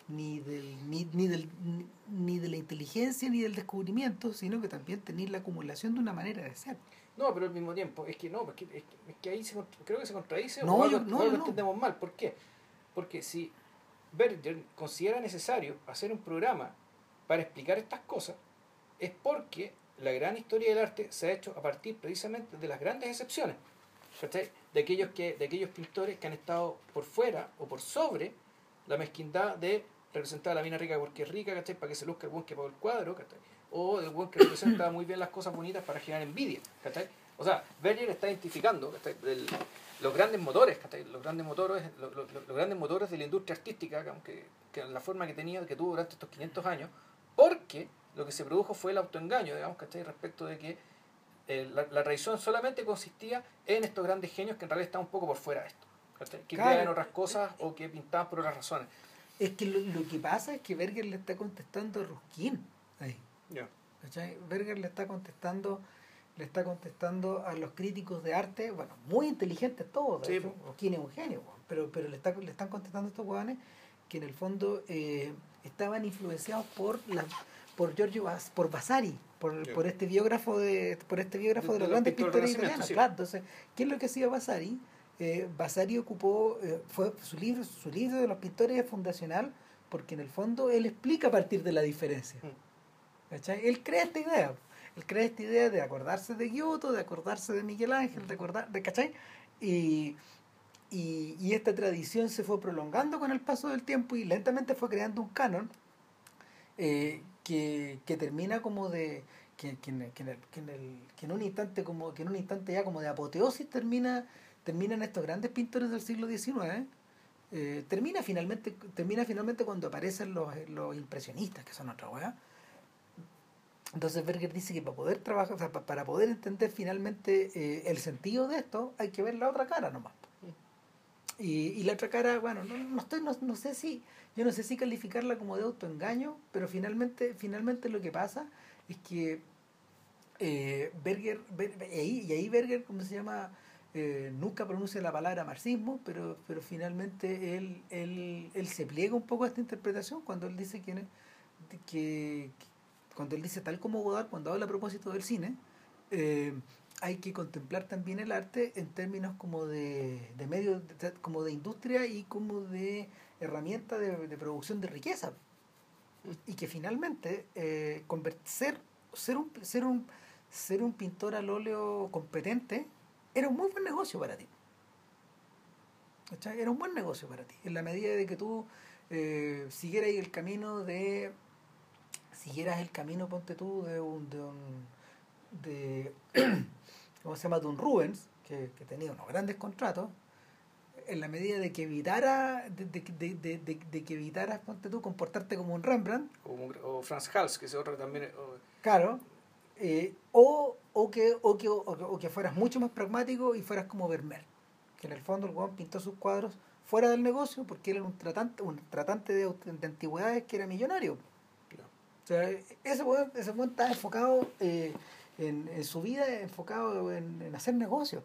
Ni del, ni, ni del ni, ni de la inteligencia ni del descubrimiento, sino que también tenéis la acumulación de una manera de ser. No, pero al mismo tiempo, es que no, es que, es que, es que ahí se, creo que se contradice No, o algo, yo- no, o algo no. entendemos mal. ¿Por qué? Porque si Berger considera necesario hacer un programa para explicar estas cosas, es porque la gran historia del arte se ha hecho a partir precisamente de las grandes excepciones. ¿cachai? De aquellos, que, de aquellos pintores que han estado por fuera o por sobre la mezquindad de representar a la mina rica porque es rica, ¿cachai? Para que se luzca el buen que pagó el cuadro, ¿cachai? O el buen que representa muy bien las cosas bonitas para generar envidia, ¿cachai? O sea, Berger está identificando. El- los grandes motores, ¿cachai? Los grandes motores, lo- lo- lo- los grandes motores de la industria artística, que, que la forma que tenía, que tuvo durante estos 500 años, porque lo que se produjo fue el autoengaño, digamos, ¿cachai? Respecto de que eh, la, la tradición solamente consistía en estos grandes genios que en realidad estaban un poco por fuera de esto, ¿cachai? Que Claro. creían otras cosas o que pintaban por otras razones. Es que lo, lo que pasa es que Berger le está contestando a Ruskin ahí. Ya. ¿cachai? Berger le está contestando le está contestando a los críticos de arte, bueno, muy inteligentes todos, Sí. Ruskin es un genio, pero, pero le, está, le están contestando a estos hueones que en el fondo eh, estaban influenciados por la por Giorgio Vas, por Vasari, por, por este biógrafo de por este biógrafo De- de, los grandes pintores italianos, sí. claro, entonces, ¿qué es lo que hacía Vasari? Eh, Vasari ocupó eh, fue su libro su libro de los pintores es fundacional porque en el fondo él explica a partir de la diferencia. Mm. ¿Cachai? Él crea esta idea. Él crea esta idea de acordarse de Giotto, de acordarse de Miguel Ángel, de acordar, de, ¿cachai? Y, y, y esta tradición se fue prolongando con el paso del tiempo y lentamente fue creando un canon eh, que, que termina como de que, que, en, que en el- que en el- que en un instante como que en un instante ya como de apoteosis termina terminan estos grandes pintores del siglo XIX eh, termina finalmente termina finalmente cuando aparecen los, los impresionistas que son otra weá. Entonces Berger dice que para poder trabajar o sea, pa- para poder entender finalmente eh, el sentido de esto hay que ver la otra cara nomás Y, y la otra cara, bueno, no, no estoy, no, no sé si, yo no sé si calificarla como de autoengaño, pero finalmente, finalmente lo que pasa es que eh, Berger, Ber- y ahí, Berger, ¿cómo se llama? Eh, nunca pronuncia la palabra marxismo, pero, pero finalmente él, él, él se pliega un poco a esta interpretación cuando él dice que, que, cuando él dice tal como Godard, cuando habla a propósito del cine, eh, hay que contemplar también el arte en términos como de, de medio, como de industria y como de herramienta de, producción de riqueza. Y que finalmente eh, ser, ser, un, ser, un, ser un pintor al óleo competente era un muy buen negocio para ti. Era un buen negocio para ti. En la medida de que tú eh, siguieras el camino de. Siguieras el camino, ponte tú, de un. De un de, (clears throat) ¿Cómo se llama? De un Rubens, que, que tenía unos grandes contratos. En la medida de que evitara. De, de, de, de, que evitaras, ponte tú, comportarte como un Rembrandt. O, o Franz Hals, que es otro también. o- Claro. eh, o, o, que, o, que, o, que- fueras mucho más pragmático y fueras como Vermeer. Que en el fondo el weón pintó sus cuadros fuera del negocio porque él era un tratante, un tratante de, antigüedades que era millonario. no. O sea, ese weón, ese estaba enfocado eh, en, en su vida, enfocado en, en hacer negocios.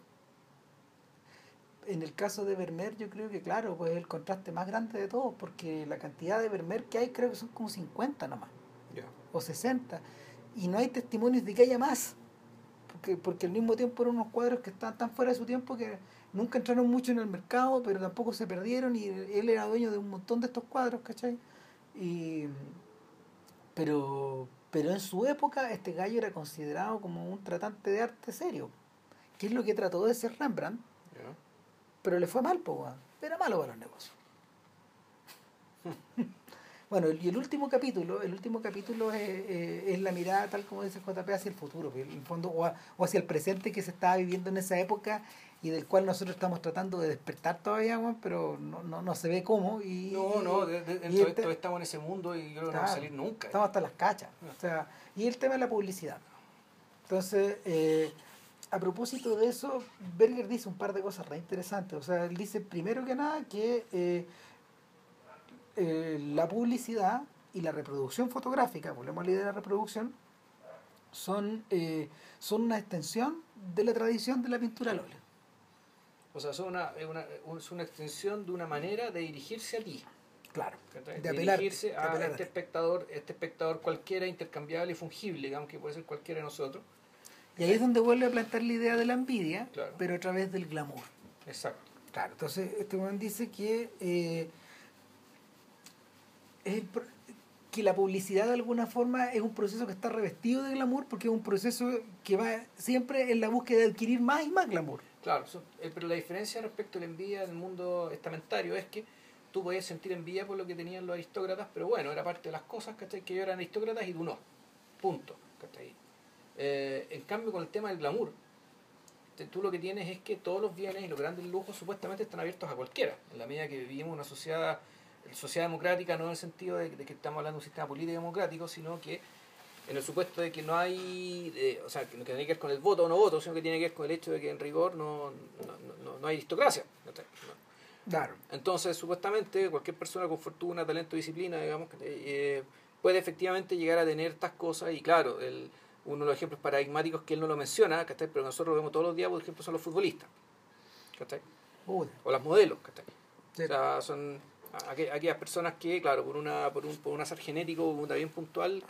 En el caso de Vermeer, yo creo que, claro, pues es el contraste más grande de todos, porque la cantidad de Vermeer que hay creo que son como 50 nomás Ya. o 60 y no hay testimonios de que haya más porque, porque al mismo tiempo eran unos cuadros que estaban tan fuera de su tiempo que nunca entraron mucho en el mercado pero tampoco se perdieron y él era dueño de un montón de estos cuadros ¿cachai? y pero pero en su época este gallo era considerado como un tratante de arte serio que es lo que trató de ser Rembrandt pero le fue mal, pues. Era malo para los negocios. (laughs) bueno, y el último capítulo, el último capítulo es, eh, es la mirada, tal como dice JP, hacia el futuro, en el fondo, o, a- o hacia el presente que se estaba viviendo en esa época y del cual nosotros estamos tratando de despertar todavía, weón, pero no, no, no se ve cómo. Y, No, no, de, de- y estamos en ese mundo y yo creo que no vamos a salir nunca. Estamos hasta las cachas. O sea, y el tema de la publicidad. Entonces, eh, a propósito de eso, Berger dice un par de cosas re interesantes. O sea, él dice primero que nada que eh, eh, la publicidad y la reproducción fotográfica, volvemos a la idea de la reproducción, son, son una extensión de la tradición de la pintura al óleo. O sea, son una, es una, es una extensión de una manera de dirigirse a ti. Claro. De apelar- dirigirse de a este espectador, este espectador cualquiera, intercambiable y fungible, digamos que puede ser cualquiera de nosotros. Y ahí es donde vuelve a plantar la idea de la envidia, Claro. pero a través del glamour. Exacto. Claro, entonces este man dice que, eh, es el pro- que la publicidad de alguna forma es un proceso que está revestido de glamour porque es un proceso que va siempre en la búsqueda de adquirir más y más glamour. Claro, so- eh, pero la diferencia respecto a la envidia en el mundo estamentario es que tú podías sentir envidia por lo que tenían los aristócratas, pero bueno, era parte de las cosas, ¿cachai? Que ellos eran aristócratas y tú no. Punto, ¿cachai? Eh, en cambio, con el tema del glamour, tú lo que tienes es que todos los bienes y los grandes lujos supuestamente están abiertos a cualquiera, en la medida que vivimos una sociedad, sociedad democrática, no en el sentido de, de que estamos hablando de un sistema político democrático, sino que en el supuesto de que no hay, eh, o sea, que no tiene que ver con el voto o no voto, sino que tiene que ver con el hecho de que en rigor no, no, no, no hay aristocracia. Claro. Entonces, supuestamente, cualquier persona con fortuna, talento, disciplina, digamos, que, eh, puede efectivamente llegar a tener estas cosas. Y claro, el, uno de los ejemplos paradigmáticos que él no lo menciona, ¿cachai? pero nosotros lo vemos todos los días, por ejemplo, son los futbolistas. ¿cachai? O las modelos. ¿cachai? Sí. O sea, son aqu- aquellas personas que, claro, por una por un, por un azar genético o bien puntual,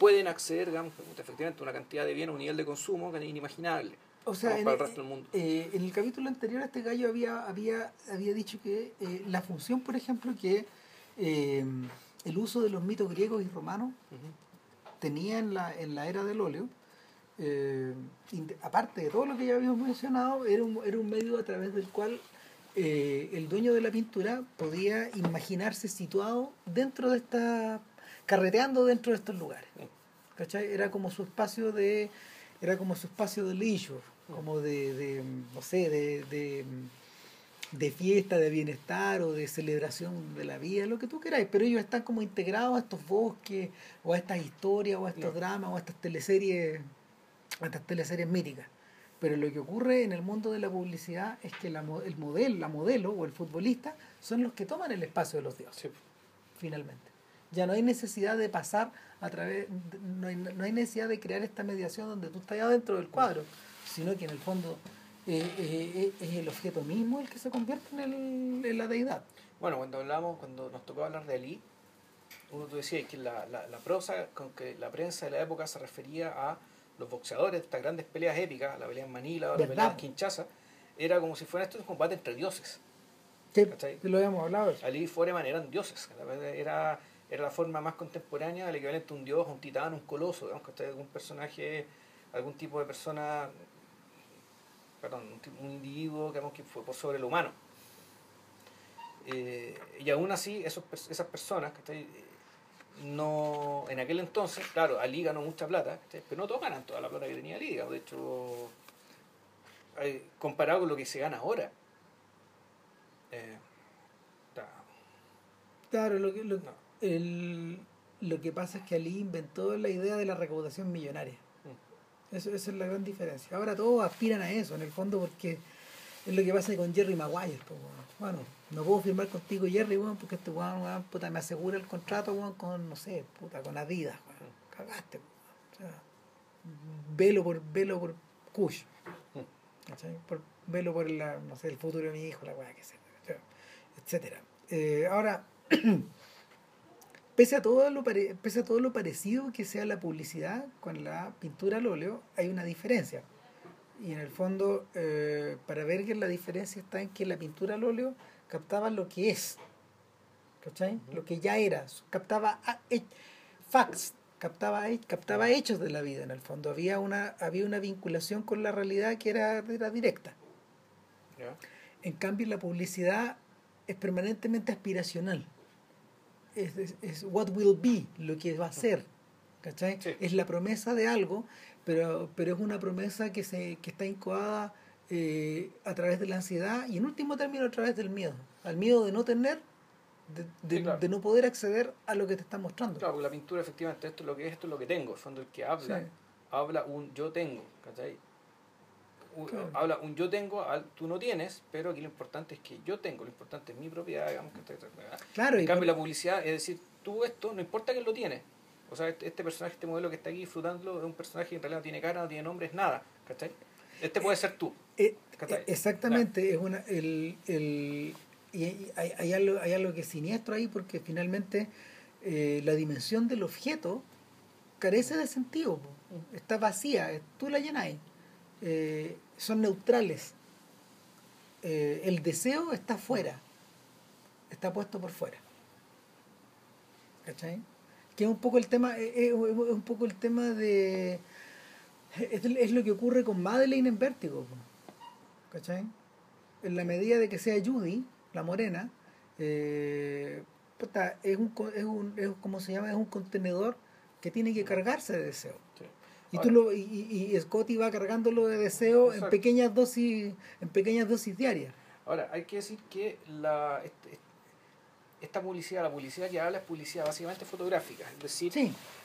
pueden acceder, digamos, efectivamente, a una cantidad de bienes, un nivel de consumo que es inimaginable O sea, en, para el resto del mundo. eh, en el capítulo anterior este gallo había, había, había dicho que eh, la función, por ejemplo, que eh, el uso de los mitos griegos y romanos tenía en la, en la era del óleo, aparte de todo lo que ya habíamos mencionado, era un, era un medio a través del cual el dueño de la pintura podía imaginarse situado dentro de esta, carreteando dentro de estos lugares. ¿Cachai? Era como su espacio de, era como su espacio de leisure, como de, de no sé, de, de, de fiesta, de bienestar o de celebración de la vida, lo que tú queráis, pero ellos están como integrados a estos bosques, o a estas historias, o a estos No. dramas, o a estas teleseries, a estas teleseries míticas. Pero lo que ocurre en el mundo de la publicidad es que la, el modelo, la modelo o el futbolista son los que toman el espacio de los dioses, finalmente. Ya no hay necesidad de pasar a través, no hay, no hay necesidad de crear esta mediación donde tú estás adentro del cuadro, sino que en el fondo eh, eh, es el objeto mismo el que se convierte en, el, en la deidad. Bueno, cuando hablamos, cuando nos tocó hablar de Ali, uno tú decías que la, la, la prosa con que la prensa de la época se refería a los boxeadores, estas grandes peleas épicas, la pelea en Manila o la pelea en Kinshasa, era como si fuera esto un combate entre dioses. Sí, lo habíamos hablado. Ali y Foreman eran dioses. Era, era la forma más contemporánea del equivalente a un dios, un titán, un coloso, digamos, que algún personaje, algún tipo de persona, perdón, un, individuo digamos, que fue por sobre lo humano. Eh, y aún así, esos, esas personas, que no en aquel entonces, claro, Ali ganó mucha plata, pero no todos ganan toda la plata que tenía Ali, de hecho, comparado con lo que se gana ahora. Eh, claro, lo que, lo, el, lo que pasa es que Ali inventó la idea de la recaudación millonaria. Mm. Eso, esa es la gran diferencia. Ahora todos aspiran a eso, en el fondo, porque es lo que pasa con Jerry Maguire. bueno, no puedo firmar contigo Jerry, bueno, porque este weón, puta, me asegura el contrato, bueno, con, no sé, puta, con Adidas, bueno, cagaste, o sea, velo por, velo por Kush, por, velo por la, no sé, el futuro de mi hijo, la weá que sea, etcétera. Eh, ahora, (clears throat) pese a, todo lo pese a todo lo parecido que sea la publicidad con la pintura al óleo, hay una diferencia y en el fondo, eh, para ver que la diferencia está en que la pintura al óleo captaba lo que es, ¿cachai? Lo que ya era, captaba facts, captaba, captaba hechos de la vida en el fondo. Había una, había una vinculación con la realidad que era, era directa. En cambio, la publicidad es permanentemente aspiracional. Es, es, what will be, lo que va a ser. ¿cachai? Es la promesa de algo pero, pero es una promesa que, se, que está incoada eh, a través de la ansiedad y en último término a través del miedo, al miedo de no tener, de, de, no poder acceder a lo que te está mostrando. Claro, porque la pintura efectivamente esto es lo que es, esto es lo que tengo, fondo el que habla, habla un yo tengo, ¿cachai? Habla un yo tengo, tú no tienes, pero aquí lo importante es que yo tengo, lo importante es mi propiedad, digamos que Claro, en cambio la publicidad es decir, tú esto, no importa que lo tienes, o sea, este, este, personaje, este modelo que está aquí disfrutando es un personaje que en realidad no tiene cara, no tiene nombre, es nada. ¿Cachai? Este puede ser tú. Eh, eh, exactamente, es una, el, el, y hay, hay, algo, hay algo que es siniestro ahí porque finalmente eh, la dimensión del objeto carece de sentido, está vacía, tú la llenas eh, son neutrales. el deseo está fuera, está puesto por fuera. ¿Cachai? que es un poco el tema, es, eh, eh, un poco el tema de es, lo que ocurre con Madeleine en Vértigo, ¿cachai? En la medida de que sea Judy, la morena, eh, es un, es un es, ¿cómo se llama? Es un contenedor que tiene que cargarse de deseo. Y, tú lo, y, y, Scotty va cargándolo de deseo en pequeñas dosis en pequeñas dosis diarias. Ahora, hay que decir que la, este, esta publicidad, la publicidad que habla es publicidad básicamente fotográfica, es decir,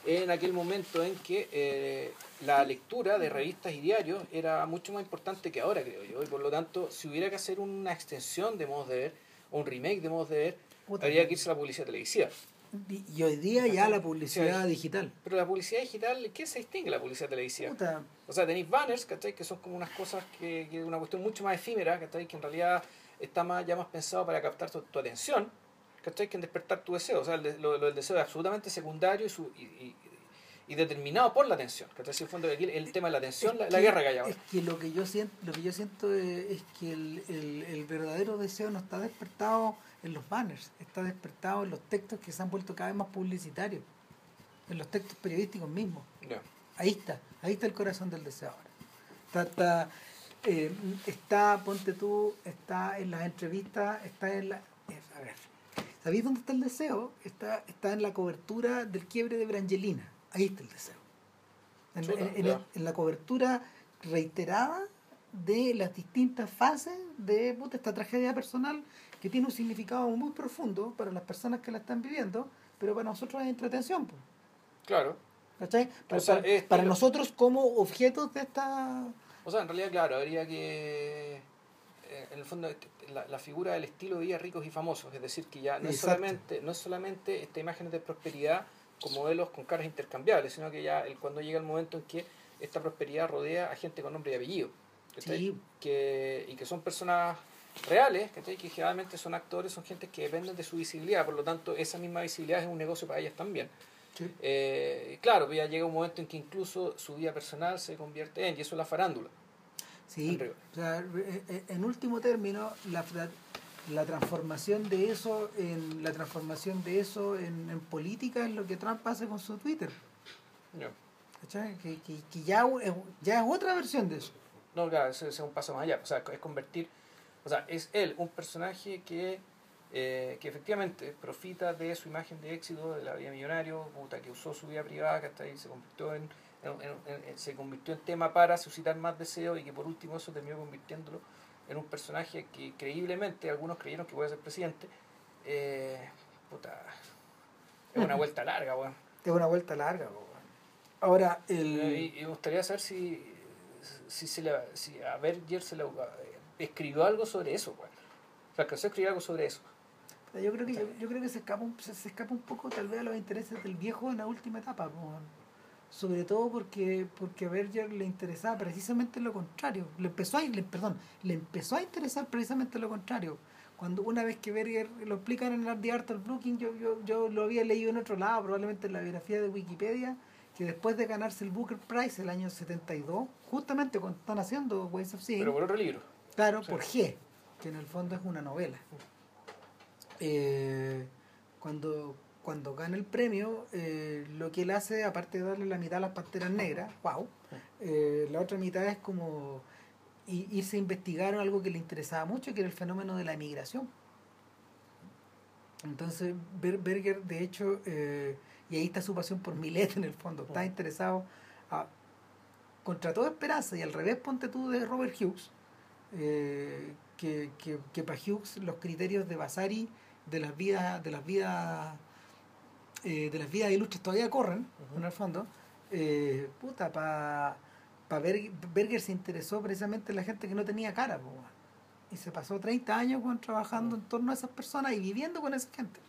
en aquel momento en que eh, la lectura de revistas y diarios era mucho más importante que ahora, creo yo, y por lo tanto, si hubiera que hacer una extensión de modos de ver, o un remake de modos de ver, habría que irse a la publicidad televisiva. Y hoy día ya la publicidad digital. Pero la publicidad digital, ¿qué se distingue la publicidad televisiva? O sea, tenéis banners, ¿cachai? Que son como unas cosas que, que una cuestión mucho más efímera, ¿cachai? Que en realidad está más, ya más pensado para captar tu atención ¿cachai? Que en despertar tu deseo. O sea, el lo, del deseo es absolutamente secundario y, su, y, y, determinado por la atención. ¿cachai? Si el fondo aquí el tema de la atención, la, guerra que hay ahora. Es que lo que yo siento, lo que yo siento es, que el, el, el, verdadero deseo no está despertado en los banners, está despertado en los textos que se han vuelto cada vez más publicitarios, en los textos periodísticos mismos. Ahí está, ahí está el corazón del deseo ahora. Está, está, eh, está, ponte tú, está en las entrevistas, está en la... Eh, a ver, ¿Sabéis dónde está el deseo? Está, está en la cobertura del quiebre de Brangelina. Ahí está el deseo. En, la cobertura reiterada de las distintas fases de esta tragedia personal que tiene un significado muy profundo para las personas que la están viviendo, pero para nosotros es entretención. Claro. ¿Cachai? Para, para, nosotros como objetos de esta O sea, en realidad, claro, habría que. eh, En el fondo, este- la, la figura del estilo de vida ricos y famosos, es decir, que ya no es, solamente, no es solamente esta imagen de prosperidad con modelos con caras intercambiables, sino que ya el, cuando llega el momento en que esta prosperidad rodea a gente con nombre y apellido. Sí. que, y que son personas reales, ¿cachai? que generalmente son actores, son gente que dependen de su visibilidad, por lo tanto esa misma visibilidad es un negocio para ellas también. Sí. Eh, claro, pues ya llega un momento en que incluso su vida personal se convierte en, y eso es la farándula. Sí, o sea, eh, eh, en último término, la, la transformación de eso en la transformación de eso en, en política es lo que Trump hace con su Twitter. No, ¿cachai? Que, que, que ya, es- ya es otra versión de eso. no claro, ese es un paso más allá, o sea, es convertir, o sea, es él, un personaje que, eh, que efectivamente profita de su imagen de éxito, de la vida millonario, puta, que usó su vida privada, que hasta ahí se convirtió en, en- en- se convirtió en tema para suscitar más deseo y que por último eso terminó convirtiéndolo en un personaje que creíblemente algunos creyeron que puede ser presidente. Eh, puta, es una (laughs) vuelta larga, weón. Es una vuelta larga. weón. Ahora, el... Y, y me gustaría saber si, si, se le, si a Berger se le escribió algo sobre eso, weón. O sea, alcanzó a escribir algo sobre eso. Yo creo que, yo, yo creo que se, escapa un, se, se escapa un poco tal vez a los intereses del viejo en la última etapa. weón. Sobre todo porque, porque a Berger le interesaba precisamente lo contrario. Le empezó a, le, perdón, le empezó a interesar precisamente lo contrario. Cuando una vez que Berger lo explican en el The Art of Looking, yo, yo, yo lo había leído en otro lado, probablemente en la biografía de Wikipedia, que después de ganarse el Booker Prize el año 72, justamente cuando están haciendo Ways of Seeing, Pero por otro libro. Claro, Sí. por G, que en el fondo es una novela. Eh, cuando, cuando gana el premio, eh, lo que él hace, aparte de darle la mitad a las panteras negras, wow, eh, la otra mitad es como irse a investigar algo que le interesaba mucho, que era el fenómeno de la emigración. Entonces, Ber- Berger, de hecho, eh, y ahí está su pasión por Milet en el fondo, está interesado a, contra toda esperanza, y al revés, ponte tú de Robert Hughes, eh, que, que, que para Hughes los criterios de Vasari de las vidas de las vidas eh, de las vidas ilustres todavía corren en el fondo. Eh, puta para pa Berger, Berger se interesó precisamente en la gente que no tenía cara po, y se pasó 30 años trabajando en torno a esas personas y viviendo con esa gente.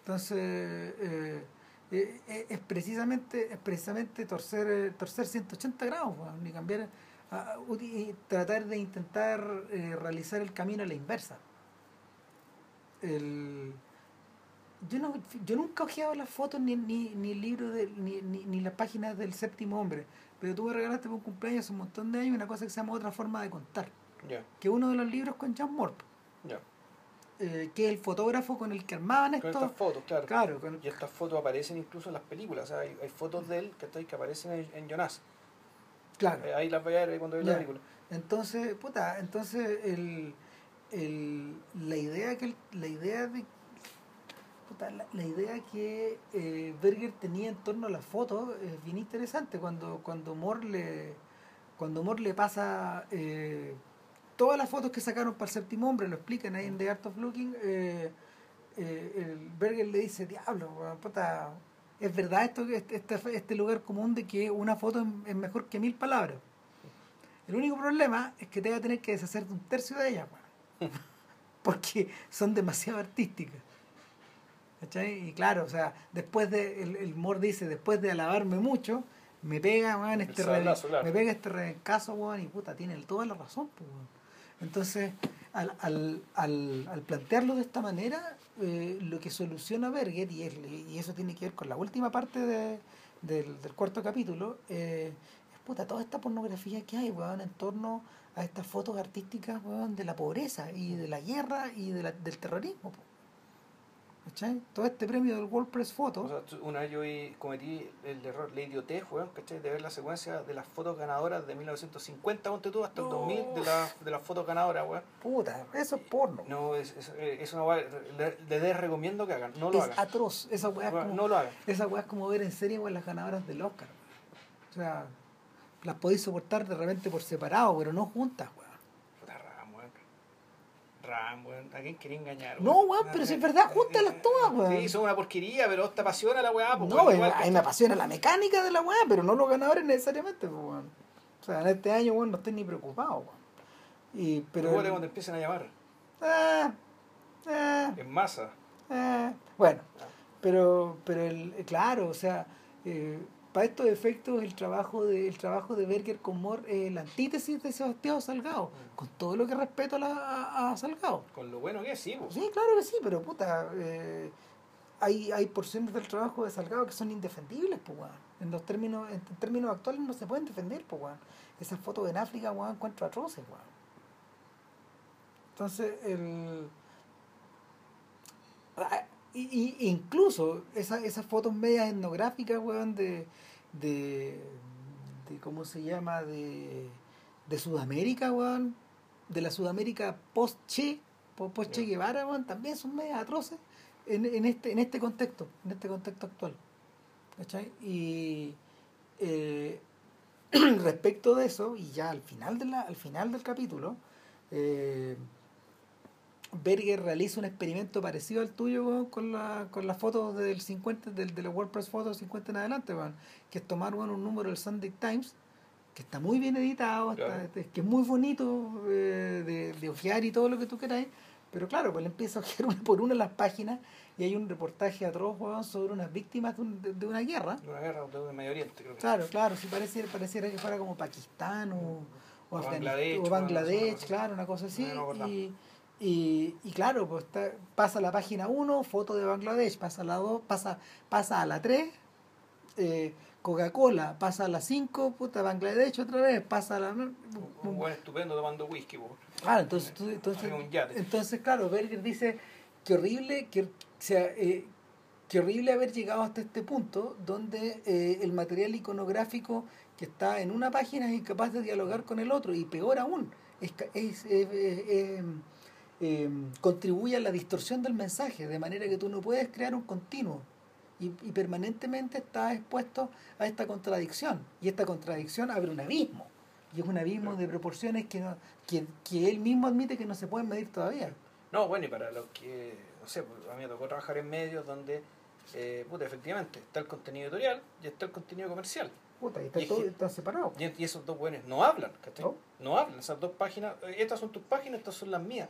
Entonces eh, es precisamente es precisamente torcer torcer 180 grados weón, y cambiar a- y tratar de intentar eh, realizar el camino a la inversa el, yo no yo nunca he ojeado las fotos ni, ni, ni el libro de, ni, ni, ni las páginas del séptimo hombre pero tú me regalaste por un cumpleaños hace un montón de años una cosa que se llama otra forma de contar Ya, que uno de los libros con John ya. eh, que es el fotógrafo con el que armaban Con esto estas fotos, claro. claro con- Y estas fotos aparecen incluso en las películas. O sea, hay, hay fotos de él que, que aparecen en, en Jonas. Claro Eh, ahí las voy a ver cuando vea la Ya. película. Entonces, puta, entonces el, el, la idea que la idea de puta, la, la idea que eh, Berger tenía en torno a las fotos es bien interesante cuando cuando Moore le cuando Moore le pasa eh, todas las fotos que sacaron para el séptimo hombre lo explican ahí en The Art of Looking eh, el Berger le dice diablo puta es verdad esto que este, este, este lugar común de que una foto es, mejor que mil palabras el único problema es que te vas a tener que deshacer de un tercio de ellas, weón. (laughs) Porque son demasiado artísticas. ¿Cachai? Y claro, o sea, después de, el, el Moore dice, después de alabarme mucho, me pega, weón, este, sablazo, claro. me pega este recaso, weón, y puta, tiene toda la razón, pues. Entonces, al, al, al, al plantearlo de esta manera, eh, lo que soluciona Berger, y, es- y eso tiene que ver con la última parte de- del, cuarto capítulo, eh, es puta, toda esta pornografía que hay, weón, en torno a estas fotos artísticas, weón, de la pobreza y de la guerra y del terrorismo, po. ¿Cachai? Todo este premio del WordPress Photo, O sea, tú- una vez yo cometí el error, la idiotez, weón, ¿cachai? De ver la secuencia de las fotos ganadoras de 1950, ponte tú, hasta el No. 2000 de, la, de las fotos ganadoras, weón. puta, eso es porno. No, es, es, es una weá, le, le les recomiendo que hagan, no lo es hagan. atroz, esa weá como, No lo hagan. esa weá es como ver en serie weón, las ganadoras del Oscar. weón. O sea, las podéis soportar de repente por separado, pero no juntas, weón. Puta Ram, weón. Ram, weón. ¿A quién quería engañar? No, weón, pero si es verdad, júntalas todas, weón. Sí, son una porquería, pero te apasiona la weá. pues, No, weón, weón, igual, a mí me apasiona la mecánica de la weá, pero no los ganadores necesariamente, pues, weón. O sea, en este año, bueno, no estoy ni preocupado, weón. Y, pero cuando empiezan a llamar. Ah, ah, En masa. ah. bueno, pero, pero el, claro, o sea, eh, para estos efectos el trabajo de, el trabajo de Berger con Moore es la antítesis de Sebastián Salgado, con todo lo que respeto a, la, a, a Salgado. Con lo bueno que es, sí, pues. Sí, claro que sí, pero puta, eh, hay, hay porciones del trabajo de Salgado que son indefendibles, pues, weón. En los términos, en términos actuales no se pueden defender, pues, weón. Esas fotos en África, weón, encuentro atroces, weón. Entonces, el... Y, y- incluso esa, esas fotos medias etnográficas, weón, de, de, de ¿cómo se llama? De, de Sudamérica, weón, de la Sudamérica post-Che, po- post-Che. Guevara, weón, también son medias atroces en, en, este, en este contexto, en este contexto actual. ¿Cachai? Y eh, (clears throat) respecto de eso, y ya al final, de la, al final del capítulo, eh, Berger realiza un experimento parecido al tuyo weón, con, la, con las fotos del 50, del, de la WordPress Photos 50 en adelante, weón, que es tomar weón, un número del Sunday Times, que está muy bien editado, Claro. que es muy bonito eh, de, de ojear y todo lo que tú queráis, pero claro, pues le empieza a ojear (laughs) una por una las páginas y hay un reportaje atroz weón, sobre unas víctimas de, un- de- de una guerra. De una guerra de Medio Oriente, creo que. Claro, claro, si pareciera, pareciera que fuera como Pakistán o, o, O Bangladesh, o Bangladesh, claro, una cosa así. No, no acordamos. y, y, y claro, pues está- pasa la página 1, foto de Bangladesh, pasa a la 2, pasa, pasa a la 3, eh, Coca-Cola, pasa a la 5, puta, Bangladesh otra vez, pasa a la... Un, un buen estupendo tomando whisky, pues. Claro, entonces, tú- entonces, entonces, claro, Berger dice que horrible, que, o sea, eh, que horrible haber llegado hasta este punto donde eh, el material iconográfico que está en una página es incapaz de dialogar con el otro y peor aún, es, es, eh, contribuye a la distorsión del mensaje, de manera que tú no puedes crear un continuo y, y permanentemente estás expuesto a esta contradicción y esta contradicción abre un abismo y es un abismo de proporciones que, no, que, que él mismo admite que no se pueden medir todavía. No, bueno, y para los que, no sé, pues, a mí me tocó trabajar en medios donde, eh, puta, efectivamente, está el contenido editorial y está el contenido comercial. Puta, y está Y todo está separado. Y, y esos dos buenos no hablan, ¿cachai? No. No hablan, esas dos páginas, eh, estas son tus páginas, estas son las mías.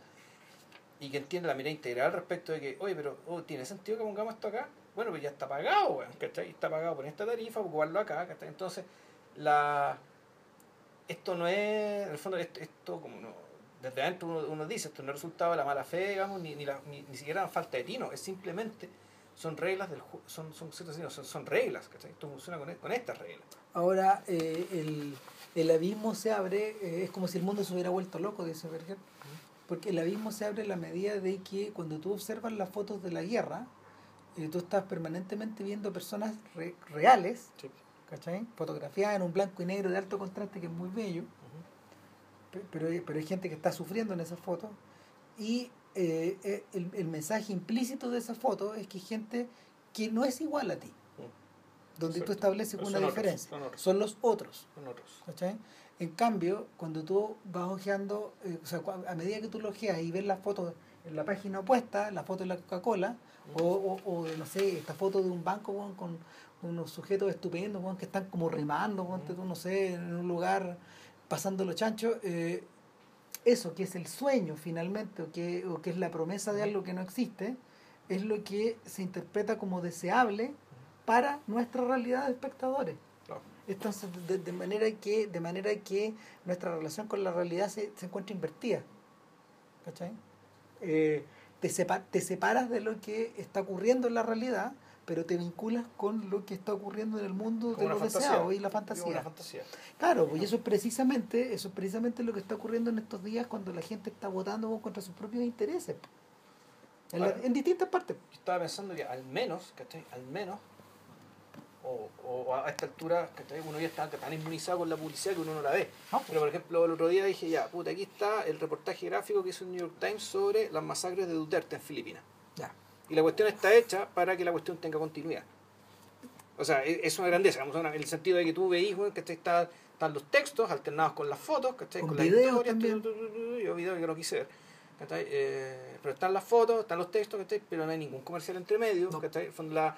Y que entiende la mirada integral respecto de que, oye, pero oh, ¿tiene sentido que pongamos esto acá? Bueno, pues ya está pagado, weón, ¿cachai? Está pagado por esta tarifa, ocuparlo acá, ¿cachai? Entonces, la esto no es, en el fondo, esto, esto como no, desde adentro uno, uno dice, esto no es resultado de la mala fe, digamos, ni, ni, la- ni, ni siquiera la falta de tino, es simplemente, son reglas del son, son, son, son reglas, ¿cachai? Esto funciona con, con estas reglas. Ahora eh, el, el abismo se abre, eh, es como si el mundo se hubiera vuelto loco, dice Berger, porque el abismo se abre en la medida de que cuando tú observas las fotos de la guerra, eh, tú estás permanentemente viendo personas re- reales, ¿cachai? Fotografiadas en un blanco y negro de alto contraste que es muy bello, pe- pero, hay- pero hay gente que está sufriendo en esas fotos y eh, eh, el, el mensaje implícito de esa foto es que hay gente que no es igual a ti, donde tú Cierto. estableces Pero una otros, diferencia. son otros. Son los otros. Son otros. En cambio, cuando tú vas ojeando, eh, o sea, a medida que tú lo ojeas y ves las fotos en la página opuesta, la foto de la Coca-Cola, o, o, o no sé, esta foto de un banco con unos sujetos estupendos que están como remando, tú, no sé, en un lugar pasando los chanchos, eh, eso que es el sueño finalmente, o que, o que es la promesa de algo que no existe, es lo que se interpreta como deseable para nuestra realidad de espectadores. Entonces, de, de manera que, de manera que nuestra relación con la realidad se, se encuentra invertida. ¿Cachai? Eh, te, sepa- te separas de lo que está ocurriendo en la realidad, pero te vinculas con lo que está ocurriendo en el mundo Como de lo fantasía. deseado y la fantasía. Una fantasía. Claro, pues y eso es precisamente, eso es precisamente lo que está ocurriendo en estos días cuando la gente está votando contra sus propios intereses. En, la- en distintas partes. Yo estaba pensando que al menos, ¿cachai? Al menos, o, o a esta altura, ¿cachai? Uno ya está tan inmunizado con la publicidad que uno no la ve. No. Pero por ejemplo, el otro día dije, ya, puta, aquí está el reportaje gráfico que hizo el New York Times sobre las masacres de Duterte en Filipinas. Ya. Y la cuestión está hecha para que la cuestión tenga continuidad. O sea, e- es una grandeza, en el sentido de que tú veís, güey, que está, están los textos alternados con las fotos, ¿cachai? Con las videos tu, tu, yo videos que no quise ver. Eh, pero están las fotos, están los textos, ¿cachai? pero no hay ningún comercial entre medio. No. ¿cachai? Son la,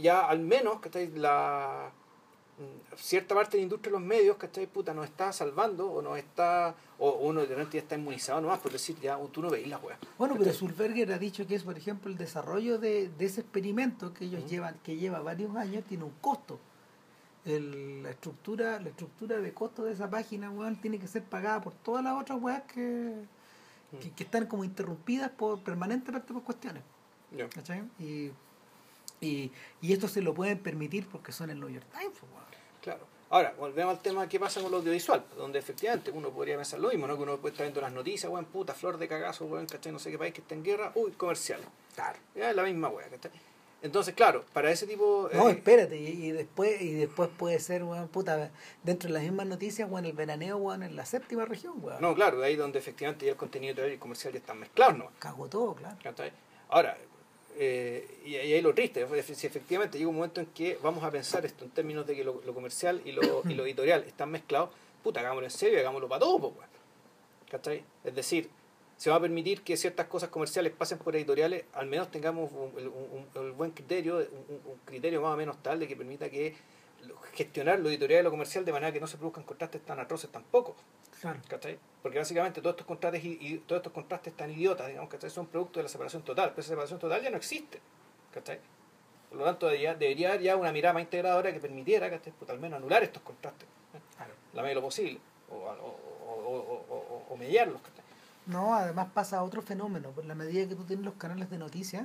ya al menos ¿cachai? La, mm, cierta parte de la industria de los medios, ¿cachai? Puta, nos está salvando o nos está, o uno de repente ya está inmunizado nomás por decir, ya, tú no veis la weá. Bueno, pero Sulberger ha dicho que es, por ejemplo, el desarrollo de, de ese experimento que ellos llevan, que lleva varios años, tiene un costo. El- la estructura la estructura de costo de esa página, weón, tiene que ser pagada por todas las otras weas que, que, que están como interrumpidas por permanentemente por cuestiones. Ya. ¿cachai? Y, y, y esto se lo pueden permitir porque son el New York Times, weón. Claro. Ahora, volvemos al tema de qué pasa con lo audiovisual, donde efectivamente uno podría pensar lo mismo, ¿no? Que uno puede estar viendo las noticias, weón, puta, flor de cagazo, weón, ¿cachai? No sé qué país que está en guerra, uy, comercial. Claro. Ya es la misma weá, ¿cachai? Entonces, claro, para ese tipo... No, eh, espérate, y, y después y después puede ser, weón, puta, dentro de las mismas noticias, weón, el veraneo, weón, en la séptima región, weón. no, claro, ahí donde efectivamente ya el contenido y comercial ya están mezclados, ¿no? Cago todo, claro. ¿Cachai? Ahora, eh, y, ahí lo triste, si efectivamente llega un momento en que vamos a pensar esto en términos de que lo, lo comercial y lo, y lo editorial están mezclados, puta, hagámoslo en serio y hagámoslo para todos, pues. ¿Cachai? Es decir, se va a permitir que ciertas cosas comerciales pasen por editoriales, al menos tengamos un, un- un- un buen criterio, un, criterio más o menos tal de que permita que gestionar lo editorial y lo comercial de manera que no se produzcan contrastes tan atroces tampoco. Claro. ¿cachai? Porque básicamente todos estos contrastes y, y todos estos contrastes tan idiotas, digamos, ¿cachai? son producto de la separación total, pero esa separación total ya no existe, ¿cachai? Por lo tanto, debería, debería haber ya una mirada más integradora que permitiera, ¿cachai? Pues, al menos anular estos contrastes, ¿eh? Claro. la medida de lo posible, o, o, o, o, o- o- o mediarlos, ¿cachai? No, además pasa otro fenómeno. Por la medida que tú tienes los canales de noticias,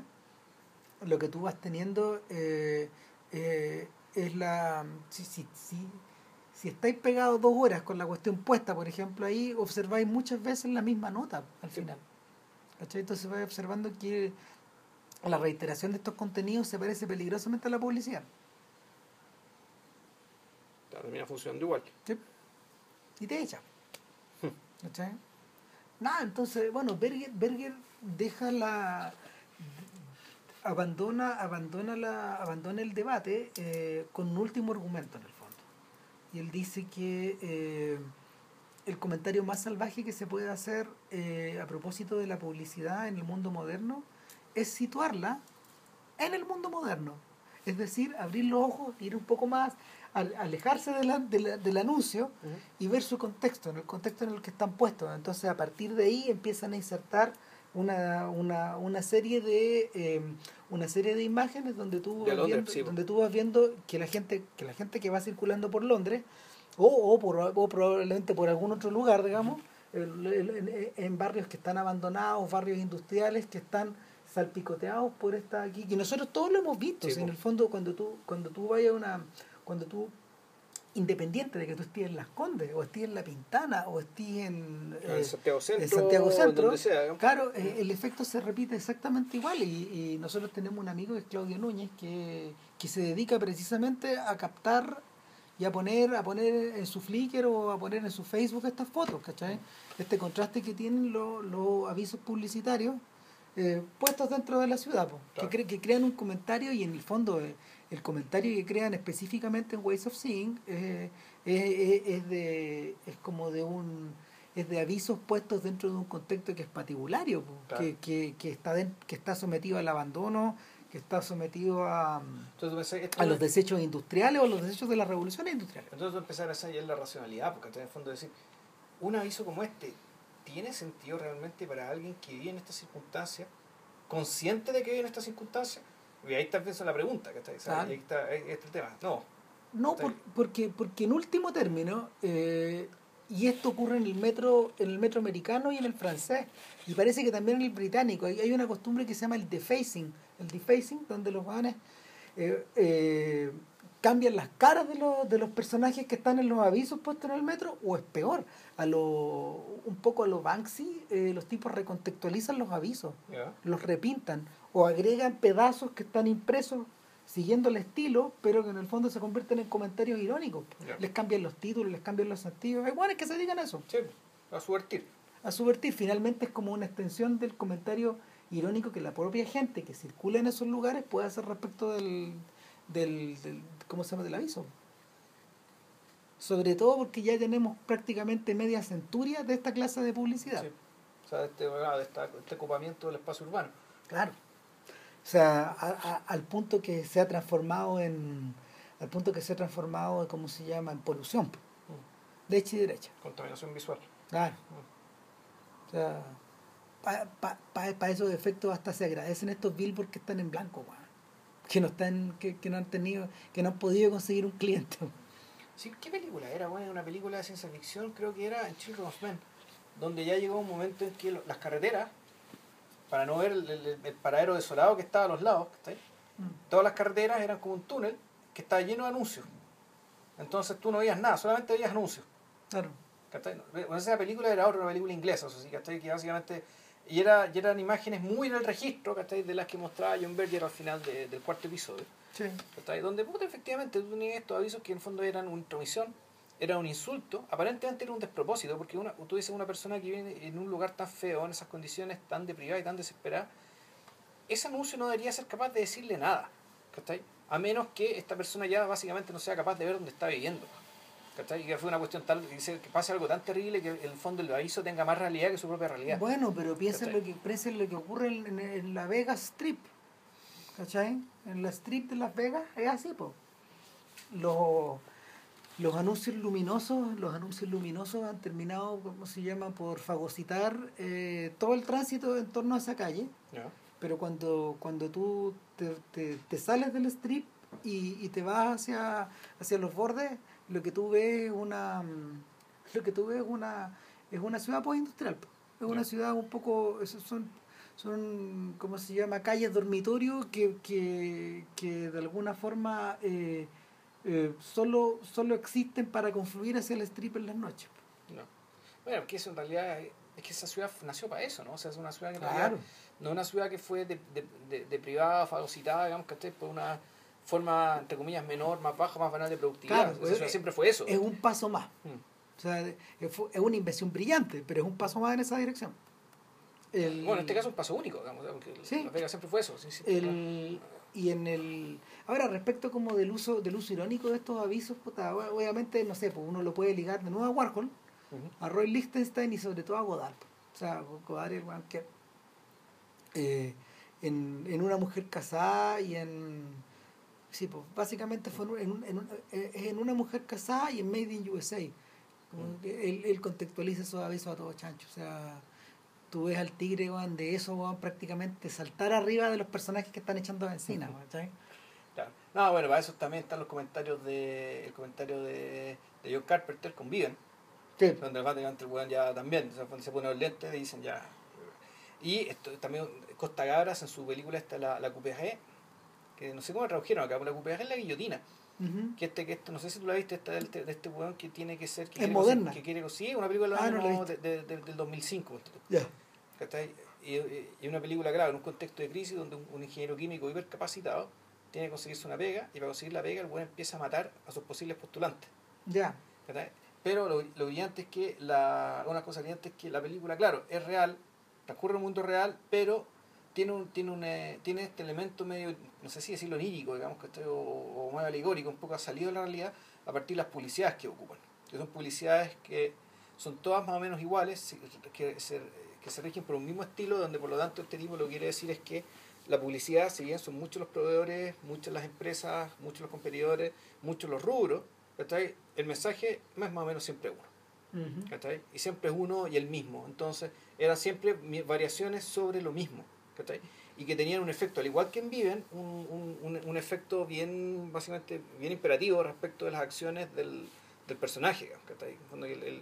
lo que tú vas teniendo eh, eh, es la. Si, si, si, si estáis pegados dos horas con la cuestión puesta, por ejemplo, ahí observáis muchas veces la misma nota al final. ¿Cachai? Entonces vais observando que la reiteración de estos contenidos se parece peligrosamente a la publicidad. Termina funcionando igual. ¿sí? Y te echa. (laughs) ¿Cachai? Nada, entonces, bueno, Berger, Berger deja la. Abandona, abandona la, abandona el debate eh, con un último argumento en el fondo. Y él dice que eh, el comentario más salvaje que se puede hacer eh, a propósito de la publicidad en el mundo moderno es situarla en el mundo moderno. Es decir, abrir los ojos, ir un poco más, al- alejarse de la- de la- del anuncio y ver su contexto, en el contexto en el que están puestos. Entonces, a partir de ahí empiezan a insertar una, una, una serie de eh, una serie de imágenes donde tú vas Londres, viendo, sí. donde tú vas viendo que la gente que la gente que va circulando por Londres o, o, por, o probablemente por algún otro lugar, digamos, el- el- en, en barrios que están abandonados, barrios industriales que están salpicoteados por esta aquí, que nosotros todos lo hemos visto, Sí, en el fondo cuando tú cuando tú vayas a una cuando tú independiente de que tú estés en Las Condes o estés en La Pintana o estés en, eh, Santiago Centro, en Santiago en Centro, donde sea, claro, eh, el efecto se repite exactamente igual y, y nosotros tenemos un amigo que es Claudio Núñez que, que se dedica precisamente a captar y a poner a poner en su Flickr o a poner en su Facebook estas fotos, ¿cachai? Este contraste que tienen los, los avisos publicitarios eh, puestos dentro de la ciudad, po, Claro. que, cre- que crean un comentario y en el fondo eh, el comentario que crean específicamente en Ways of Seeing eh, es, es- de es como de un es de avisos puestos dentro de un contexto que es patibulario, Claro. que, que, que está den- que está sometido al abandono, que está sometido a, Entonces, esto a los desechos industriales o a los desechos de las revoluciones industriales. Entonces empezar a hacer ya la racionalidad, porque en el fondo decir, un aviso como este, ¿tiene sentido realmente para alguien que vive en estas circunstancias, consciente de que vive en estas circunstancias? Y ahí está empieza la pregunta, ¿cachai? Claro. ahí está, ahí está el tema. No, No, por- porque, porque en último término, eh, y esto ocurre en el metro, en el metro americano y en el francés, y parece que también en el británico, hay, hay una costumbre que se llama el defacing, el defacing, donde los vanes eh, eh, cambian las caras de los, de los personajes que están en los avisos puestos en el metro, o es peor, a lo, un poco a lo Banksy, eh, los tipos recontextualizan los avisos los repintan o agregan pedazos que están impresos siguiendo el estilo, pero que en el fondo se convierten en comentarios irónicos. Les cambian los títulos, les cambian los sentidos. Hay buenos que se dedican a eso, Sí, a subvertir. a subvertir. Finalmente es como una extensión del comentario irónico que la propia gente que circula en esos lugares puede hacer respecto del, del, del ¿cómo se llama? del aviso. Sobre todo porque ya tenemos prácticamente media centuria de esta clase de publicidad. Sí. O sea, de este, este ocupamiento del espacio urbano. Claro. O sea, a- a- al punto que se ha transformado en al punto que se ha transformado, ¿cómo se llama?, en polución, po. de hecha y derecha. Contaminación visual. Claro. O sea, para pa, pa, pa esos efectos hasta se agradecen estos billboards que están en blanco, weón. Que no están, que, que no han tenido, que no han podido conseguir un cliente. Sí, ¿qué película era? Bueno, una película de ciencia ficción, creo que era en Children of Men, donde ya llegó un momento en que lo- las carreteras, para no ver el, el- el paradero desolado que estaba a los lados, ¿cachai? todas las carreteras eran como un túnel que estaba lleno de anuncios. Entonces tú no veías nada, solamente veías anuncios. Claro. esa película era otra, una película inglesa, eso sí. Que básicamente... Y, era, y eran imágenes muy en el registro, ¿cachai? De las que mostraba John Berger al final de- del cuarto episodio. Sí. ¿cachai? Donde, puta, efectivamente, tú tenías estos avisos que en fondo eran una intromisión, era un insulto, aparentemente era un despropósito, porque una, tú dices una persona que vive en un lugar tan feo, en esas condiciones tan deprivadas y tan desesperadas, ese anuncio no debería ser capaz de decirle nada, ¿cachai? A menos que esta persona ya básicamente no sea capaz de ver dónde está viviendo. ¿Cachai? Y que fue una cuestión tal, dice, que pase algo tan terrible que el fondo el aviso tenga más realidad que su propia realidad. Bueno, pero piensa en ¿Cachai? lo que, lo que ocurre en, en- la Vegas Strip. ¿Cachai? En la Strip de Las Vegas es así, po. Los, los anuncios luminosos, los anuncios luminosos han terminado, ¿cómo se llama?, por fagocitar eh, todo el tránsito en torno a esa calle. ¿Ya? Pero cuando, cuando tú te, te- te sales del strip y, y te vas hacia, hacia los bordes, lo que tú ves es una mm, lo que tú ves es una es una ciudad postindustrial. po. Es una ciudad un poco son son ¿cómo se llama? calles dormitorio que, que, que de alguna forma eh, eh, solo, solo existen para confluir hacia el strip en las noches. No. Bueno, porque eso en realidad es que esa ciudad nació para eso, ¿no? O sea, es una ciudad que en Claro. realidad no es una ciudad que fue de, de, de, de privada, fagocitada, digamos, que por una forma, entre comillas, menor, más baja, más banal de productividad. Claro, Esa pues, eh, siempre fue eso. Es un paso más. Mm. O sea, es es una inversión brillante, pero es un paso más en esa dirección. El- Bueno, en este caso es un paso único, digamos, porque Sí. Las Vegas siempre fue eso. sí, sí, el y en el ahora respecto como del uso del uso irónico de estos avisos puta, obviamente no sé pues uno lo puede ligar de nuevo a Warhol a Roy Lichtenstein y sobre todo a Godard o sea Godard es que eh, en, en una mujer casada y en sí pues básicamente fue en, un- en, un- eh, en una mujer casada y en Made in USA Como Mm. él, él contextualiza esos avisos a todo chancho o sea tú ves al tigre weón, de eso weón, prácticamente saltar arriba de los personajes que están echando weón, ¿cachai? Claro. No, bueno, para eso también están los comentarios de el comentario de, de John Carpenter con Viven, Sí. donde básicamente el weón ya también se pone, se pone los lentes y dicen ya. Y esto también Costa Gabras en su película está la, la QPG, que no sé cómo la tradujeron acá, pero la QPG es la guillotina. Que este, que esto, no sé si tú la viste, esta del- de este weón que tiene que ser. Que Es quiere moderna. Que quiere, sí, una película Ah, del no de- de- de- del 2005. ponte tú. Ya. ¿cachai? Y, y- una película, claro, en un contexto de crisis donde un, un ingeniero químico hipercapacitado tiene que conseguirse una pega y para conseguir la pega el buen empieza a matar a sus posibles postulantes. Ya. ¿cachai? Pero lo, lo brillante es que, la, una cosa brillante es que la película, claro, es real, transcurre en un mundo real, pero tiene un, tiene un, eh, tiene este elemento medio, no sé si decirlo onírico, digamos, que o, o más alegórico, un poco ha salido de la realidad a partir de las publicidades que ocupan. Que son publicidades que son todas más o menos iguales, que se, que se rigen por un mismo estilo, donde por lo tanto este tipo lo que quiere decir es que la publicidad, si bien son muchos los proveedores, muchas las empresas, muchos los competidores, muchos los rubros, ¿cachai? el mensaje es más o menos siempre uno. Y siempre es uno y el mismo. Entonces, eran siempre variaciones sobre lo mismo, ¿cachai? Y que tenían un efecto, al igual que en Viven, un, un, un, un efecto bien, básicamente, bien imperativo respecto de las acciones del, del personaje, ¿cachai? El- el-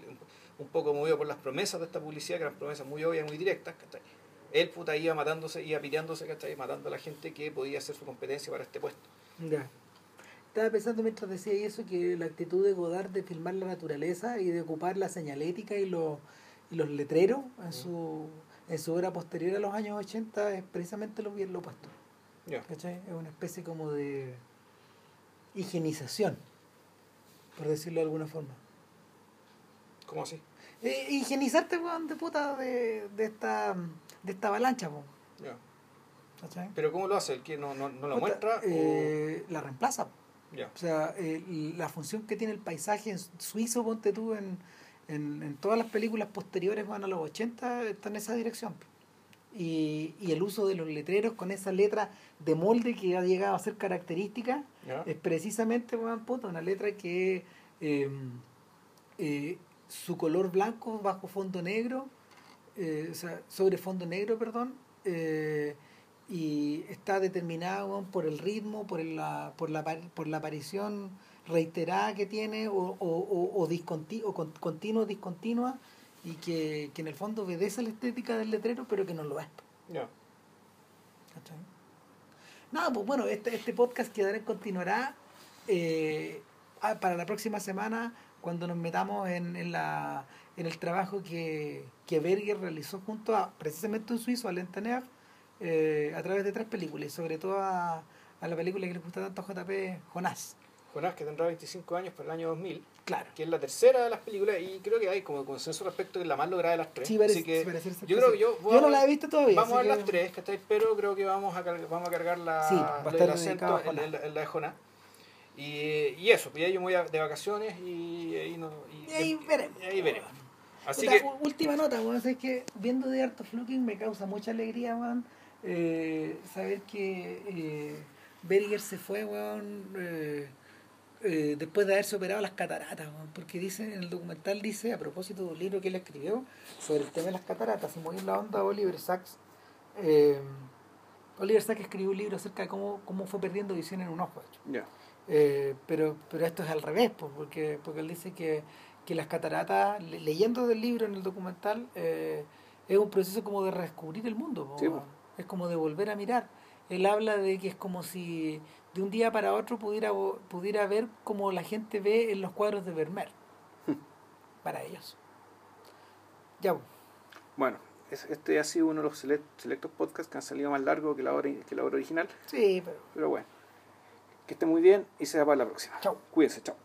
un poco movido por las promesas de esta publicidad, que eran promesas muy obvias, muy directas, ¿cachai? Él, puta, iba matándose, iba piteándose, ¿cachai? Matando a la gente que podía hacer su competencia para este puesto. Ya. Estaba pensando mientras decía eso que la actitud de Godard de filmar la naturaleza y de ocupar la señalética y los, y los letreros en su, en su obra posterior a los años 80 es precisamente lo bien lo opuesto. ¿cachai? Es una especie como de higienización, por decirlo de alguna forma. ¿Cómo así? Eh, higienizarte, weón, de puta, de, de esta de esta avalancha, Ya. ¿cachai? Pero ¿cómo lo hace? ¿El que no, no, no lo Puta, muestra? o- eh, La reemplaza. Ya. O sea, eh, la función que tiene el paisaje en suizo, ponte tú, en, en, en todas las películas posteriores, van a los 80, está en esa dirección. y, y el uso de los letreros con esa letra de molde que ha llegado a ser característica es precisamente weón, puta, una letra que eh, eh, su color blanco bajo fondo negro eh, o sea, sobre fondo negro perdón eh, y está determinada weón, por el ritmo por la por la por la aparición reiterada que tiene o, o, o, o, disconti- o con- continua o discontinua y que, que en el fondo obedece a la estética del letrero pero que no lo es. ¿Cachai? Nada, pues bueno, este, este podcast quedará continuará eh, para la próxima semana cuando nos metamos en, en, la, en el trabajo que, que Berger realizó junto a precisamente un suizo, Tanev, eh, a través de tres películas, y sobre todo a, a la película que le gusta tanto a JP, Jonás. Jonás, que tendrá 25 años para el año 2000, Claro. que es la tercera de las películas y creo que hay como consenso respecto de la más lograda de las tres. Sí, parece, Así que sí, yo que creo que yo voy Yo a- no la he visto todavía. Vamos a ver que- las tres, ¿cachai? Pero creo que vamos a, cargar, vamos a cargar la, Sí, dedicado acento en, la- en la de Jonás. Y, y eso, pues ya yo me voy a- de vacaciones y ahí, no, y, Y ahí veremos. y ahí veremos. Así Puta, que, última nota, weón, es que viendo de Art of Looking me causa mucha alegría, weón, eh, saber que eh, Berger se fue, weón, eh, eh, después de haberse operado las cataratas, porque dice, en el documental dice, a propósito de un libro que él escribió sobre el tema de las cataratas, y muy en la onda Oliver Sacks, eh, Oliver Sacks escribió un libro acerca de cómo, cómo fue perdiendo visión en un ojo. Eh, pero, pero esto es al revés, pues, porque, porque él dice que, que las cataratas, le- leyendo del libro en el documental, eh, es un proceso como de redescubrir el mundo, Sí, es como de volver a mirar. Él habla de que es como si de un día para otro pudiera, pudiera ver como la gente ve en los cuadros de Vermeer, (laughs) para ellos. Ya, po. Bueno, es- este ha sido uno de los select- selectos podcasts que han salido más largo que la obra, que la obra original, sí, pero pero bueno. Que esté muy bien y se va para la próxima. Chao. Cuídense, chao.